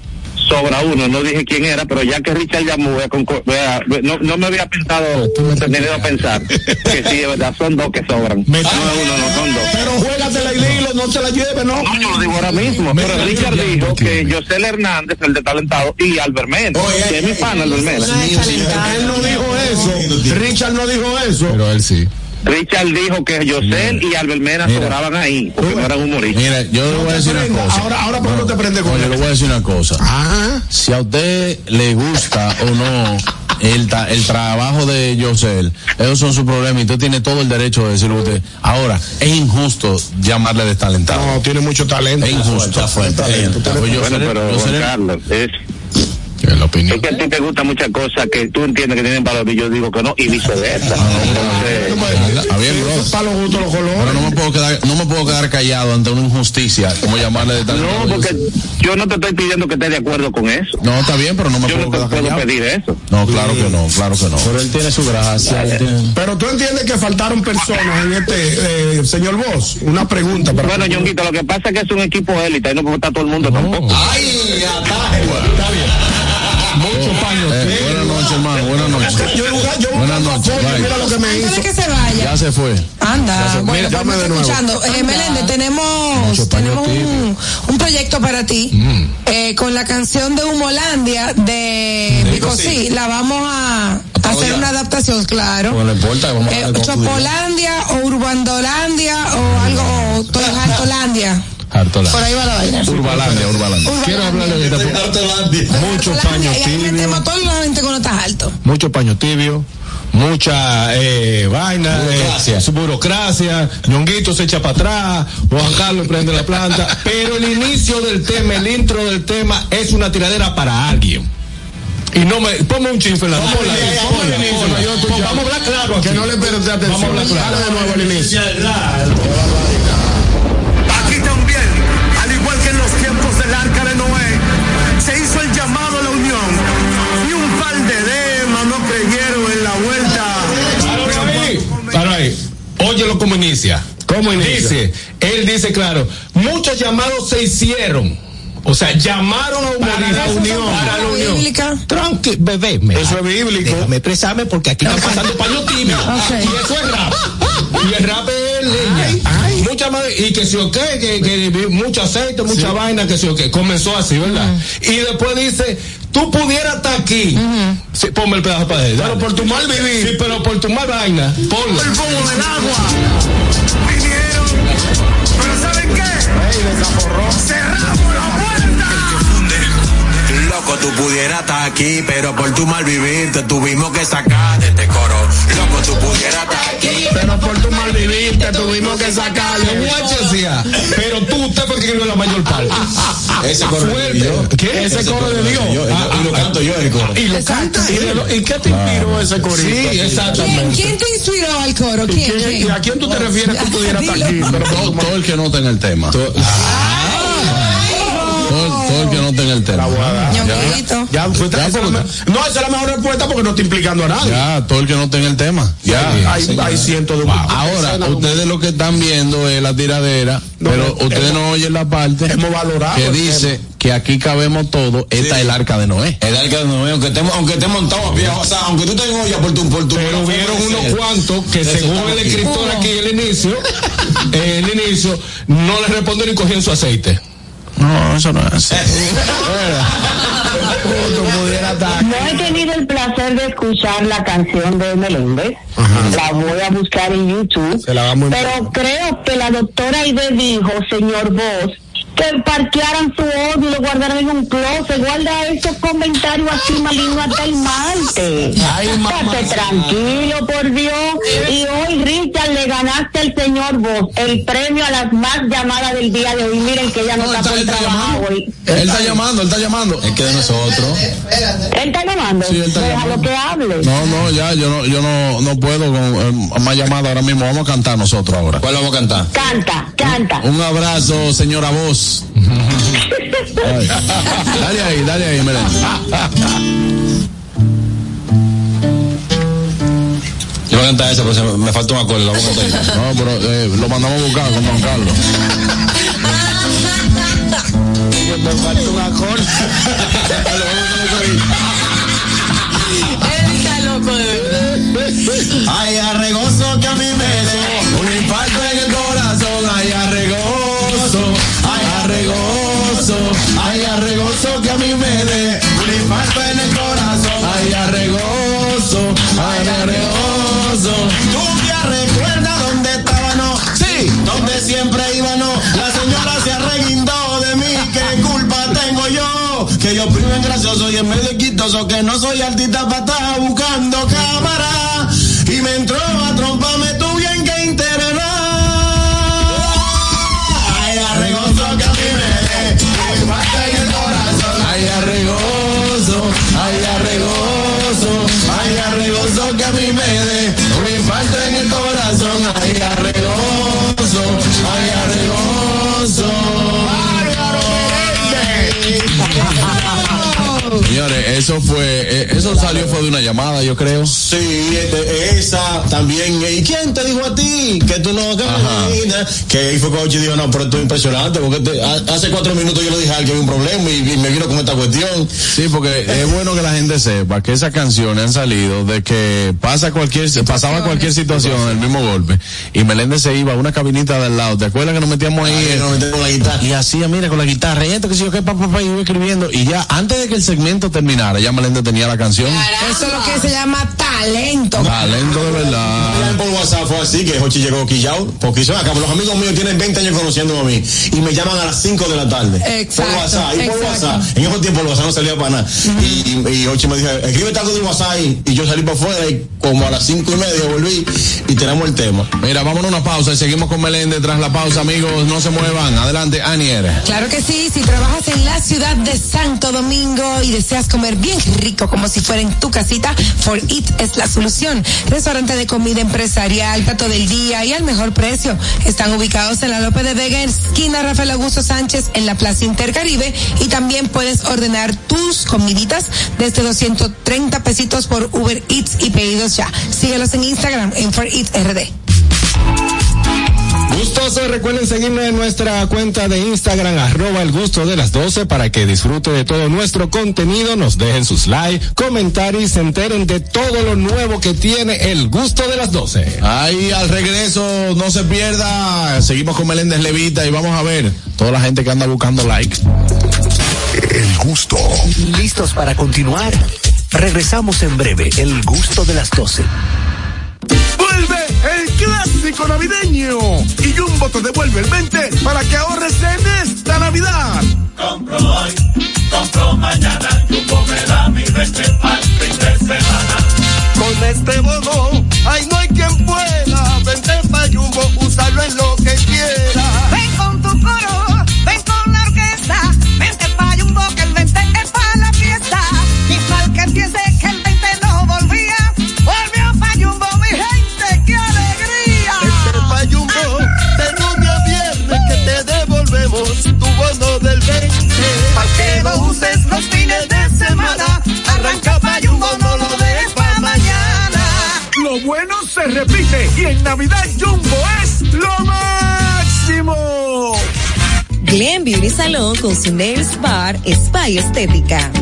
[SPEAKER 30] Sobra uno, no dije quién era, pero ya que Richard llamó, voy a concor- voy a- no, no me había pensado, tenido a pensar que sí, es verdad, son dos que sobran. No es uno, no son dos.
[SPEAKER 2] Pero juégatela y dilo, no se la lleve, ¿no?
[SPEAKER 30] No, yo lo digo ahora mismo. Pero Richard dijo que José Hernández, el de Talentado, y Albert Mena,
[SPEAKER 27] Oye,
[SPEAKER 30] que es mi fan, Albert Mena.
[SPEAKER 2] Él no dijo eso. Richard no dijo eso.
[SPEAKER 1] Pero él sí.
[SPEAKER 30] Richard dijo que José y Albert Mena
[SPEAKER 1] Mira.
[SPEAKER 30] sobraban ahí, porque no eran humoristas.
[SPEAKER 1] Mira, yo le voy a decir una cosa.
[SPEAKER 2] Ahora, ahora, ¿por qué no te prende con
[SPEAKER 1] Oye, le
[SPEAKER 2] él?
[SPEAKER 1] voy a decir una cosa.
[SPEAKER 2] Ah,
[SPEAKER 1] Si a usted le gusta o no el, ta- el trabajo de Yosel, esos son sus problemas y usted tiene todo el derecho de decirlo a usted. Ahora, es injusto llamarle destalentado.
[SPEAKER 2] no, tiene mucho talento.
[SPEAKER 1] es injusto.
[SPEAKER 2] Está fuerte.
[SPEAKER 1] Pues Yosel-
[SPEAKER 30] Bueno, pero
[SPEAKER 1] Yosel-
[SPEAKER 30] Juan Carlos, es,
[SPEAKER 1] ¿Qué le
[SPEAKER 31] la opinión.
[SPEAKER 13] Es que a ti te gustan muchas cosas que tú entiendes que tienen valor y yo digo que no, y viceversa. Entonces,
[SPEAKER 1] Está bien, bro.
[SPEAKER 2] Para los gustos los colores.
[SPEAKER 1] Pero no me puedo quedar, no me puedo quedar callado ante una injusticia, como llamarle de tal
[SPEAKER 13] no, porque yo no te estoy pidiendo que estés de acuerdo con eso.
[SPEAKER 1] No, está bien, pero no me
[SPEAKER 13] Yo
[SPEAKER 1] puedo
[SPEAKER 13] no te puedo pedir eso.
[SPEAKER 1] No, claro que no, claro que no.
[SPEAKER 6] Pero él tiene su gracia. tiene-
[SPEAKER 2] Pero tú entiendes que faltaron personas en este, eh, señor Vos. Una pregunta para.
[SPEAKER 13] Bueno, Ñonguito, lo que pasa es que es un equipo élite y no puede estar todo el mundo tampoco.
[SPEAKER 6] ¡Ay! Ataje, está bien. Mucho paño.
[SPEAKER 1] Eh, buenas noches, hermano, buenas noches.
[SPEAKER 2] Yo, yo,
[SPEAKER 1] Buenas noches,
[SPEAKER 2] mira lo que me
[SPEAKER 3] Antes de
[SPEAKER 2] hizo.
[SPEAKER 3] que se vaya.
[SPEAKER 1] Ya se fue.
[SPEAKER 3] Anda,
[SPEAKER 1] se-
[SPEAKER 3] bueno,
[SPEAKER 1] mira,
[SPEAKER 3] pues
[SPEAKER 2] de nuevo.
[SPEAKER 3] escuchando. Eh, Meléndez, tenemos, tenemos un, un proyecto para ti eh, con la canción de Humolandia de Vico Sí. La vamos a hacer una adaptación, claro.
[SPEAKER 6] Pues no importa, vamos a
[SPEAKER 3] Eh,
[SPEAKER 6] con
[SPEAKER 3] Chopolandia o Urbandolandia o algo, o es Hartolandia.
[SPEAKER 6] Hartola.
[SPEAKER 3] Por ahí va la vaina.
[SPEAKER 1] Urbalandia, Urbalandia.
[SPEAKER 6] Quiero hablarle de esta Mucho
[SPEAKER 3] Hartolandia,
[SPEAKER 6] paño
[SPEAKER 3] y ahí
[SPEAKER 6] tibio.
[SPEAKER 3] metemos todo la gente cuando estás alto.
[SPEAKER 6] mucho paño tibio, mucha eh, vaina,
[SPEAKER 31] Burocracia.
[SPEAKER 6] eh, su burocracia, Ñonguito se echa para atrás, Juan Carlos prende la planta, pero el inicio del tema, el intro del tema es una tiradera para alguien. Y no me, ponme un
[SPEAKER 2] escucho.
[SPEAKER 6] Vamos a hablar claro aquí.
[SPEAKER 2] Que no le presté atención.
[SPEAKER 6] Vamos a hablar claro.
[SPEAKER 2] De nuevo el inicio.
[SPEAKER 6] Como inicia.
[SPEAKER 2] ¿Cómo inicia?
[SPEAKER 6] Dice, él dice claro, muchos llamados se hicieron. O sea, llamaron a humoristas
[SPEAKER 3] unión.
[SPEAKER 6] para la unión.
[SPEAKER 3] Bíblica.
[SPEAKER 6] Tranqui, bebé. me-
[SPEAKER 2] Eso es bíblico.
[SPEAKER 6] Déjame expresarme porque aquí están pasando paño tibio.
[SPEAKER 3] Ok.
[SPEAKER 6] Y eso es rap. Y el rap es leña. Mucha madre, y que si o qué, que, que mucho aceite, mucha vaina, que si o qué. Comenzó así, ¿verdad? Y después dice, tú pudieras estar aquí. Sí, ponme el pedazo para él.
[SPEAKER 2] Pero por tu mal vivir.
[SPEAKER 6] Sí, pero por tu mal vaina. Ponlo.
[SPEAKER 32] El bobo del agua. Vinieron. Pero ¿saben qué? Cerramos la puerta.
[SPEAKER 27] Loco, tú pudieras estar aquí, pero por tu mal vivir te tuvimos que sacar de este coro. Loco, tú pudieras estar aquí.
[SPEAKER 2] Pero por tu mal vivir te tuvimos que sacarle.
[SPEAKER 6] Guacho decía, pero tú, usted fue escribió la mayor parte. Ese coro Fuerte. yo. ¿Qué?
[SPEAKER 2] Ese coro de Dios.
[SPEAKER 6] Yo,
[SPEAKER 2] Ah,
[SPEAKER 6] y lo canto yo el coro.
[SPEAKER 2] Y lo canta. ¿Y, de lo- ¿y qué te inspiró ese corito?
[SPEAKER 6] Sí,
[SPEAKER 3] ¿Quién,
[SPEAKER 6] exactamente.
[SPEAKER 3] quién te inspiró al coro?
[SPEAKER 2] ¿Y
[SPEAKER 3] ¿Quién?
[SPEAKER 2] y a quién tú te refieres que pudiera estar aquí? Pero
[SPEAKER 1] Todo, el que no tenga el tema. Todo, todo- todo el que no tenga el tema.
[SPEAKER 2] Ya, esa la no, esa es la mejor respuesta porque no está implicando a nadie.
[SPEAKER 1] Ya, todo el que no tenga el tema. Ya.
[SPEAKER 2] hay, hay cientos de
[SPEAKER 1] Ahora, ustedes lo que están viendo es la tiradera,
[SPEAKER 2] No,
[SPEAKER 1] pero
[SPEAKER 2] no,
[SPEAKER 1] ustedes
[SPEAKER 2] hemos-
[SPEAKER 1] no oyen la parte
[SPEAKER 2] hemos valorado
[SPEAKER 1] que dice que aquí cabemos todo. Esta es el arca de Noé.
[SPEAKER 6] El arca de Noé, aunque esté, aunque esté montado a pie, o sea, aunque tú tengas olla por tu, por tu
[SPEAKER 31] Pero hubieron unos cuantos que
[SPEAKER 6] Eso
[SPEAKER 31] según el escritor aquí el inicio, el inicio, no le respondieron y cogían su aceite.
[SPEAKER 1] No, eso no es así.
[SPEAKER 11] No he tenido el placer de escuchar la canción de Meléndez. La voy a buscar en YouTube.
[SPEAKER 2] Se la vamos
[SPEAKER 11] Pero creo que la doctora Aide dijo, señor Vos, que parquearan su odio y lo guardaran en un closet. Guarda esos comentarios así malignos hasta el martes. Estate tranquilo, por Dios. Y hoy, Richard, le ganaste al señor Vos el premio a las más llamadas del día de hoy. Miren que ella no,
[SPEAKER 1] No,
[SPEAKER 11] está
[SPEAKER 1] él
[SPEAKER 11] por
[SPEAKER 1] está
[SPEAKER 11] trabajo
[SPEAKER 1] llamando.
[SPEAKER 11] hoy.
[SPEAKER 1] Él está llamando, él está llamando.
[SPEAKER 6] Es que de nosotros.
[SPEAKER 11] Él está llamando.
[SPEAKER 1] Sí, él está
[SPEAKER 11] Déjalo
[SPEAKER 1] llamando.
[SPEAKER 11] que hable.
[SPEAKER 1] No, no, ya, yo no, yo no, no puedo con eh, más llamadas ahora mismo. Vamos a cantar nosotros ahora.
[SPEAKER 6] ¿Cuál vamos a cantar?
[SPEAKER 11] Canta, canta.
[SPEAKER 1] Un abrazo, señora voz. Ay. Dale ahí, dale ahí, miren.
[SPEAKER 6] Yo voy a cantar esa, pero se me, me falta un acorde, la voy a cantar.
[SPEAKER 1] No, pero eh, lo mandamos a buscar con Don Carlos.
[SPEAKER 2] Me falta un acorde.
[SPEAKER 4] Él está loco de verdad.
[SPEAKER 27] Ay, arregoso que a mí ay, arregoso que a mí me dé un infarto en el corazón. Ay, arregoso, ay, arregoso. Tú te recuerdas dónde estábamos, sí, donde siempre íbamos. La señora se arreguindó de mí, ¿qué culpa tengo yo? Que yo primo en gracioso y en medio quitoso, que no soy artista para estar buscando cámara. Y me entró
[SPEAKER 1] eso fue, eh, eso salió fue de una llamada, yo creo.
[SPEAKER 27] Sí, este, esa también. ¿Y quién te dijo a ti que tú no caminas? Que ahí fue coach y dijo, no, pero esto es impresionante, porque te- ha- hace cuatro minutos yo le dije a había un problema y, y me vino con esta cuestión.
[SPEAKER 1] Sí, porque es bueno que la gente sepa que esas canciones han salido de que pasa cualquier, pasaba cualquier situación, el mismo golpe, y Meléndez se iba a una cabinita de al lado. ¿Te acuerdas que nos metíamos ahí?
[SPEAKER 27] Ahí nos metíamos la guitarra.
[SPEAKER 1] Y hacía, mira, con la guitarra, y esto que sé yo, que papá, papá, y iba escribiendo, y ya, antes de que el segmento terminara, ya Meléndez tenía la canción.
[SPEAKER 3] Eso es lo que se llama talento.
[SPEAKER 1] Talento de verdad.
[SPEAKER 27] Por WhatsApp fue así que Jochi llegó quillado, porque hizo acá, los amigos míos tienen 20 años conociéndome a mí y me llaman a las 5 de la tarde.
[SPEAKER 3] Exacto,
[SPEAKER 27] Por WhatsApp, y por
[SPEAKER 3] exacto.
[SPEAKER 27] WhatsApp. En esos tiempos el WhatsApp no salía para nada. Y, y, y Jochi me dijo, escribe algo de WhatsApp ahí. y yo salí para afuera y como a las 5 y media volví y tenemos el tema.
[SPEAKER 1] Mira, vámonos a una pausa y seguimos con Meléndez tras la pausa, amigos, no se muevan. Adelante, Anier.
[SPEAKER 3] Claro que sí, si trabajas en la ciudad de Santo Domingo y deseas comer bien rico como si fuera en tu casita, For It es la solución. Restaurante de comida empresarial, plato del día y al mejor precio. Están ubicados en la López de Vega, esquina Rafael Augusto Sánchez, en la Plaza Intercaribe y también puedes ordenar tus comiditas desde 230 pesitos por Uber Eats y pedidos ya. Síguelos en Instagram en For It RD.
[SPEAKER 6] Gustoso, recuerden seguirnos en nuestra cuenta de Instagram, arroba el gusto de las 12, para que disfrute de todo nuestro contenido, nos dejen sus likes, comentarios y se enteren de todo lo nuevo que tiene el gusto de las 12.
[SPEAKER 1] Ahí al regreso, no se pierda. Seguimos con Meléndez Levita y vamos a ver toda la gente que anda buscando like.
[SPEAKER 5] El gusto. ¿Listos para continuar? Regresamos en breve. El gusto de las 12.
[SPEAKER 2] Clásico navideño y Jumbo te devuelve el 20 para que ahorres en esta Navidad.
[SPEAKER 33] Compro hoy, compro mañana, Jumbo me da mi 20 al fin de semana.
[SPEAKER 2] Con este bono, ay no hay quien pueda. Vente pa' Jumbo, úsalo en lo que quiera.
[SPEAKER 15] Ven con tu coro, los fines de semana, arranca pa' Jumbo, no lo dejes pa' mañana.
[SPEAKER 2] Lo bueno se repite y en Navidad Jumbo es lo máximo.
[SPEAKER 25] Glen Beauty Salón con su Nails Bar Spa y Estética.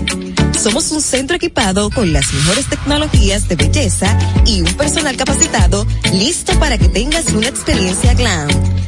[SPEAKER 25] Somos un centro equipado con las mejores tecnologías de belleza y un personal capacitado listo para que tengas una experiencia glam.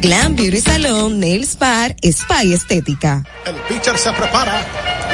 [SPEAKER 25] Glam Beauty Salon, Nails Bar, Spa y Estética.
[SPEAKER 2] El pitcher se prepara,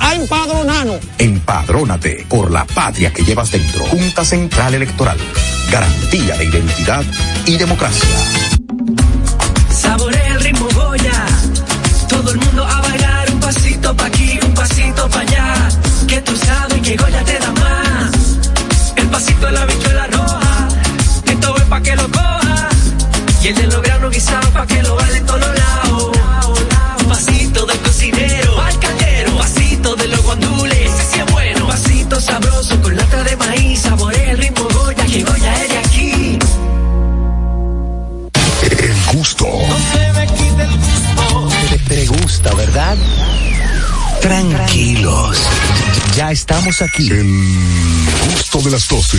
[SPEAKER 34] a empadronarnos.
[SPEAKER 35] Empadrónate por la patria que llevas dentro. Junta Central Electoral. Garantía de identidad y democracia.
[SPEAKER 33] Saborea el ritmo Goya. Todo el mundo a bailar un pasito pa' aquí, un pasito pa' allá. Que tú sabes que Goya te da más. El pasito de la bichuela roja.
[SPEAKER 34] Esto es pa' que lo coja. Y el de los granos guisado pa' que lo vale
[SPEAKER 5] sabroso con lata de maíz, saborea el ritmo Goya, que Goya es de aquí.
[SPEAKER 36] El gusto. No.
[SPEAKER 5] Te, te gusta, ¿verdad? Tranquilos, ya estamos aquí.
[SPEAKER 36] El gusto de las 12.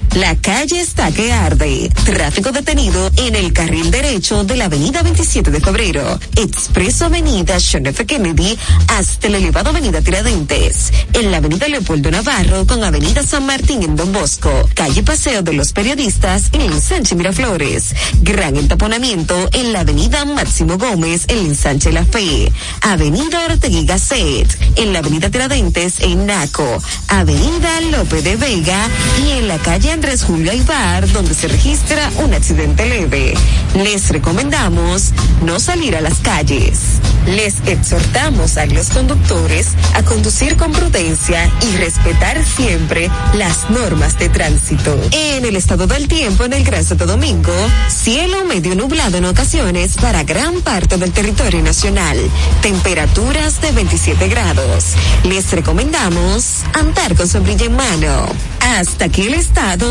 [SPEAKER 25] La calle está que arde. Tráfico detenido en el carril derecho de la avenida 27 de febrero. Expreso avenida John F. Kennedy hasta la elevada avenida Tiradentes. En la avenida Leopoldo Navarro con avenida San Martín en Don Bosco. Calle Paseo de los Periodistas en ensanche Miraflores. Gran entaponamiento en la avenida Máximo Gómez en ensanche La Fe. Avenida Ortega y Gasset. En la avenida Tiradentes en Naco. Avenida López de Vega y en la calle Andrés Julio Aibar, donde se registra un accidente leve. Les recomendamos no salir a las calles. Les exhortamos a los conductores a conducir con prudencia y respetar siempre las normas de tránsito. En el estado del tiempo en el Gran Santo Domingo, cielo medio nublado en ocasiones para gran parte del territorio nacional. Temperaturas de 27 grados. Les recomendamos andar con sombrilla en mano. Hasta aquí el estado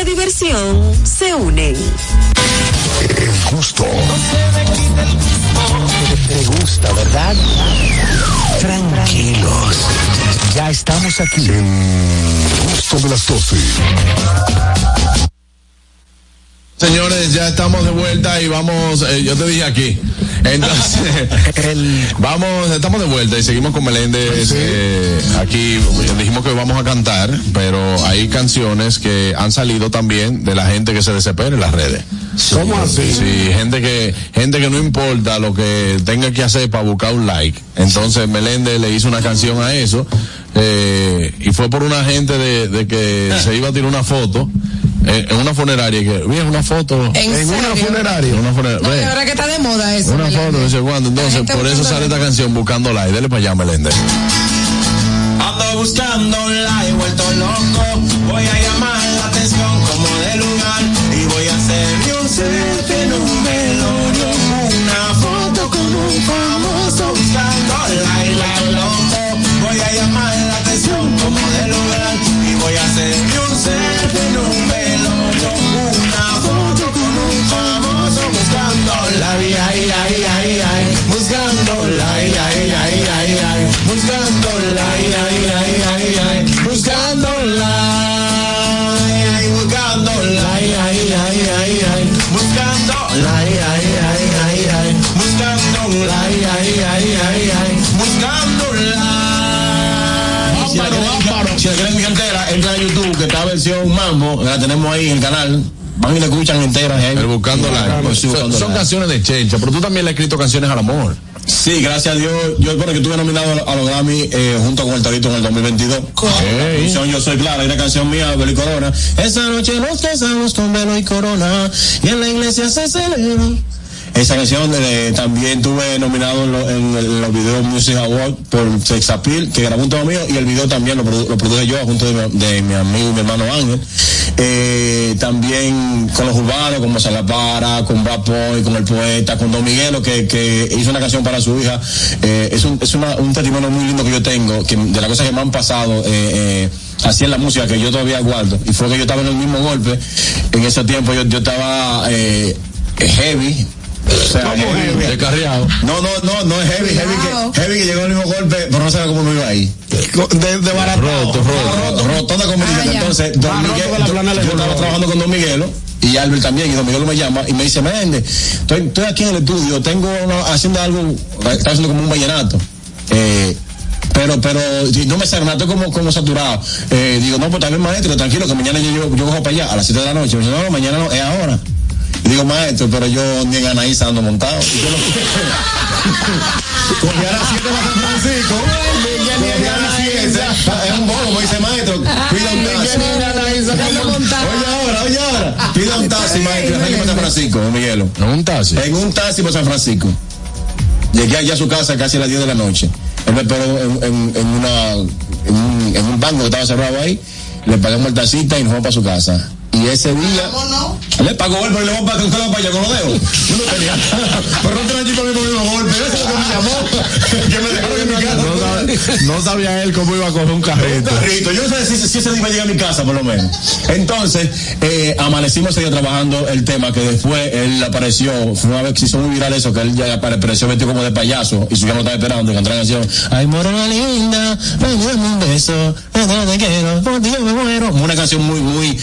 [SPEAKER 25] diversión se unen.
[SPEAKER 36] El gusto.
[SPEAKER 5] Te gusta, ¿verdad? Tranquilos. Ya estamos aquí.
[SPEAKER 36] El gusto de las 12.
[SPEAKER 1] Señores, ya estamos de vuelta y vamos, eh, yo te dije aquí. Entonces, vamos, estamos de vuelta y seguimos con Meléndez. eh, aquí dijimos que vamos a cantar, pero hay canciones que han salido también de la gente que se desespera en las redes.
[SPEAKER 2] ¿Cómo así?
[SPEAKER 1] Sí, gente que, gente que no importa lo que tenga que hacer para buscar un like. Entonces Meléndez le hizo una canción a eso, eh, y fue por una gente de, de que se iba a tirar una foto. eh, En una funeraria, y que, mira, una foto.
[SPEAKER 3] ¿En
[SPEAKER 1] una
[SPEAKER 3] serio?
[SPEAKER 1] funeraria. Una funeraria.
[SPEAKER 3] No, ahora que está de moda eso.
[SPEAKER 1] Una
[SPEAKER 3] Meléndez.
[SPEAKER 1] foto, no sé cuándo. Entonces, por eso
[SPEAKER 3] buscando
[SPEAKER 1] sale esta canción buscando like. Dele para allá, Meléndez.
[SPEAKER 27] Ando buscando like, vuelto loco. Voy a llamar la atención como de lugar. Y voy a hacerme un versión mambo, la tenemos ahí en el canal. Van y la escuchan entera. ¿eh?
[SPEAKER 1] El buscando
[SPEAKER 27] sí,
[SPEAKER 1] Son,
[SPEAKER 27] buscando
[SPEAKER 1] son
[SPEAKER 27] like.
[SPEAKER 1] canciones de chencha, pero tú también le has escrito canciones al amor.
[SPEAKER 27] Sí, gracias a Dios. Yo bueno que estuve nominado a los- Grammy eh, junto con el Torito en el 2022. La canción Yo soy Clara, y la canción mía, Belo y Corona. Esa noche nos casamos con Belo y Corona y en la iglesia se celebra. Esa canción eh, también tuve nominado en, los videos Music Award por Sex Appeal, que grabó un tema mío, y el video también lo, produ- lo produje yo junto de mi, de mi amigo y mi hermano Ángel. Eh, también con los urbanos, como Salapara, con Bad Boy, con el poeta, con Don Miguelo, que, hizo una canción para su hija. Eh, es un, es una- un testimonio muy lindo que yo tengo, que de las cosas que me han pasado, eh, eh, así en la música que yo todavía guardo. Y fue que yo estaba en el mismo golpe. En ese tiempo yo, yo estaba eh, heavy. O sea, heavy,
[SPEAKER 1] Descarriado.
[SPEAKER 27] No, no, no, no es heavy, heavy que, heavy que llegó el mismo golpe, pero no sabía cómo me iba ahí.
[SPEAKER 2] De, de barato.
[SPEAKER 27] Roto, roto, roto, toda comunidad.
[SPEAKER 2] Ah.
[SPEAKER 27] Entonces, Don
[SPEAKER 2] Ah, roto
[SPEAKER 27] Miguel, yo, estaba
[SPEAKER 2] roto.
[SPEAKER 27] trabajando con Don Miguelo y Albert también, y Don Miguelo me llama y me dice, Méndez, estoy, estoy aquí en el estudio, tengo una- haciendo algo, está haciendo como un vallenato. Eh, pero, pero, si no me sale nada, estoy como, como saturado. Eh, digo, no, pues también maestro, tranquilo, que mañana yo, yo, yo cojo para allá a las 7 de la noche. Me dice, no, mañana no, es ahora. Digo, maestro, pero yo ni en Anaísa ando montado. Yo Cogí a las 7 para San Francisco. Cogí a las 7. Es un bobo, me dice maestro. Pida un taxi. Oye ahora, oye ahora. Pida un taxi, maestro. Arranque para San Francisco, Miguelo.
[SPEAKER 1] No un taxi.
[SPEAKER 27] En un taxi para San Francisco. Llegué allá a su casa casi a las 10 de la noche. Él me esperó en, en, en una, en, un, en un banco que estaba cerrado ahí. Le pagamos el tacita y nos fuimos para su casa. Y ese día. Le pagó él, pero le vamos para para allá con los dedos. Yo no tenía. Pero no tenía para mí por mi golpe. Eso es lo que me llamó. que me dejaron en mi casa.
[SPEAKER 1] No, sabía él cómo iba a coger un carrito.
[SPEAKER 27] Un carrito. Yo no sé si, si ese día iba a mi casa, por lo menos. Entonces, eh, amanecimos ese día trabajando el tema que después él apareció. Fue una vez que se hizo muy viral eso, que él ya apareció vestido como de payaso y su hija no estaba esperando. Que entró la canción. Ay, morena linda, dame un beso. Te quiero, por yo me muero. Una canción muy, muy,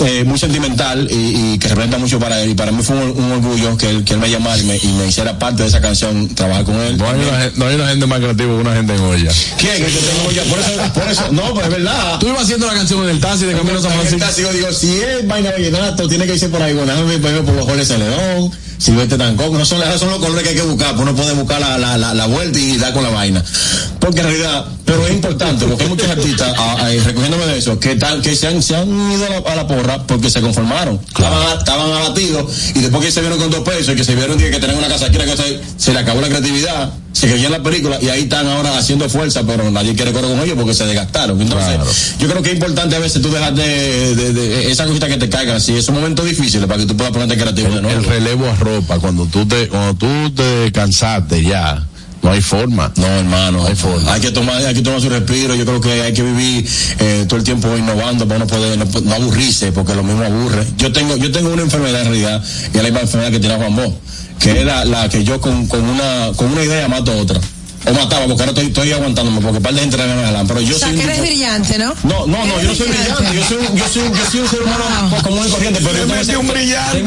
[SPEAKER 27] eh, muy sentimental y, y que representa mucho para él. Y para mí fue un, un orgullo que él, que él me llamara y me, y me hiciera parte de esa canción, trabajar con él.
[SPEAKER 1] No hay, una, no hay una gente más creativa que una gente en olla.
[SPEAKER 27] ¿Quién? El que tengo ya. Por eso, por eso, no, pero es verdad.
[SPEAKER 1] Tú ibas haciendo la canción en el taxi de Camino a San
[SPEAKER 27] En el
[SPEAKER 1] Francisco.
[SPEAKER 27] taxi, yo digo, si es vaina vallenato, tiene que irse por ahí, bueno, por los Jorge Celedón, Silvestre Tancoco, no son, esos son los colores que hay que buscar, pues uno puede buscar la, la, la, la vuelta y dar con la vaina. Porque en realidad, pero es importante, porque hay muchos artistas, ah, ah, recogiéndome de eso, que, tal, que se, han, se han ido a la, a porra porque se conformaron. Estaban, estaban abatidos y después que se vieron con dos pesos y que se vieron que tener una casa que se, se le acabó la creatividad, se creían la película y ahí están ahora haciendo fuerza, pero nadie quiere correr con ellos porque se desgastaron. Entonces, yo creo que es importante a veces tú dejar de, de, de esas cositas que te caigan así, esos momentos difíciles para que tú puedas ponerte creativo de nuevo.
[SPEAKER 1] El relevo a ropa, cuando tú te, cuando tú te cansaste ya, no hay forma.
[SPEAKER 27] No, hermano, hay forma. Hay que tomar, hay que tomar su respiro. Yo creo que hay que vivir eh, todo el tiempo innovando para uno poder no, no aburrirse, porque lo mismo aburre. Yo tengo, yo tengo una enfermedad en realidad, y es la misma enfermedad que tiene Juan Bo, que es la, que yo con, con una, con una idea mato otra. O mataba, porque ahora estoy, estoy aguantándome, porque un par de gente me jalan, pero yo
[SPEAKER 3] O sea,
[SPEAKER 27] soy
[SPEAKER 3] que
[SPEAKER 27] un
[SPEAKER 3] eres
[SPEAKER 27] tipo-
[SPEAKER 3] brillante, ¿no?
[SPEAKER 27] no, no, no, yo no soy brillante, yo soy, yo soy, yo soy un ser humano común y corriente, pero yo tengo ese, tengo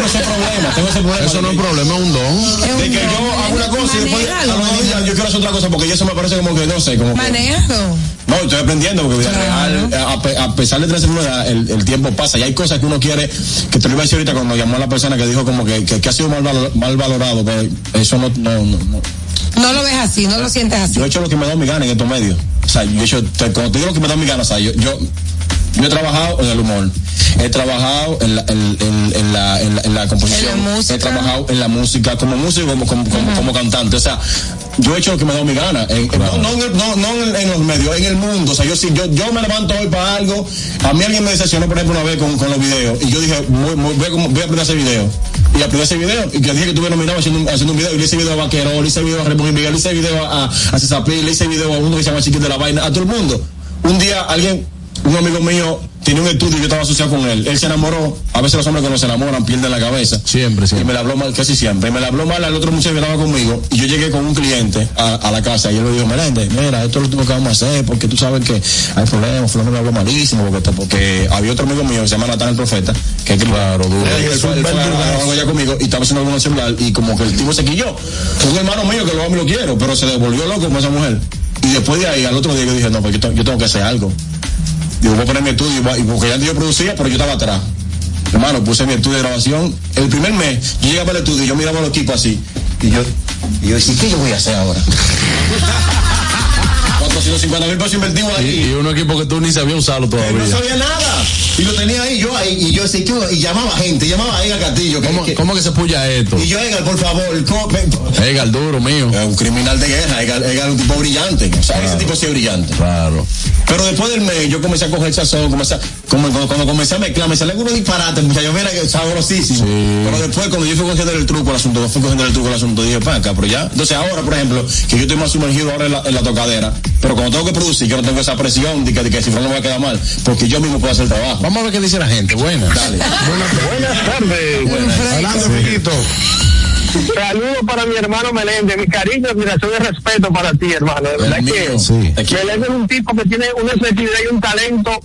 [SPEAKER 27] ese problema, tengo ese problema.
[SPEAKER 1] Eso no es un problema, es un don.
[SPEAKER 27] De que yo hago una cosa y después a los dos días yo quiero hacer otra cosa porque eso me parece como que no sé, como que.
[SPEAKER 3] Manéjalo.
[SPEAKER 27] No, estoy aprendiendo porque real, a, pe- a pesar de tener enfermedad, el, el tiempo pasa y hay cosas que uno quiere, que te lo iba a decir ahorita cuando llamó a la persona que dijo como que, que, que ha sido mal, valo- mal valorado, pero eso no, no, no, no.
[SPEAKER 3] No lo ves así, no lo sientes así.
[SPEAKER 27] Yo he hecho lo que me da mi gana en estos medios. O sea, yo he hecho, te- cuando te digo lo que me da mi gana, o sea, yo, yo, yo he trabajado en el humor, he trabajado en la, en, en- en la, en la, en la composición, he trabajado en la música como músico, como, como, como, como cantante. O sea, yo he hecho lo que me da mi gana. En- en- no, no, en el- no, no en, en los medios, en el mundo. O sea, yo sí, yo, yo me levanto hoy para algo. A mí alguien me decepcionó, por ejemplo, una vez con, con los videos. Y yo dije, voy, voy, voy a como- voy a aprender a hacer videos. Y aprendí a hacer videos. Y que dije que estuve nominado haciendo, haciendo un video. Y le hice video a Vaquero, le hice video a Ramón Miguel, le hice video a, a César Pi, le hice video a uno que se llama Chiquito de la Vaina, a todo el mundo. Un día alguien, un amigo mío, tenía un estudio y yo estaba asociado con él. Él se enamoró. A veces los hombres cuando se enamoran pierden la cabeza.
[SPEAKER 1] Siempre,
[SPEAKER 27] Y me la habló mal, casi siempre. Y me la habló mal al otro muchacho que estaba conmigo. Y yo llegué con un cliente a, a la casa y él me dijo, Meléndez, mira, esto es lo último que vamos a hacer porque tú sabes que hay problemas. Fulano me habló malísimo porque, porque había otro amigo mío que se llama Natán el Profeta, que es claro, duro. Él fue, él fue a- a- allá conmigo y estaba haciendo algo en el celular y como que el tipo se quilló. Un hermano mío que lo amo y lo quiero, pero se devolvió loco con esa mujer. Y después de ahí, al otro día yo dije, no, pues yo, te- yo tengo que hacer algo. Digo, voy a poner mi estudio, y y porque antes yo producía, pero yo estaba atrás. Hermano, puse mi estudio de grabación. El primer mes, yo llegaba al estudio y yo miraba los equipos así. Y yo, y yo decía, ¿qué yo voy a hacer ahora? 450 mil pesos invertimos
[SPEAKER 1] Y,
[SPEAKER 27] aquí.
[SPEAKER 1] y un equipo que tú ni sabías usarlo todavía.
[SPEAKER 27] no sabía nada. Y lo tenía ahí, yo ahí, y yo decía, ¿qué? y llamaba gente, llamaba a Edgar Castillo. que-
[SPEAKER 1] ¿Cómo,
[SPEAKER 27] que-
[SPEAKER 1] cómo que se puya esto?
[SPEAKER 27] y yo, Edgar, por favor, co- ven-
[SPEAKER 1] Edgar, duro mío.
[SPEAKER 27] es un criminal de guerra, Edgar, Edgar es un tipo brillante. O sea, ese tipo sí es brillante.
[SPEAKER 1] Claro.
[SPEAKER 27] Pero después del mes, yo comencé a coger sazón, comencé a- como, cuando, cuando comencé a mezclar, me salían unos disparates, muchachos, mira que sabrosísimo. Pero después, cuando yo fui cogiendo el truco al asunto, yo fui cogiendo el truco al asunto, dije, pa, acá, pero ya. Entonces ahora, por ejemplo, que yo estoy más sumergido ahora en la, en la tocadera, pero cuando tengo que producir, yo no tengo esa presión de que, de que si no me va a quedar mal, porque yo mismo puedo hacer el trabajo.
[SPEAKER 1] Vamos a ver qué dice la gente. Buenas.
[SPEAKER 27] Dale.
[SPEAKER 23] Buenas tardes.
[SPEAKER 2] Fijito.
[SPEAKER 23] Saludos para mi hermano Meléndez, mi cariño, admiración y respeto para ti, hermano. De verdad que
[SPEAKER 27] sí.
[SPEAKER 23] Meléndez es un tipo que tiene una sensibilidad y un talento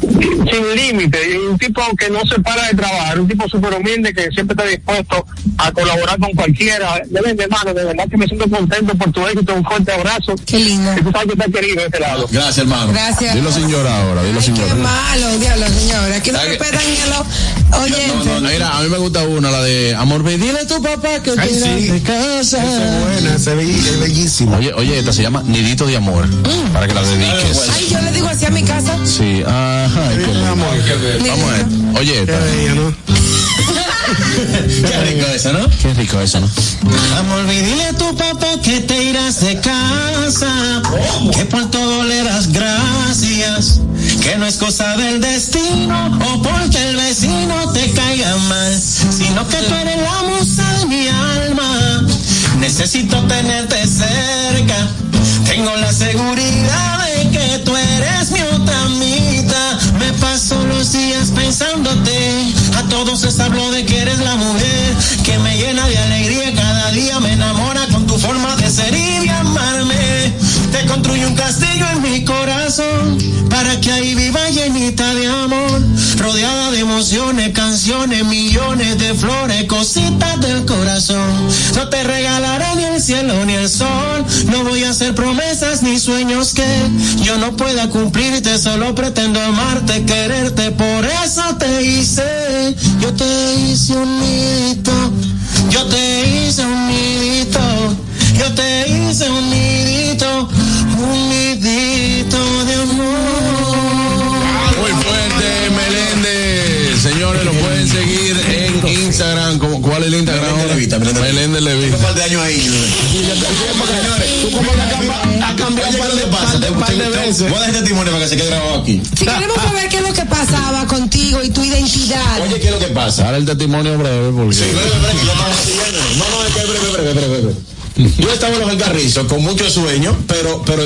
[SPEAKER 37] sin límite, y un tipo que no se para de trabajar, un tipo súper humilde que siempre está dispuesto a colaborar con cualquiera. De verdad, hermano, de verdad que me siento contento por tu éxito, un fuerte abrazo.
[SPEAKER 3] Qué lindo.
[SPEAKER 37] Y tú sabes que estás querido de este lado.
[SPEAKER 1] Gracias, hermano.
[SPEAKER 3] Gracias.
[SPEAKER 1] Dilo sin llorar ahora, dilo sin
[SPEAKER 3] Qué malo, diablo, señores. Aquí no respetan ni a los oyentes.
[SPEAKER 1] Mira, a mí me gusta una, la de Amor, ve, dile a tu papá que
[SPEAKER 2] Ay,
[SPEAKER 1] te
[SPEAKER 2] sí.
[SPEAKER 1] de casa.
[SPEAKER 2] Esa es buena, esa es be- es bellísima.
[SPEAKER 1] Oye, oye, esta se llama Nidito de Amor. Para que la dediques.
[SPEAKER 3] Ay, yo le digo así a mi casa.
[SPEAKER 1] Sí, ajá. qué lindo. Vamos a ver. Oye, esta.
[SPEAKER 27] Qué rico eso, ¿no?
[SPEAKER 1] Qué rico eso, ¿no?
[SPEAKER 38] Amor, dile a tu papá que te irás de casa, que por todo le das gracias, que no es cosa del destino o porque el vecino te caiga mal, sino que tú eres la musa de mi alma. Necesito tenerte cerca, tengo la seguridad de que tú eres mi otra mitad. Paso los días pensándote, a todos les hablo de que eres la mujer que me llena de alegría, cada día me enamora con tu forma de ser y de amarme. Te construyo un castillo en mi corazón para que ahí viva llenita de amor, rodeada de emociones, canciones, millones de flores, cositas del corazón. No te regalaré ni el cielo ni el sol, no voy a hacer promesas ni sueños que yo no pueda cumplirte, solo pretendo amarte, quererte, por eso te hice, yo te hice un nidito, yo te hice un nidito, yo te hice un nidito, un nidito de amor.
[SPEAKER 1] Muy fuerte, Meléndez. Señores, lo pueden seguir en Instagram. ¿Cómo- ¿Cuál es el Instagram? Meléndez Levita.
[SPEAKER 27] Un par de años ahí.
[SPEAKER 2] Tú como que ha cambiado de, veces.
[SPEAKER 27] Voy a dar este testimonio para que se quede grabado aquí.
[SPEAKER 3] Si queremos saber qué es lo que pasaba contigo y tu identidad.
[SPEAKER 27] Oye, ¿qué es lo que pasa?
[SPEAKER 1] Ahora el testimonio breve, porque.
[SPEAKER 27] Sí, breve, breve. No, no, es que es breve, breve, breve, breve. Yo estaba en los Alcarrizos con muchos sueños, pero, pero,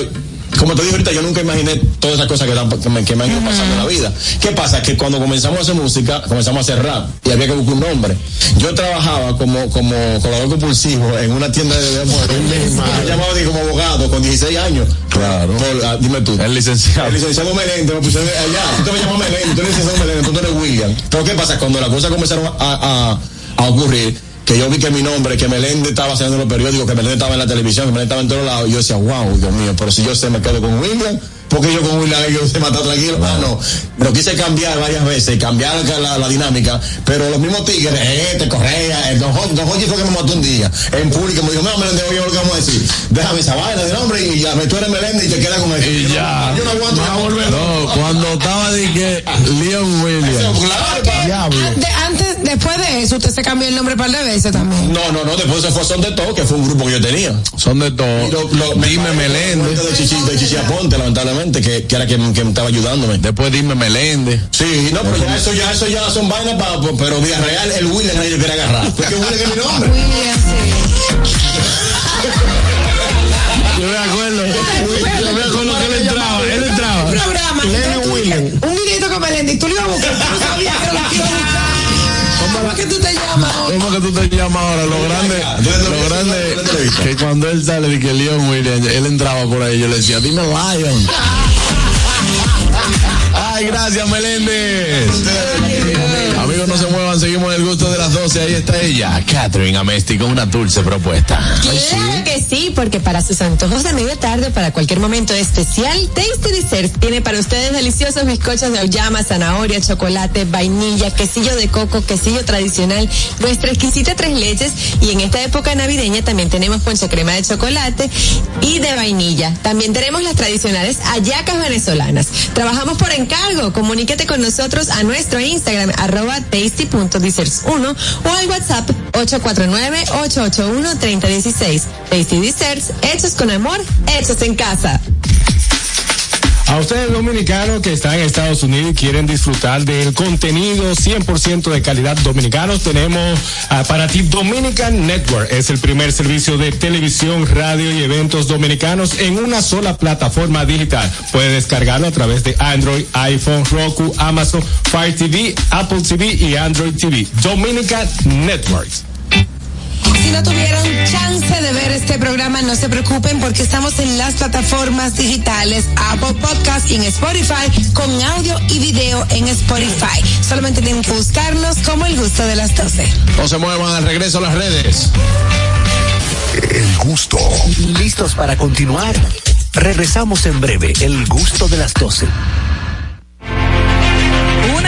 [SPEAKER 27] como te dije ahorita, yo nunca imaginé todas esas cosas que, me, que me han ido pasando en la vida. ¿Qué pasa? Que cuando comenzamos a hacer música, comenzamos a hacer rap y había que buscar un nombre. Yo trabajaba como, como cobrador compulsivo en una tienda de amor. Yo llamaba de como abogado con 16 años.
[SPEAKER 1] Claro.
[SPEAKER 27] Por- ah, dime tú.
[SPEAKER 1] El licenciado.
[SPEAKER 27] El licenciado Meléndez, me pusieron allá. Tú te me llamas Meléndez, tú eres licenciado Meléndez, tú no eres William. Pero ¿qué pasa? Cuando las cosas comenzaron a, a, a ocurrir, que yo vi que mi nombre, que Meléndez estaba haciendo en los periódicos, que Meléndez estaba en la televisión, que Meléndez estaba en todos lados, yo decía, wow, Dios mío, pero si yo sé, me quedo con William, porque yo con William yo se mata tranquilo. Ah, no. Pero quise cambiar varias veces, cambiar la, dinámica, pero los mismos tigres, este, Correa, el Don Jorge, Don Jorge fue que me mató un día, en público, me dijo, no, Meléndez, oye, lo que vamos a decir, déjame esa vaina de nombre y ya, tú eres Meléndez y te quedas con eso.
[SPEAKER 1] Y ya.
[SPEAKER 27] Yo no aguanto.
[SPEAKER 1] No, cuando estaba de que Leon Williams.
[SPEAKER 3] Antes, antes, después de eso, usted se cambió el nombre un par de veces también.
[SPEAKER 27] No, no, no, después se fue Son de Todo, que fue un grupo que yo tenía.
[SPEAKER 1] Son de todo.
[SPEAKER 27] Lo- lo- me
[SPEAKER 1] Dime Meléndez.
[SPEAKER 27] De Chichi, de Chichi Aponte, lamentablemente, que, que era quien, quien estaba ayudándome.
[SPEAKER 1] Después dime Meléndez.
[SPEAKER 27] Sí, no, pero ya eso, ya eso ya son vainas para, pero Vía Real, el William nadie quiere agarrar. Porque William es mi nombre.
[SPEAKER 1] Yo me acuerdo. Yo me acuerdo que él entraba. Él entraba.
[SPEAKER 3] Un programa. Un videito con Meléndez. y Tú lo ibas a buscar. Que tú te llamas
[SPEAKER 1] ahora? Lo grande, lo grande, que cuando él sale de que Leon Williams, él entraba por ahí, yo le decía, dime Lion. Ay, gracias, Meléndez. Amigos, no se muevan, seguimos el gusto de las 12. Ahí está ella, Catherine Amesti, con una dulce propuesta.
[SPEAKER 4] Claro que sí, porque para sus antojos de media tarde, para cualquier momento especial, Tasty Desserts tiene para ustedes deliciosos bizcochos de auyama, zanahoria, chocolate, vainilla, quesillo de coco, quesillo tradicional, nuestra exquisita tres leches y en esta época navideña también tenemos ponche crema de chocolate y de vainilla. También tenemos las tradicionales hallacas venezolanas. Trabajamos por encargo, comuníquete con nosotros a nuestro Instagram arroba tasty.desserts1 o al WhatsApp 849-881-3016. Tasty Desserts, hechos con amor, hechos en casa.
[SPEAKER 6] A ustedes dominicanos que están en Estados Unidos y quieren disfrutar del contenido 100% de calidad dominicanos, tenemos ah, para ti Dominican Network. Es el primer servicio de televisión, radio y eventos dominicanos en una sola plataforma digital. Puedes descargarlo a través de Android, iPhone, Roku, Amazon, Fire TV, Apple TV y Android TV. Dominican Networks.
[SPEAKER 3] Si no tuvieron chance de ver este programa, no se preocupen porque estamos en las plataformas digitales Apple Podcast y en Spotify con audio y video en Spotify. Solamente tienen que buscarnos como el gusto de las 12.
[SPEAKER 1] No se muevan al regreso a las redes.
[SPEAKER 5] El gusto. ¿Listos para continuar? Regresamos en breve. El gusto de las 12.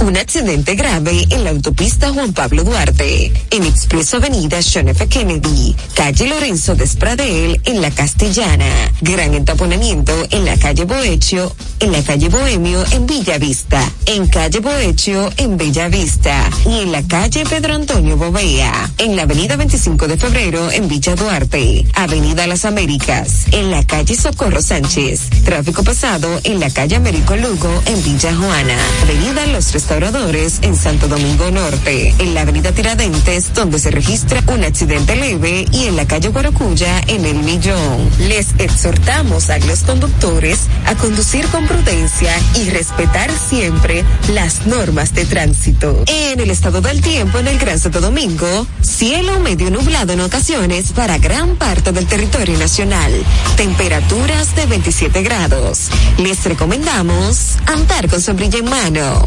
[SPEAKER 25] Un accidente grave en la autopista Juan Pablo Duarte, en Expreso Avenida John F. Kennedy, calle Lorenzo Despradel, en la Castellana. Gran entaponamiento en la calle Bohecho, en la calle Bohemio, en Villa Vista, en calle Bohecho, en Bella Vista, y en la calle Pedro Antonio Bovea, en la avenida 25 de febrero, en Villa Duarte, avenida Las Américas, en la calle Socorro Sánchez, tráfico pasado en la calle Américo Lugo, en Villa Juana, avenida Los Restauradores, en Santo Domingo Norte, en la avenida Tiradentes, donde se registra un accidente leve, y en la calle Guaracuya, en El Millón. Les exhortamos a los conductores a conducir con prudencia y respetar siempre las normas de tránsito. En el estado del tiempo en el Gran Santo Domingo, cielo medio nublado en ocasiones para gran parte del territorio nacional. Temperaturas de 27 grados. Les recomendamos andar con sombrilla en mano.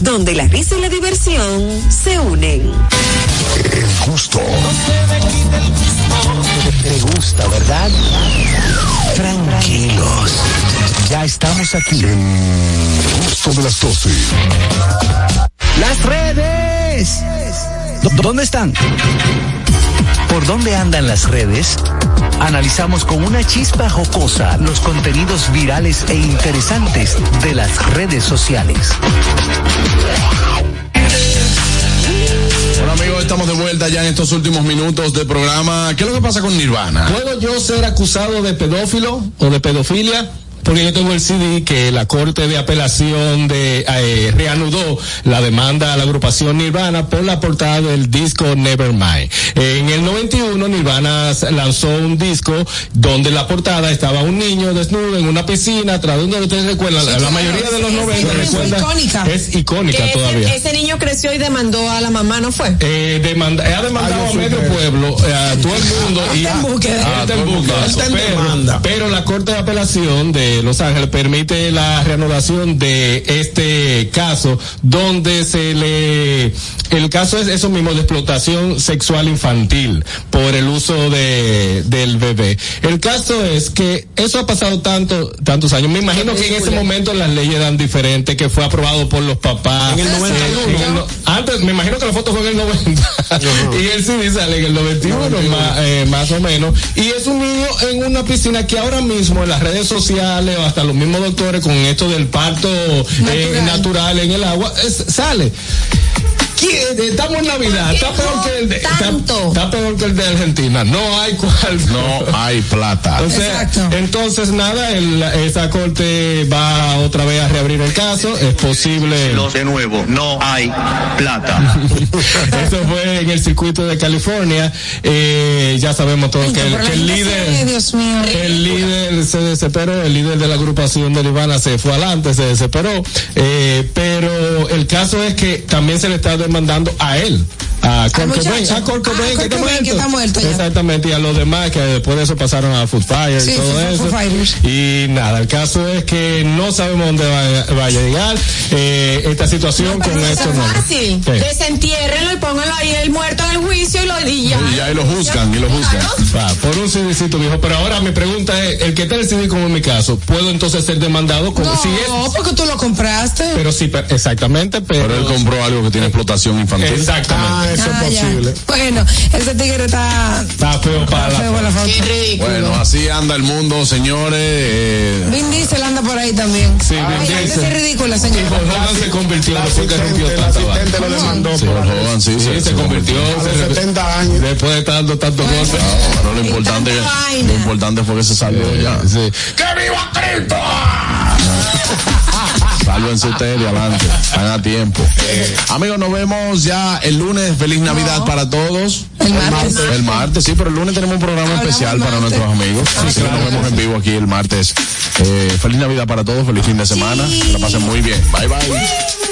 [SPEAKER 25] donde la risa y la diversión se unen.
[SPEAKER 36] El gusto.
[SPEAKER 5] Te gusta, ¿verdad? Tranquilos. Ya estamos aquí.
[SPEAKER 36] El gusto de las 12.
[SPEAKER 5] Las redes. ¿Dó- ¿Dónde están? ¿Por dónde andan las redes? Analizamos con una chispa jocosa los contenidos virales e interesantes de las redes sociales.
[SPEAKER 1] Bueno amigos, estamos de vuelta ya en estos últimos minutos de programa. ¿Qué es lo que pasa con Nirvana?
[SPEAKER 6] ¿Puedo yo ser acusado de pedófilo o de pedofilia? Porque yo tengo el CD que la Corte de Apelación de eh, reanudó la demanda a la agrupación Nirvana por la portada del disco Nevermind. En el 91 Nirvana lanzó un disco donde la portada estaba un niño desnudo en una piscina, tras donde ustedes recuerdan, la, la mayoría de los 90
[SPEAKER 4] es
[SPEAKER 6] recuerda
[SPEAKER 4] icónica.
[SPEAKER 6] es icónica
[SPEAKER 4] Que ese-
[SPEAKER 6] todavía.
[SPEAKER 4] Ese, niño creció y demandó a la mamá, ¿no fue?
[SPEAKER 6] Eh, demanda, ha demandado a medio pueblo, eh, a todo el mundo. y
[SPEAKER 4] Está en búsqueda.
[SPEAKER 6] Está en
[SPEAKER 2] todo el mundo.
[SPEAKER 6] búsqueda. Pero la Corte de Apelación de Los Ángeles permite la reanudación de este caso, donde se le. El caso es eso mismo de explotación sexual infantil por el uso de, del bebé. El caso es que eso ha pasado tanto, tantos años. Me imagino que en ese momento las leyes eran diferentes, que fue aprobado por los papás.
[SPEAKER 2] En el
[SPEAKER 6] Eh,
[SPEAKER 2] 91.
[SPEAKER 6] en el no- antes, me imagino que la foto fue en el 90 y el CD sale en el 91, Más, eh, más o menos. Y es un niño en una piscina que ahora mismo en las redes sociales hasta los mismos doctores con esto del parto eh, natural, en el agua, es- sale. ¿Quién? Estamos en Navidad, está peor, que el de, está, está peor que el de Argentina. No hay cual.
[SPEAKER 1] No hay plata.
[SPEAKER 6] O sea, entonces nada, el- esa corte va otra vez a reabrir el caso. Es posible.
[SPEAKER 28] De nuevo, no hay plata.
[SPEAKER 6] Eso fue en el circuito de California. Eh, ya sabemos todos que el, que líder,
[SPEAKER 3] Dios mío.
[SPEAKER 6] el líder se desesperó, el líder de la agrupación de Nirvana se fue adelante, se desesperó. Eh, pero el caso es que también se le está demandando a él. A. Cobain, a
[SPEAKER 3] Ah,
[SPEAKER 6] que,
[SPEAKER 3] que
[SPEAKER 6] muerto.
[SPEAKER 3] está muerto ya.
[SPEAKER 6] Exactamente, y a los demás que después de eso pasaron a Food Fire
[SPEAKER 3] Sí,
[SPEAKER 6] y todo eso. Y nada, el caso es que no sabemos dónde va- vaya a llegar eh, esta situación
[SPEAKER 4] Pero
[SPEAKER 6] con
[SPEAKER 4] no
[SPEAKER 6] esto.
[SPEAKER 4] es
[SPEAKER 6] no.
[SPEAKER 4] fácil. Desentiérrenlo y pónganlo ahí el muerto en el juicio y lo y ya.
[SPEAKER 6] Y ahí lo juzgan, y lo juzgan. Ah, por un CDcito, viejo. Pero ahora mi pregunta es, el que está el CD como en mi caso, ¿puedo entonces ser demandado? Como, si es,
[SPEAKER 3] No, porque tú lo compraste.
[SPEAKER 6] pero sí, exactamente, pero...
[SPEAKER 1] Pero él compró algo que tiene explotación infantil.
[SPEAKER 6] Exactamente.
[SPEAKER 2] Ah, eso
[SPEAKER 3] Ah,
[SPEAKER 2] es
[SPEAKER 3] ya.
[SPEAKER 2] posible.
[SPEAKER 3] Bueno, ese tigre está,
[SPEAKER 6] Está feo para
[SPEAKER 3] está feo
[SPEAKER 6] la...
[SPEAKER 3] la foto.
[SPEAKER 1] Bueno, así anda el mundo, señores. eh,
[SPEAKER 3] Vin Diesel anda por ahí también.
[SPEAKER 6] Sí,
[SPEAKER 3] Ay,
[SPEAKER 6] Vin
[SPEAKER 3] la gente
[SPEAKER 6] Diesel.
[SPEAKER 3] es ridícula,
[SPEAKER 6] Y
[SPEAKER 3] señor.
[SPEAKER 6] Paul Hogan se convirtió después que rompió
[SPEAKER 2] El
[SPEAKER 6] tanta
[SPEAKER 2] asistente lo demandó.
[SPEAKER 1] sí, Hogan, sí,
[SPEAKER 6] Sí,
[SPEAKER 1] se,
[SPEAKER 6] se convirtió,
[SPEAKER 2] A los
[SPEAKER 6] se-
[SPEAKER 2] 70 años.
[SPEAKER 6] después de estar dando tantos golpes.
[SPEAKER 1] Pero lo importante, lo importante fue que se salió ya.
[SPEAKER 6] Sí.
[SPEAKER 1] ¡Que viva Cristo! Sálvense ustedes de adelante, están a tiempo. Amigos, nos vemos ya el lunes. Feliz Navidad para todos.
[SPEAKER 3] El martes.
[SPEAKER 1] El martes, sí, pero el lunes tenemos un programa
[SPEAKER 3] Hablamos
[SPEAKER 1] especial para nuestros amigos. Así que nos vemos en vivo aquí el martes. Eh, feliz Navidad para todos, feliz fin de semana. Que la pasen muy bien. Bye bye.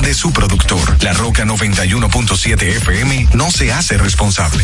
[SPEAKER 39] de su productor. La Roca 91.7 FM no se hace responsable.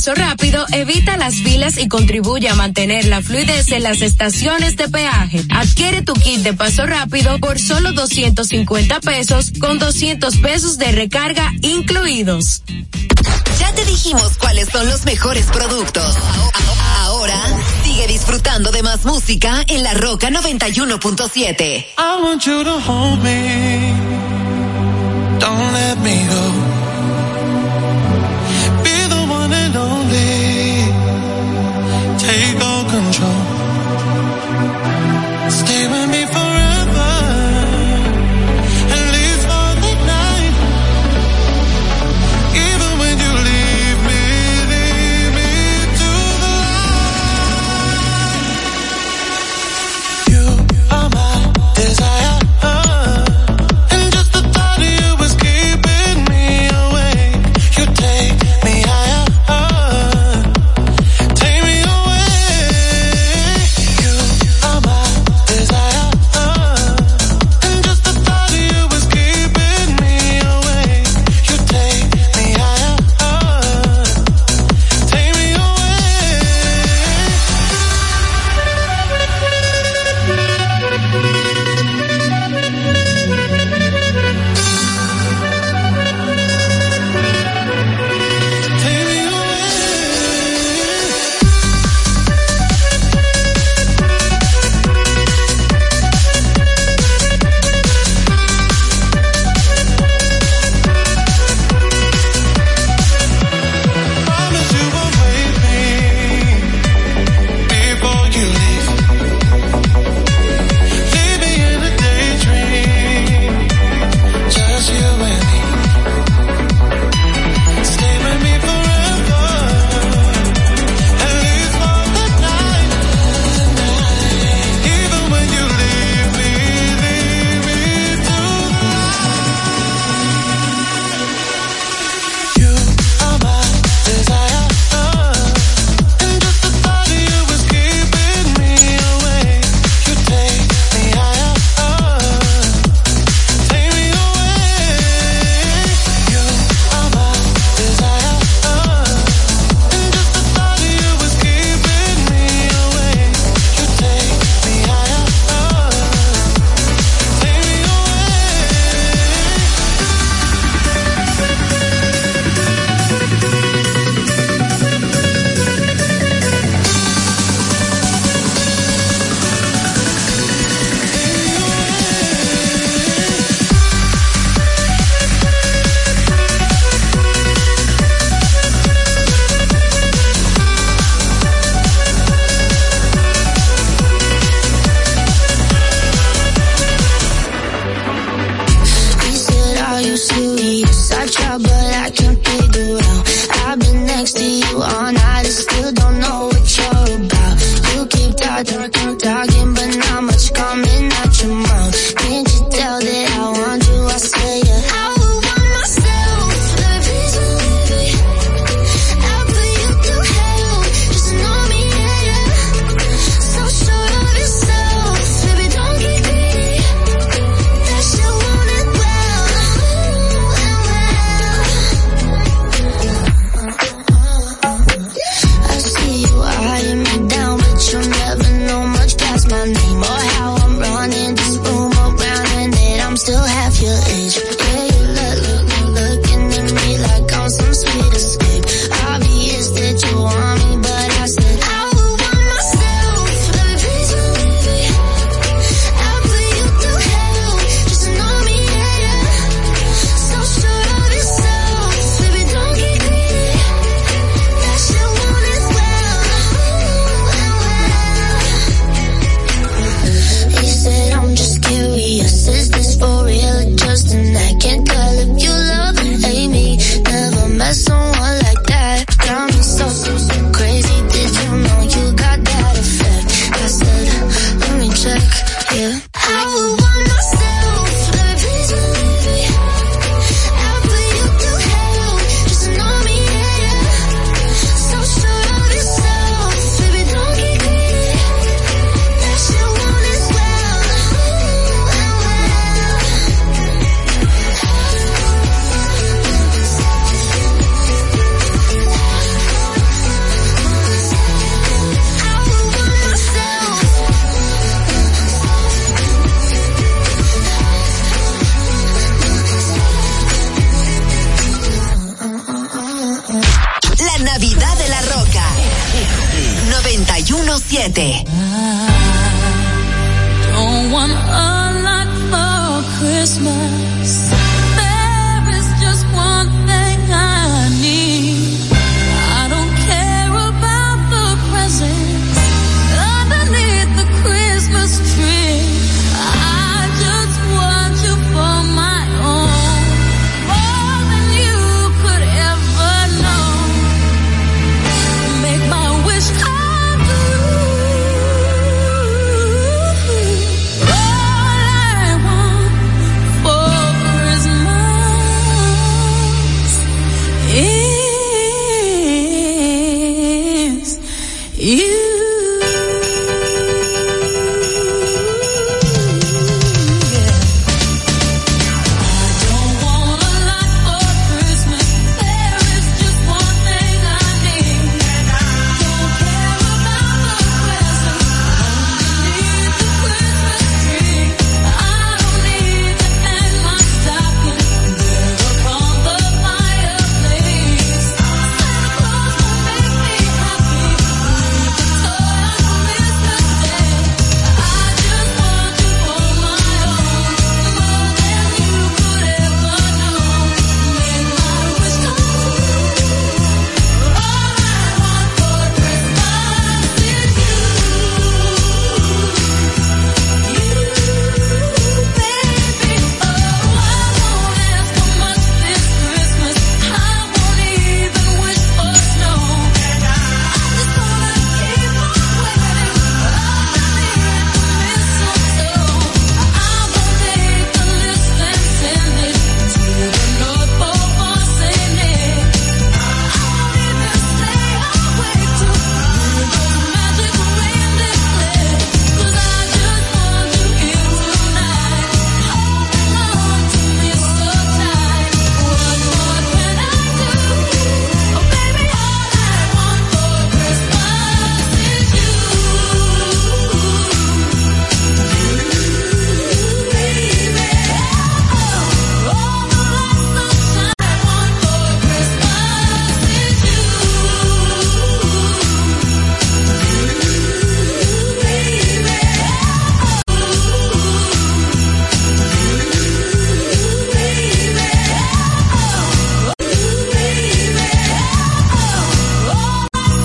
[SPEAKER 40] rápido, evita las filas y contribuye a mantener la fluidez en las estaciones de peaje. Adquiere tu kit de paso rápido por solo 250 pesos con 200 pesos de recarga incluidos.
[SPEAKER 25] Ya te dijimos cuáles son los mejores productos. Ahora sigue disfrutando de más música en La Roca 91.7.
[SPEAKER 38] I want you to hold me. Don't let me go.